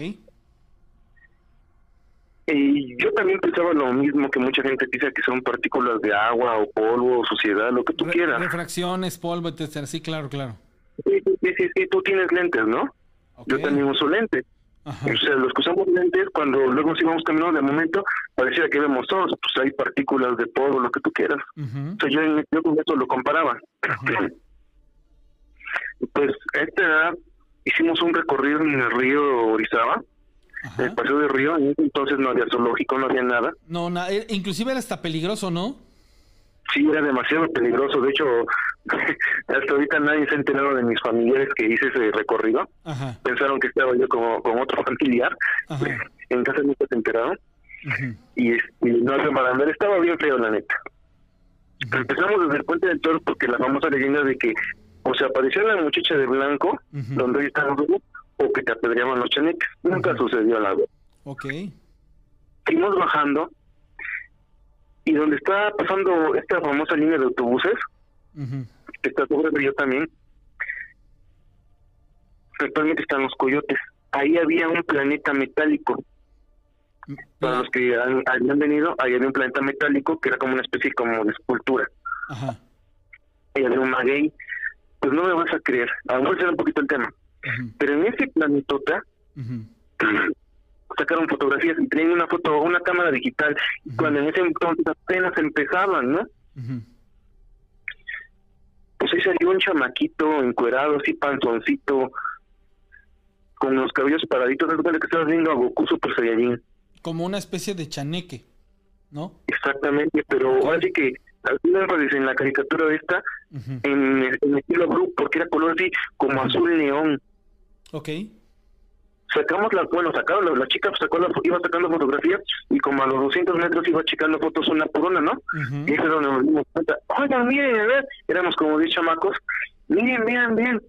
Y yo también pensaba lo mismo que mucha gente dice que son partículas de agua o polvo o suciedad, lo que tú quieras. Refracciones, polvo, etcétera. Sí, claro, claro. Sí, sí, sí, tú tienes lentes, ¿no? Yo también uso lentes. O sea, los que usamos lentes, cuando luego nos íbamos caminando, de momento, parecía que vemos todos, pues hay partículas de polvo, lo que tú quieras. O sea, yo, yo con eso lo comparaba. Pues a esta edad hicimos un recorrido en el río Orizaba, el paseo de río, en entonces no había zoológico, no había nada. No, eh, inclusive era hasta peligroso, ¿no? Sí, era demasiado peligroso. De hecho, hasta ahorita nadie se ha enterado de mis familiares que hice ese recorrido. Pensaron que estaba yo como con otro familiar. En casa nunca se enteraron. y, no había para andar. Estaba bien feo, la neta. Empezamos desde el puente del toro porque la famosa leyenda de que o sea, apareció la muchacha de blanco, donde hoy estamos, o que te apedreaban los chaneques. Nunca sucedió la vez. Ok. Seguimos bajando, y donde está pasando esta famosa línea de autobuses, que está sobre río también, actualmente están los coyotes. Ahí había un planeta metálico. Mm, Para los que han, habían venido, ahí había un planeta metálico que era como una especie como de escultura. Ajá. Y había un maguey pues no me vas a creer. A lo mejor será un poquito el tema. Pero en ese planetota sacaron fotografías y tenían una foto, una cámara digital, cuando en ese entonces apenas empezaban, ¿no? Pues ahí salió un chamaquito encuerado, así panzoncito, con los cabellos paraditos, es que estabas viendo a Goku Super Saiyajin. Como una especie de chaneque, ¿no? Exactamente, pero así que en la caricatura de esta, en, el estilo blue, porque era color así como azul neón. Ok. Sacamos la, bueno, sacaron, la, chica sacó la, iba sacando fotografías y como a los 200 metros iba checando fotos una por una, ¿no? Y eso es donde nos dimos cuenta, oigan, miren, a ver, éramos como 10 chamacos, miren, miren, miren.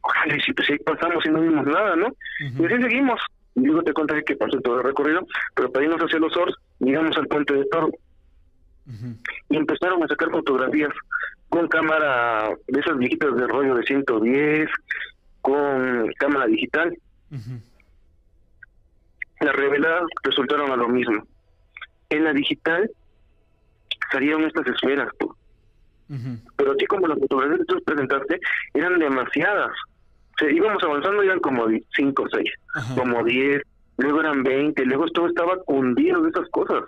ojalá, si pues ahí pasamos y no vimos nada, ¿no? Y así seguimos. Y luego te contaré que pasó todo el recorrido, pero para irnos hacia los Ors, llegamos al puente de Toro. Y empezaron a sacar fotografías con cámara de esas viejitas de rollo de 110, con cámara digital. Las reveladas resultaron a lo mismo. En la digital salieron estas esferas, pero así como las fotografías que tú presentaste eran demasiadas. O sea, íbamos avanzando eran como 5 o 6, como 10, luego eran 20, luego todo estaba cundido de esas cosas.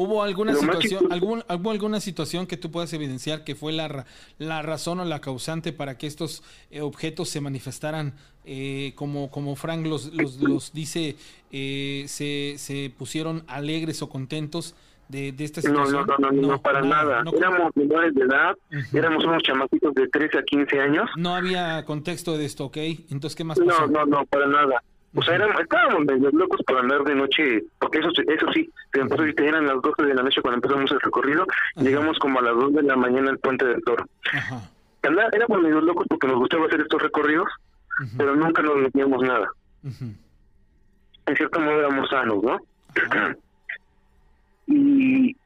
¿Hubo alguna situación, algún, alguna situación que tú puedas evidenciar que fue la, la razón o la causante para que estos eh, objetos se manifestaran eh, como, como Frank los, los, dice, eh, se, se pusieron alegres o contentos de, de esta situación? No, no, no, no, para nada. éramos menores de edad, éramos unos chamacitos de 13 a 15 años. No había contexto de esto, ¿ok? Entonces, ¿qué más pasó? No, no, no, para nada. O sea, éramos, estábamos medio locos por andar de noche, porque eso eso sí, te eran las 12 de la noche cuando empezamos el recorrido, llegamos como a las 2 de la mañana al Puente del Toro. Ajá. éramos medio locos porque nos gustaba hacer estos recorridos, pero nunca nos metíamos nada. En cierto modo éramos sanos, ¿no? y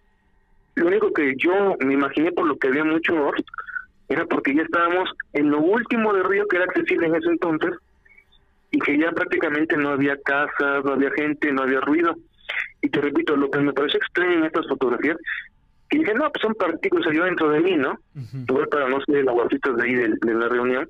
lo único que yo me imaginé por lo que había mucho Ors era porque ya estábamos en lo último del río que era accesible en ese entonces y que ya prácticamente no había casas, no había gente, no había ruido. Y te repito, lo que me parece extraño en estas fotografías, que dije, no, pues son partículas yo dentro de mí, ¿no? Tuve para no ser aguacitas de ahí de, la reunión.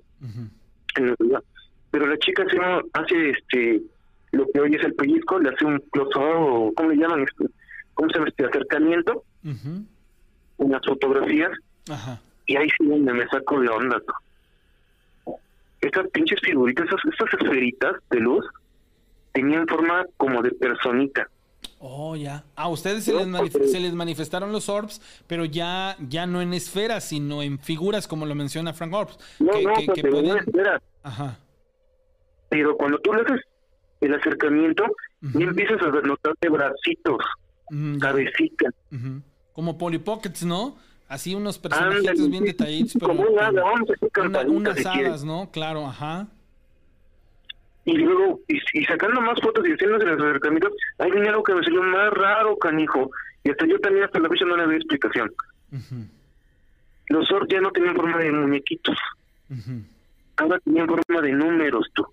Pero la chica hace, hace este lo que hoy es el pellizco, le hace un close o ¿cómo le llaman? Este? ¿Cómo se llama este acercamiento? Unas fotografías. Y ahí sí donde me saco de onda estas pinches figuritas, estas esferitas de luz, tenían forma como de personita. Oh, ya. A ustedes se, les, se les manifestaron los orbs, pero ya, ya no en esferas, sino en figuras, como lo menciona Frank Orbs. No, no, que, pueden... esferas. Ajá. Pero cuando tú le haces el acercamiento, y empiezas a notarte bracitos, mm, cabecitas. Como Polly Pockets, ¿no? Así unos personajes bien detallitos, pero como unas hadas, ¿no? Claro, ajá. Y luego, y, sacando más fotos y haciendo los acercamientos, hay algo que me salió más raro, canijo. Y hasta yo también hasta la fecha no le doy explicación. Los Zord ya no tenían forma de muñequitos. Ahora tenían forma de números, tú.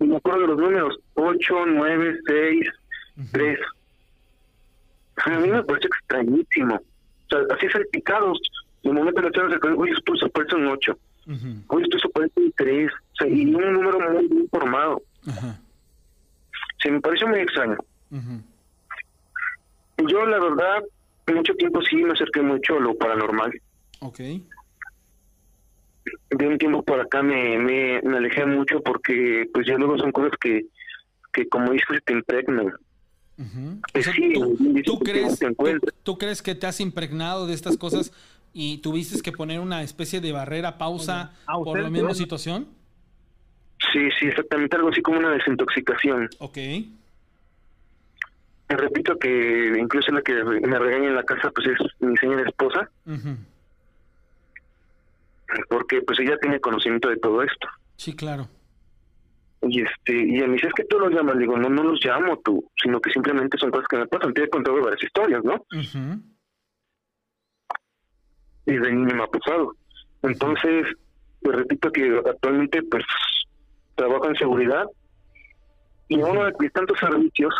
Y me acuerdo de los números, 8, 9, 6, 3. A mí me parece extrañísimo. Sea, así salpicados. En el momento de la se oye, esto se parece un 8. Oye, esto se parece un 3. O sea, y un número muy bien formado. Se me pareció muy extraño. Yo, la verdad, mucho tiempo sí me acerqué mucho a lo paranormal. Ok. De un tiempo por acá me, me, me alejé mucho porque, pues, ya luego son cosas que, que como dices, te impregnan. ¿Tú, crees, tú, crees que te has impregnado de estas cosas y tuviste que poner una especie de barrera, pausa por la misma situación? Sí, sí, exactamente, algo así como una desintoxicación. Ok. Me repito que incluso la que me regaña en la casa pues es mi señora esposa. Porque pues ella tiene conocimiento de todo esto. Sí, claro. Y este y me dice, es que tú los llamas. Le digo, no, no los llamo tú, sino que simplemente son cosas que me pasan. Te he contado varias historias, ¿no? Y de niño me ha pasado. Entonces, te repito que actualmente pues trabajo en seguridad y uno de tantos servicios,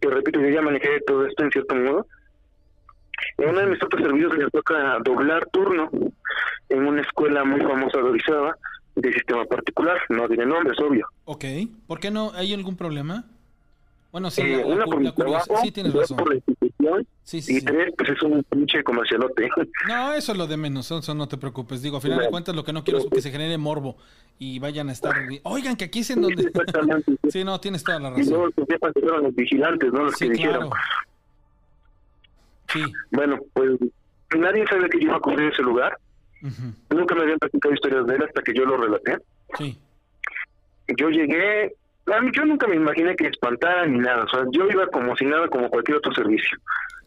te repito, yo ya manejé todo esto en cierto modo, en uno de mis otros servicios me toca doblar turno en una escuela muy famosa de Orizaba, de sistema particular, no tiene nombre, es obvio. Ok, ¿por qué no? ¿Hay algún problema? Bueno, sí, eh, una por sí tienes razón. por la institución, sí, sí, y tres, pues es un pinche comercialote. No, eso es lo de menos, eso no te preocupes. Digo, a final de cuentas lo que no quiero es que se genere morbo y vayan a estar... Oigan, que aquí es en donde... sí, no, tienes toda la razón. Y luego que sepan que fueron los vigilantes, ¿no? Los que dijeron. Sí. Bueno, pues nadie sabe que yo iba a cubrir ese lugar. Nunca me habían platicado historias de él hasta que yo lo relaté. Sí. Yo llegué, a mí, yo nunca me imaginé que espantara ni nada. O sea, yo iba como si nada, como cualquier otro servicio.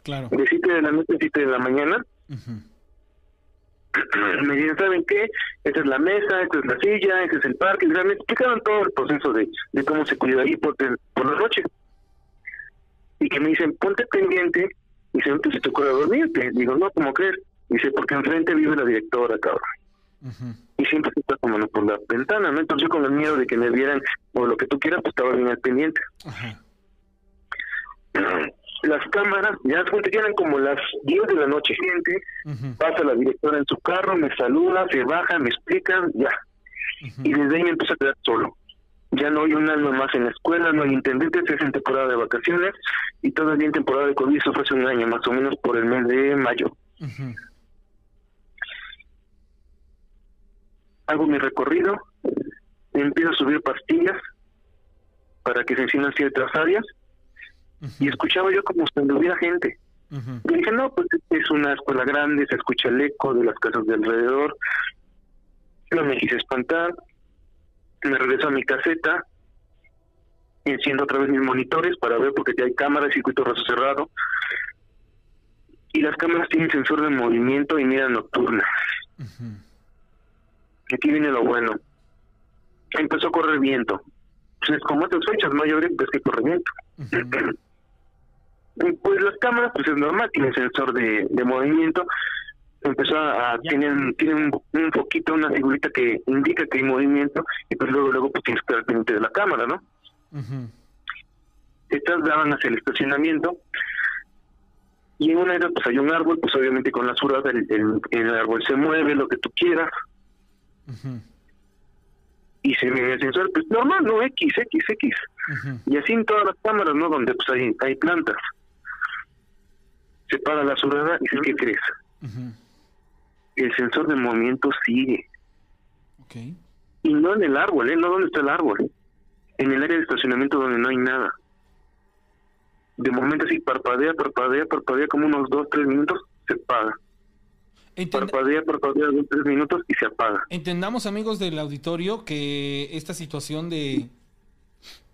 Claro. De 7 de la noche a 7 de la mañana. me dicen, ¿saben qué? Esta es la mesa, esta es la silla, este es el parque. me explicaron todo el proceso de, de cómo se cuida ahí por, por la noche. Y que me dicen, ponte pendiente. Y dice, ¿tú se te ocurre dormirte? Digo, no, ¿cómo crees? Dice, porque enfrente vive la directora, cabrón. Y siempre se está como por la ventana, ¿no? Entonces yo con el miedo de que me vieran o lo que tú quieras, pues estaba bien al pendiente. Las cámaras, ya se quedan como las 10 de la noche. Gente, pasa la directora en su carro, me saluda, se baja, me explican, ya. Y desde ahí me empiezo a quedar solo. Ya no hay un alma más en la escuela, no hay intendentes, es en temporada de vacaciones y todavía en temporada de COVID, eso fue hace un año, más o menos por el mes de mayo hago mi recorrido, empiezo a subir pastillas para que se enciendan ciertas áreas y escuchaba yo como si hubiera gente. Y dije, no, pues es una escuela grande, se escucha el eco de las casas de alrededor. No me quise espantar, me regreso a mi caseta, enciendo otra vez mis monitores para ver porque ya hay cámaras, circuito raso cerrado. Y las cámaras tienen sensor de movimiento y mira nocturna aquí viene lo bueno. Empezó a correr viento. Pues como otras fechas mayores, pues que corre viento. pues las cámaras, pues es normal, tienen sensor de, de movimiento. Empezó a, tienen, tienen un, poquito, una figurita que indica que hay movimiento, y pues luego, luego, pues tienes que estar pendiente de la cámara, ¿no? Estas daban hacia el estacionamiento, y en una de ellas, pues hay un árbol, pues obviamente con la surada el, el árbol se mueve, lo que tú quieras, y se me el sensor, pues normal, no, X, X, X. Y así en todas las cámaras, ¿no? Donde pues hay, hay plantas. Se para la surada y ¿qué crees? El sensor de movimiento sigue. Y no en el árbol, ¿eh? No donde está el árbol. En el área de estacionamiento donde no hay nada. De momento así parpadea, parpadea, parpadea como unos dos, tres minutos, se Parpadea, parpadea dos, tres minutos y se apaga. Entendamos, amigos del auditorio, que esta situación de,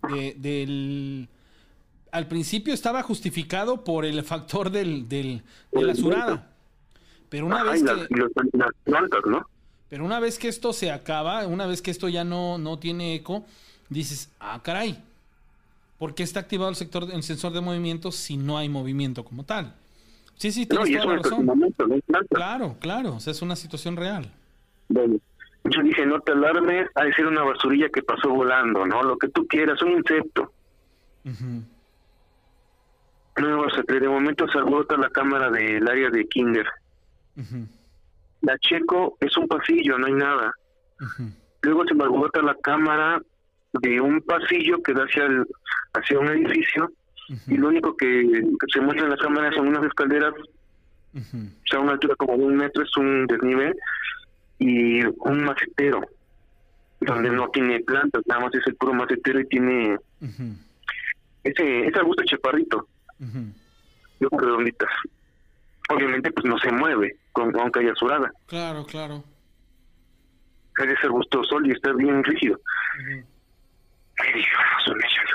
de del al principio estaba justificado por el factor del, del de la surada. Pero una vez que Pero una vez que esto se acaba, una vez que esto ya no, no tiene eco, dices, ah, caray, ¿por qué está activado el sector el sensor de movimiento si no hay movimiento como tal? Sí, sí, tienes toda la razón. claro, claro, o sea, es una situación real. Bueno, yo dije, no te alarmes, ha de ser una basurilla que pasó volando, ¿no? Lo que tú quieras, un insecto. Luego, de momento se agota la cámara del área de Kinder. La checo es un pasillo, no hay nada. Luego se me agota la cámara de un pasillo que da hacia, el, hacia un edificio y lo único que, se muestra en la cámara son unas escaleras, o sea, una altura como de un metro, es un desnivel, y un macetero, donde no tiene plantas, nada más es el puro macetero y tiene ese, ese arbusto chaparrito, yo con redonditas. Obviamente, pues no se mueve, con, aunque haya surada. Claro, claro. Es ese arbusto sol y está bien rígido. Y dije,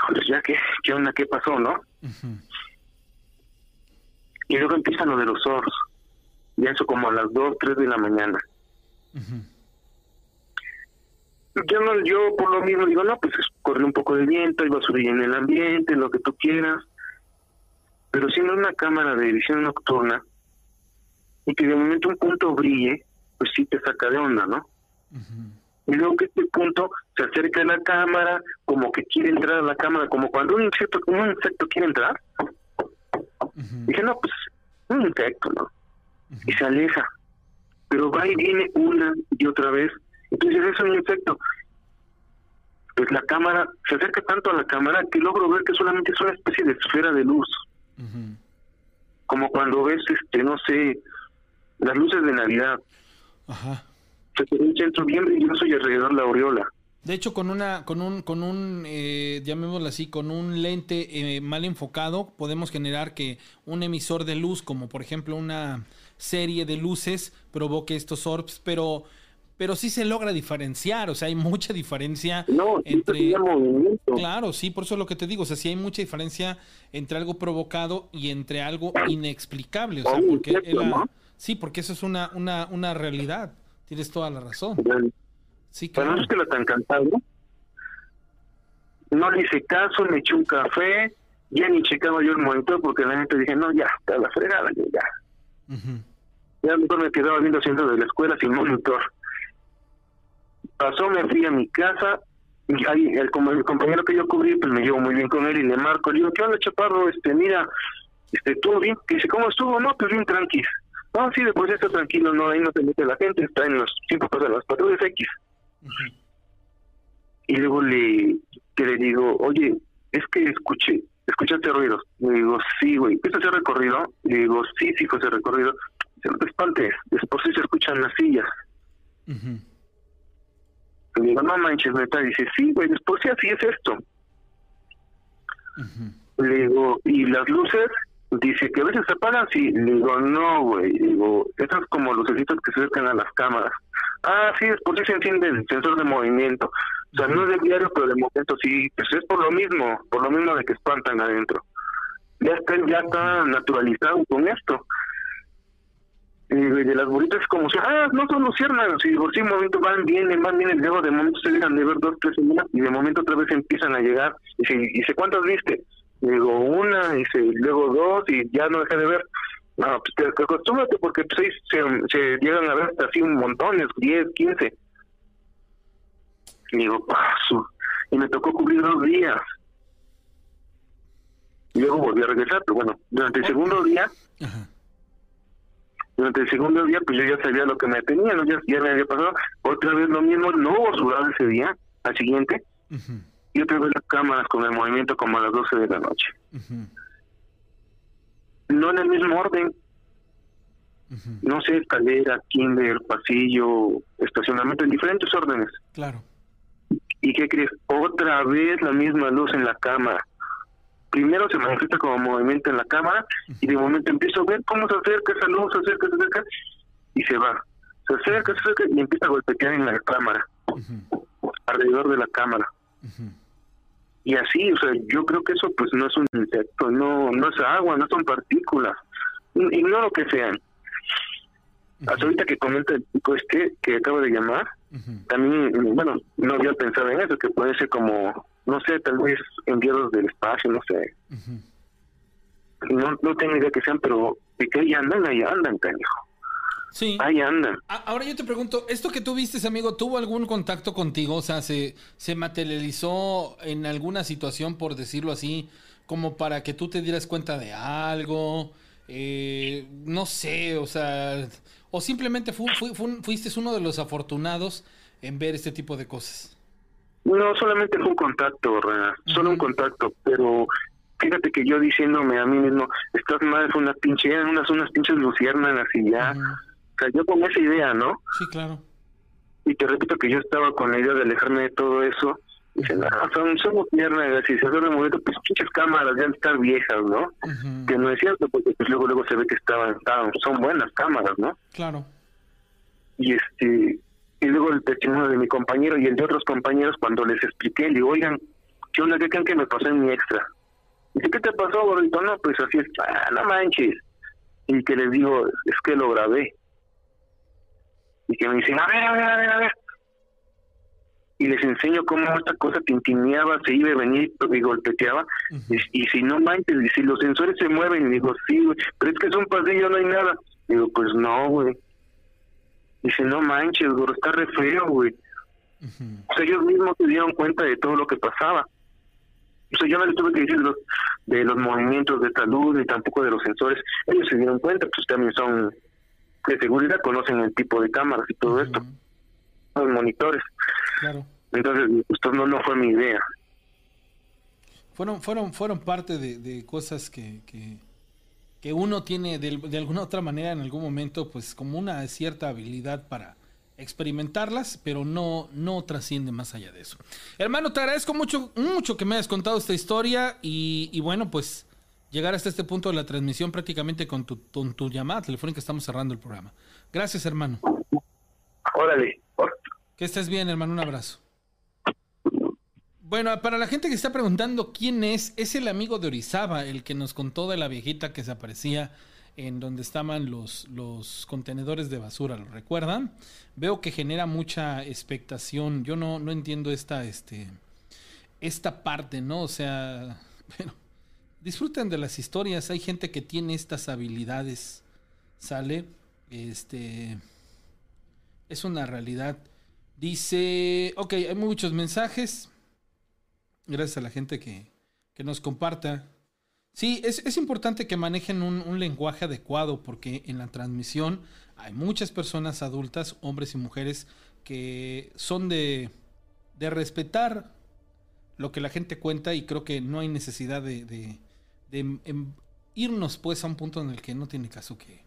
pues ya que, ¿qué onda? ¿Qué pasó, no? Y luego empieza lo de los oros. Ya eso como a las 2, 3 de la mañana. Yo no, yo por lo mismo digo, no, pues corre un poco de viento, hay basura en el ambiente, lo que tú quieras. Pero si no una cámara de visión nocturna y que de momento un punto brille, pues sí te saca de onda, ¿no? y luego que este punto se acerca a la cámara, como que quiere entrar a la cámara, como cuando un insecto, un insecto quiere entrar. Dije, no, pues un insecto, ¿no? Y se aleja. Pero va y viene una y otra vez. Entonces es un insecto. Pues la cámara, se acerca tanto a la cámara que logro ver que solamente es una especie de esfera de luz. Como cuando ves, este, no sé, las luces de Navidad. Ajá un centro bien brilloso y alrededor la aureola. De hecho, con una, con un, con un, eh, llamémoslo así, con un lente eh, mal enfocado, podemos generar que un emisor de luz, como por ejemplo una serie de luces, provoque estos orbs, pero, pero sí se logra diferenciar, o sea, hay mucha diferencia entre. Claro, sí, por eso es lo que te digo, o sea, sí hay mucha diferencia entre algo provocado y entre algo inexplicable, o sea, porque Sí, porque eso es una, una, una realidad. Tienes toda la razón. Sí, claro. no es que lo tan cantado. No le hice caso, me eché un café, ya ni checaba yo el monitor porque la gente dije, no, ya, está la fregada, ya. Ya mejor me quedaba viendo centro de la escuela sin monitor. Pasó, me fui a mi casa, y ahí el, el compañero que yo cubrí, pues me llevo muy bien con él y le marco, le digo, ¿qué onda, chaparro? Este, mira, este, ¿todo bien? Que dice, ¿cómo estuvo? No, pues bien tranquis. No, sí, después está tranquilo, no, ahí no te mete la gente, está en los cinco pasos de las patrullas X. Y luego le, que le digo, oye, es que escuché, escuchaste ruidos. Le digo, sí, güey, ¿viste ese recorrido? Le digo, sí, sí fue ese recorrido. Dice, no te espantes, después sí se escuchan las sillas. Le digo, no manches, neta. Dice, sí, güey, después sí así es esto. Le digo, ¿y las luces? Dice que a veces se apagan, sí. Le digo, no, güey. Digo, esas como lucecitas que se acercan a las cámaras. Ah, sí, después sí se enciende el sensor de movimiento. O sea, no es de diario, pero de momento sí. Pues es por lo mismo, por lo mismo de que espantan adentro. Ya está, ya está naturalizado con esto. Y de las bolitas como si, ah, no son luciérnagas, y por sí, momento van, vienen, van, vienen, luego de momento se dejan de ver dos, tres semanas, y de momento otra vez empiezan a llegar, y dice, ¿y cuántas viste? Digo, una, y luego dos, y ya no dejé de ver. No, pues te, acostúmbrate porque pues, se, se, llegan a ver así un montones, 10, 15. Y digo, paso. Y me tocó cubrir dos días. Y luego volví a regresar, pero bueno, durante el segundo día, durante el segundo día, pues yo ya sabía lo que me tenía, ¿no? ya, ya me había pasado. Otra vez lo mismo, no hubo sudado ese día, al siguiente y otra vez las cámaras con el movimiento como a las 12 de la noche. No en el mismo orden. No sé, escalera, kinder, pasillo, estacionamiento, en diferentes órdenes. Claro. ¿Y qué crees? Otra vez la misma luz en la cámara. Primero se manifiesta como movimiento en la cámara y de momento empiezo a ver cómo se acerca esa luz, se acerca, se acerca y se va. Se acerca, se acerca y empieza a golpear en la cámara, alrededor de la cámara y así, o sea, yo creo que eso pues no es un insecto, no no es agua, no son partículas, y no lo que sean. Hasta ahorita que comenta el chico este que acaba de llamar, también, bueno, no había pensado en eso, que puede ser como, no sé, tal vez enviados del espacio, no sé. No, no tengo idea que sean, pero de que ahí andan, ahí andan, canijo. Sí. Ahí anda. Ahora yo te pregunto, ¿esto que tú viste, amigo, tuvo algún contacto contigo? O sea, ¿se, se materializó en alguna situación, por decirlo así, como para que tú te dieras cuenta de algo? Eh, no sé, o sea, o simplemente fuiste uno de los afortunados en ver este tipo de cosas. No, solamente fue un contacto, solo un contacto, pero fíjate que yo diciéndome a mí mismo, estas madres una pinche, unas, unas pinches luciérnagas y ya cayó con esa idea, ¿no? Sí, claro. Y te repito que yo estaba con la idea de alejarme de todo eso. Dicen, ah, son, somos piernas, y se hace un momento, pues pinches cámaras ya están viejas, ¿no? Que no es cierto, porque pues luego luego se ve que estaban, estaban, son buenas cámaras, ¿no? Claro. Y este, y luego el testimonio de mi compañero y el de otros compañeros, cuando les expliqué, le digo, oigan, ¿qué onda? ¿Qué creen que me pasó en mi extra? Dice, ¿qué te pasó, gordito? No, pues así es, ah, no manches. Y que les digo, es que lo grabé y que me dicen, a ver, a ver, a ver, a ver. Y les enseño cómo esta cosa tintineaba, se iba a venir y golpeteaba. y, si no manches, y si los sensores se mueven, y digo, sí, güey, pero es que es un pasillo, no hay nada. Digo, pues no, güey. Dice, no manches, güey, está re feo, güey. O sea, ellos mismos se dieron cuenta de todo lo que pasaba. O sea, yo no les tuve que decir de los movimientos de esta luz, ni tampoco de los sensores. Ellos se dieron cuenta, pues también son de seguridad conocen el tipo de cámaras y todo esto, los monitores. Claro. Entonces, esto no, no fue mi idea. Fueron, fueron, fueron parte de, cosas que, que, uno tiene de, de, alguna otra manera en algún momento, pues como una cierta habilidad para experimentarlas, pero no, no trasciende más allá de eso. Hermano, te agradezco mucho, mucho que me hayas contado esta historia y, y bueno, pues llegar hasta este punto de la transmisión prácticamente con tu, con tu llamada telefónica. Estamos cerrando el programa. Gracias, hermano. Órale. Que estés bien, hermano. Un abrazo. Bueno, para la gente que está preguntando quién es, es el amigo de Orizaba, el que nos contó de la viejita que se aparecía en donde estaban los, los contenedores de basura, ¿lo recuerdan? Veo que genera mucha expectación. Yo no, no entiendo esta, este, esta parte, ¿no? O sea, disfruten de las historias. Hay gente que tiene estas habilidades, ¿sale? Este, es una realidad. Dice, ok, hay muchos mensajes. Gracias a la gente que, que nos comparta. Sí, es, importante que manejen un, lenguaje adecuado porque en la transmisión hay muchas personas adultas, hombres y mujeres, que son de, de respetar lo que la gente cuenta y creo que no hay necesidad de, em, irnos pues a un punto en el que no tiene caso que,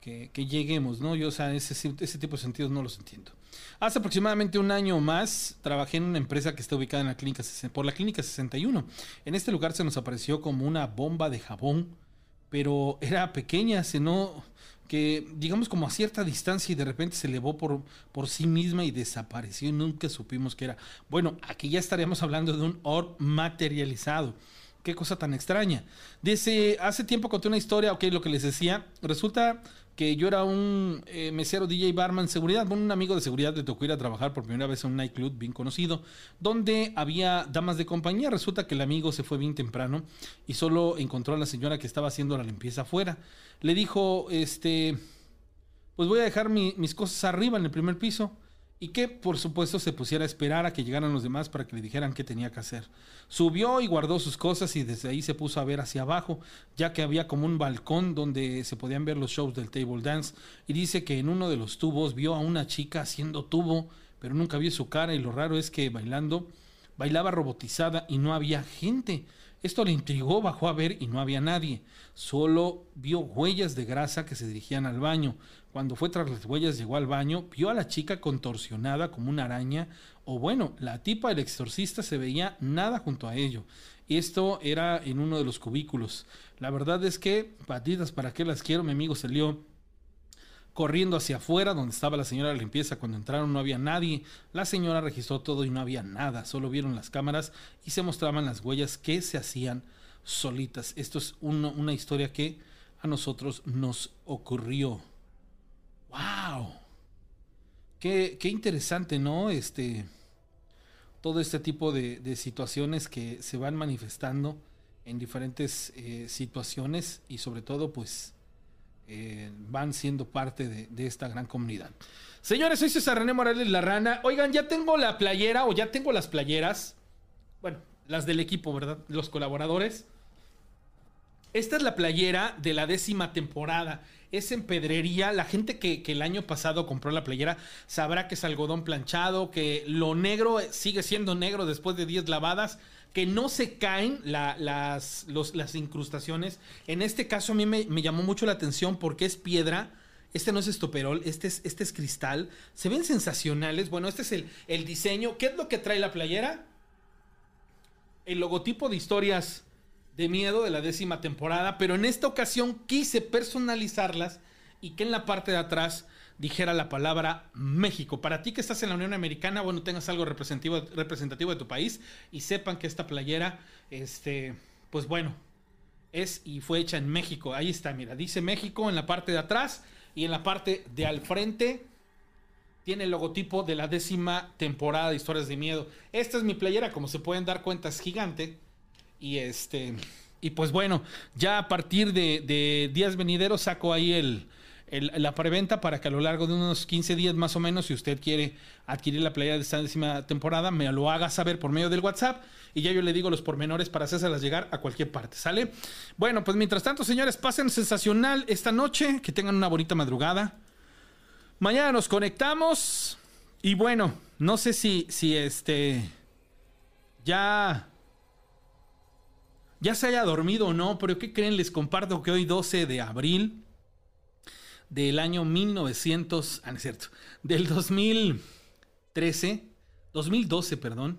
que, lleguemos, ¿no? Yo, o sea, ese, ese tipo de sentidos no los entiendo. Hace aproximadamente un año más trabajé en una empresa que está ubicada en la clínica, por la clínica 61. En este lugar se nos apareció como una bomba de jabón, pero era pequeña, no que digamos como a cierta distancia y de repente se elevó por, por sí misma y desapareció y nunca supimos que era. Bueno, aquí ya estaríamos hablando de un or materializado. Qué cosa tan extraña. Dice, hace tiempo conté una historia, ok, lo que les decía. Resulta que yo era un eh, mesero DJ barman seguridad, un amigo de seguridad le tocó ir a trabajar por primera vez en un nightclub bien conocido, donde había damas de compañía. Resulta que el amigo se fue bien temprano y solo encontró a la señora que estaba haciendo la limpieza afuera. Le dijo, este, pues voy a dejar mis cosas arriba en el primer piso y que por supuesto se pusiera a esperar a que llegaran los demás para que le dijeran qué tenía que hacer. Subió y guardó sus cosas y desde ahí se puso a ver hacia abajo, ya que había como un balcón donde se podían ver los shows del table dance y dice que en uno de los tubos vio a una chica haciendo tubo, pero nunca vio su cara y lo raro es que bailando bailaba robotizada y no había gente. Esto le intrigó, bajó a ver y no había nadie. Solo vio huellas de grasa que se dirigían al baño. Cuando fue tras las huellas llegó al baño, vio a la chica contorsionada como una araña, o bueno, la tipa del exorcista se veía nada junto a ello. Esto era en uno de los cubículos. La verdad es que, patitas, ¿para qué las quiero? Mi amigo salió corriendo hacia afuera donde estaba la señora de limpieza. Cuando entraron no había nadie. La señora registró todo y no había nada. Solo vieron las cámaras y se mostraban las huellas que se hacían solitas. Esto es una historia que a nosotros nos ocurrió. ¡Wow! Qué, interesante, ¿no? Este. Todo este tipo de, situaciones que se van manifestando en diferentes eh, situaciones y sobre todo, pues eh, van siendo parte de, esta gran comunidad. Señores, soy César René Morales La Rana. Oigan, ya tengo la playera o ya tengo las playeras. Bueno, las del equipo, ¿verdad? Los colaboradores. Esta es la playera de la décima temporada. Es en pedrería. La gente que, que, el año pasado compró la playera sabrá que es algodón planchado, que lo negro sigue siendo negro después de 10 lavadas que no se caen las, las incrustaciones. En este caso a mí me, llamó mucho la atención porque es piedra. Este no es estoperol, este es, este es cristal. Se ven sensacionales. Bueno, este es el, el diseño. ¿Qué es lo que trae la playera? El logotipo de historias de miedo de la décima temporada. Pero en esta ocasión quise personalizarlas y que en la parte de atrás dijera la palabra México. Para ti que estás en la Unión Americana, bueno, tengas algo representativo, representativo de tu país y sepan que esta playera, este, pues bueno, es y fue hecha en México. Ahí está, mira, dice México en la parte de atrás y en la parte de al frente tiene el logotipo de la décima temporada de Historias de Miedo. Esta es mi playera, como se pueden dar cuenta, es gigante. Y este, y pues bueno, ya a partir de, de días venideros saco ahí el, la preventa para que a lo largo de unos 15 días más o menos, si usted quiere adquirir la playa de esta décima temporada, me lo haga saber por medio del WhatsApp y ya yo le digo los pormenores para hacérselas llegar a cualquier parte, ¿sale? Bueno, pues mientras tanto, señores, pasen sensacional esta noche, que tengan una bonita madrugada. Mañana nos conectamos y bueno, no sé si, si este ya ya se haya dormido o no, pero ¿qué creen? Les comparto que hoy 12 de abril del año 1900, ah, no es cierto, del 2013, 2012, perdón,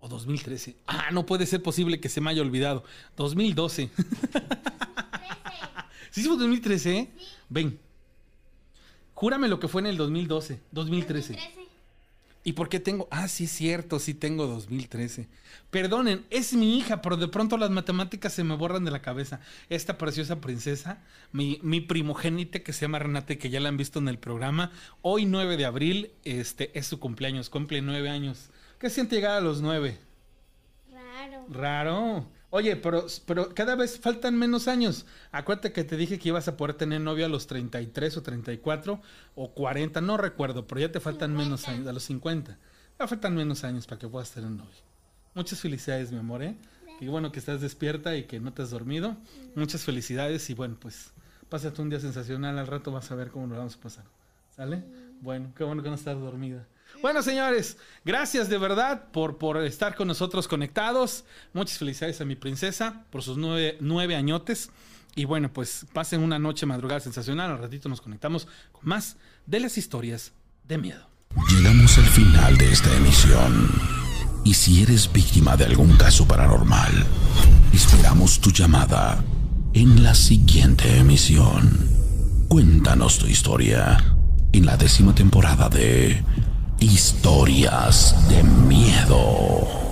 o 2013. Ah, no puede ser posible que se me haya olvidado. 2012. ¿Sí fue 2013? Ven. Júrame lo que fue en el 2012, 2013. ¿Y por qué tengo? Ah, sí es cierto, sí tengo 2013. Perdonen, es mi hija, pero de pronto las matemáticas se me borran de la cabeza. Esta preciosa princesa, mi, mi primogénite que se llama Renate, que ya la han visto en el programa, hoy 9 de abril este, es su cumpleaños, cumple nueve años. ¿Qué siente llegar a los nueve? Raro. Raro. Oye, pero, pero cada vez faltan menos años. Acuérdate que te dije que ibas a poder tener novio a los 33 o 34 o 40, no recuerdo, pero ya te faltan menos años, a los 50. Ya faltan menos años para que puedas tener novio. Muchas felicidades, mi amor, ¿eh? Qué bueno que estás despierta y que no te has dormido. Muchas felicidades y bueno, pues pásate un día sensacional. Al rato vas a ver cómo nos vamos a pasar. ¿Sale? Bueno, qué bueno que no estás dormida. Bueno, señores, gracias de verdad por, por estar con nosotros conectados. Muchas felicidades a mi princesa por sus nueve, nueve añotes. Y bueno, pues pasen una noche madrugada sensacional. Al ratito nos conectamos con más de las historias de miedo. Llegamos al final de esta emisión. Y si eres víctima de algún caso paranormal, esperamos tu llamada en la siguiente emisión. Cuéntanos tu historia en la décima temporada de Historias de miedo.